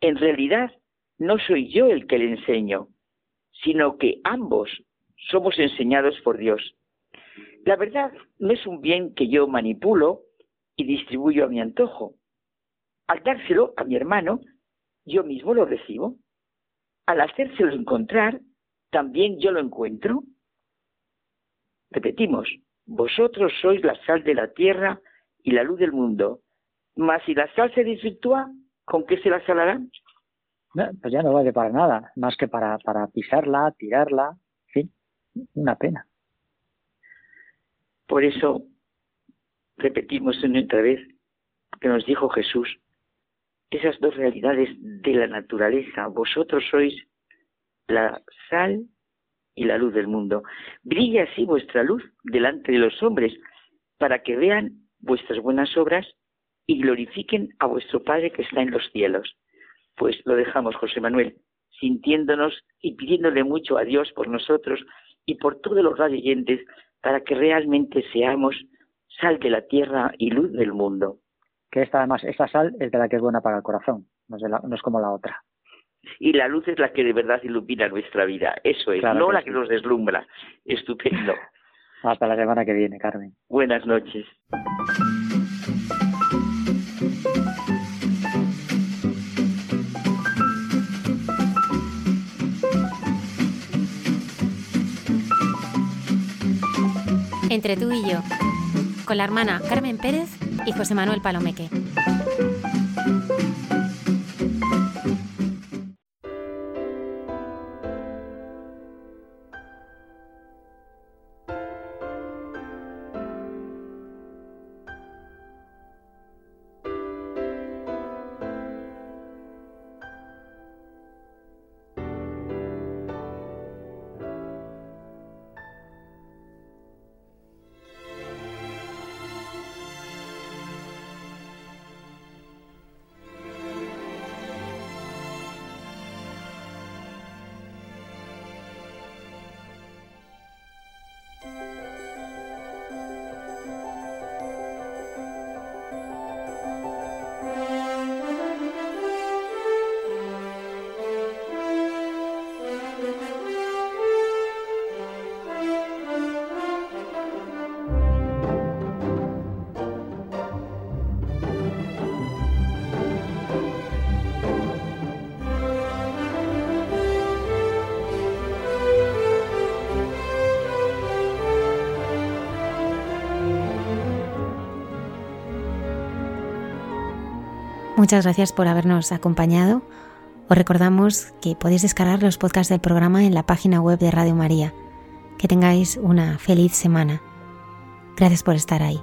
en realidad no soy yo el que le enseño, sino que ambos somos enseñados por Dios. La verdad no es un bien que yo manipulo y distribuyo a mi antojo. Al dárselo a mi hermano, yo mismo lo recibo. Al hacérselo encontrar, también yo lo encuentro. Repetimos, vosotros sois la sal de la tierra y la luz del mundo. Mas si la sal se desvirtúa, ¿con qué se la salará? pues ya no vale para nada, más que para, para pisarla, tirarla, sí, una pena. Por eso repetimos una otra vez que nos dijo Jesús, esas dos realidades de la naturaleza, vosotros sois la sal y la luz del mundo. Brille así vuestra luz delante de los hombres, para que vean vuestras buenas obras y glorifiquen a vuestro Padre que está en los cielos. Pues lo dejamos, José Manuel, sintiéndonos y pidiéndole mucho a Dios por nosotros y por todos los radioyentes, para que realmente seamos sal de la tierra y luz del mundo. Que esta además, esta sal es de la que es buena para el corazón, no es, no es como la otra y la luz es la que de verdad ilumina nuestra vida. Eso es, no la que nos deslumbra. Estupendo. Hasta la semana que viene, Carmen. Buenas noches. Entre tú y yo, con la hermana Carmen Pérez y José Manuel Palomeque. Muchas gracias por habernos acompañado. Os recordamos que podéis descargar los podcasts del programa en la página web de Radio María. Que tengáis una feliz semana. Gracias por estar ahí.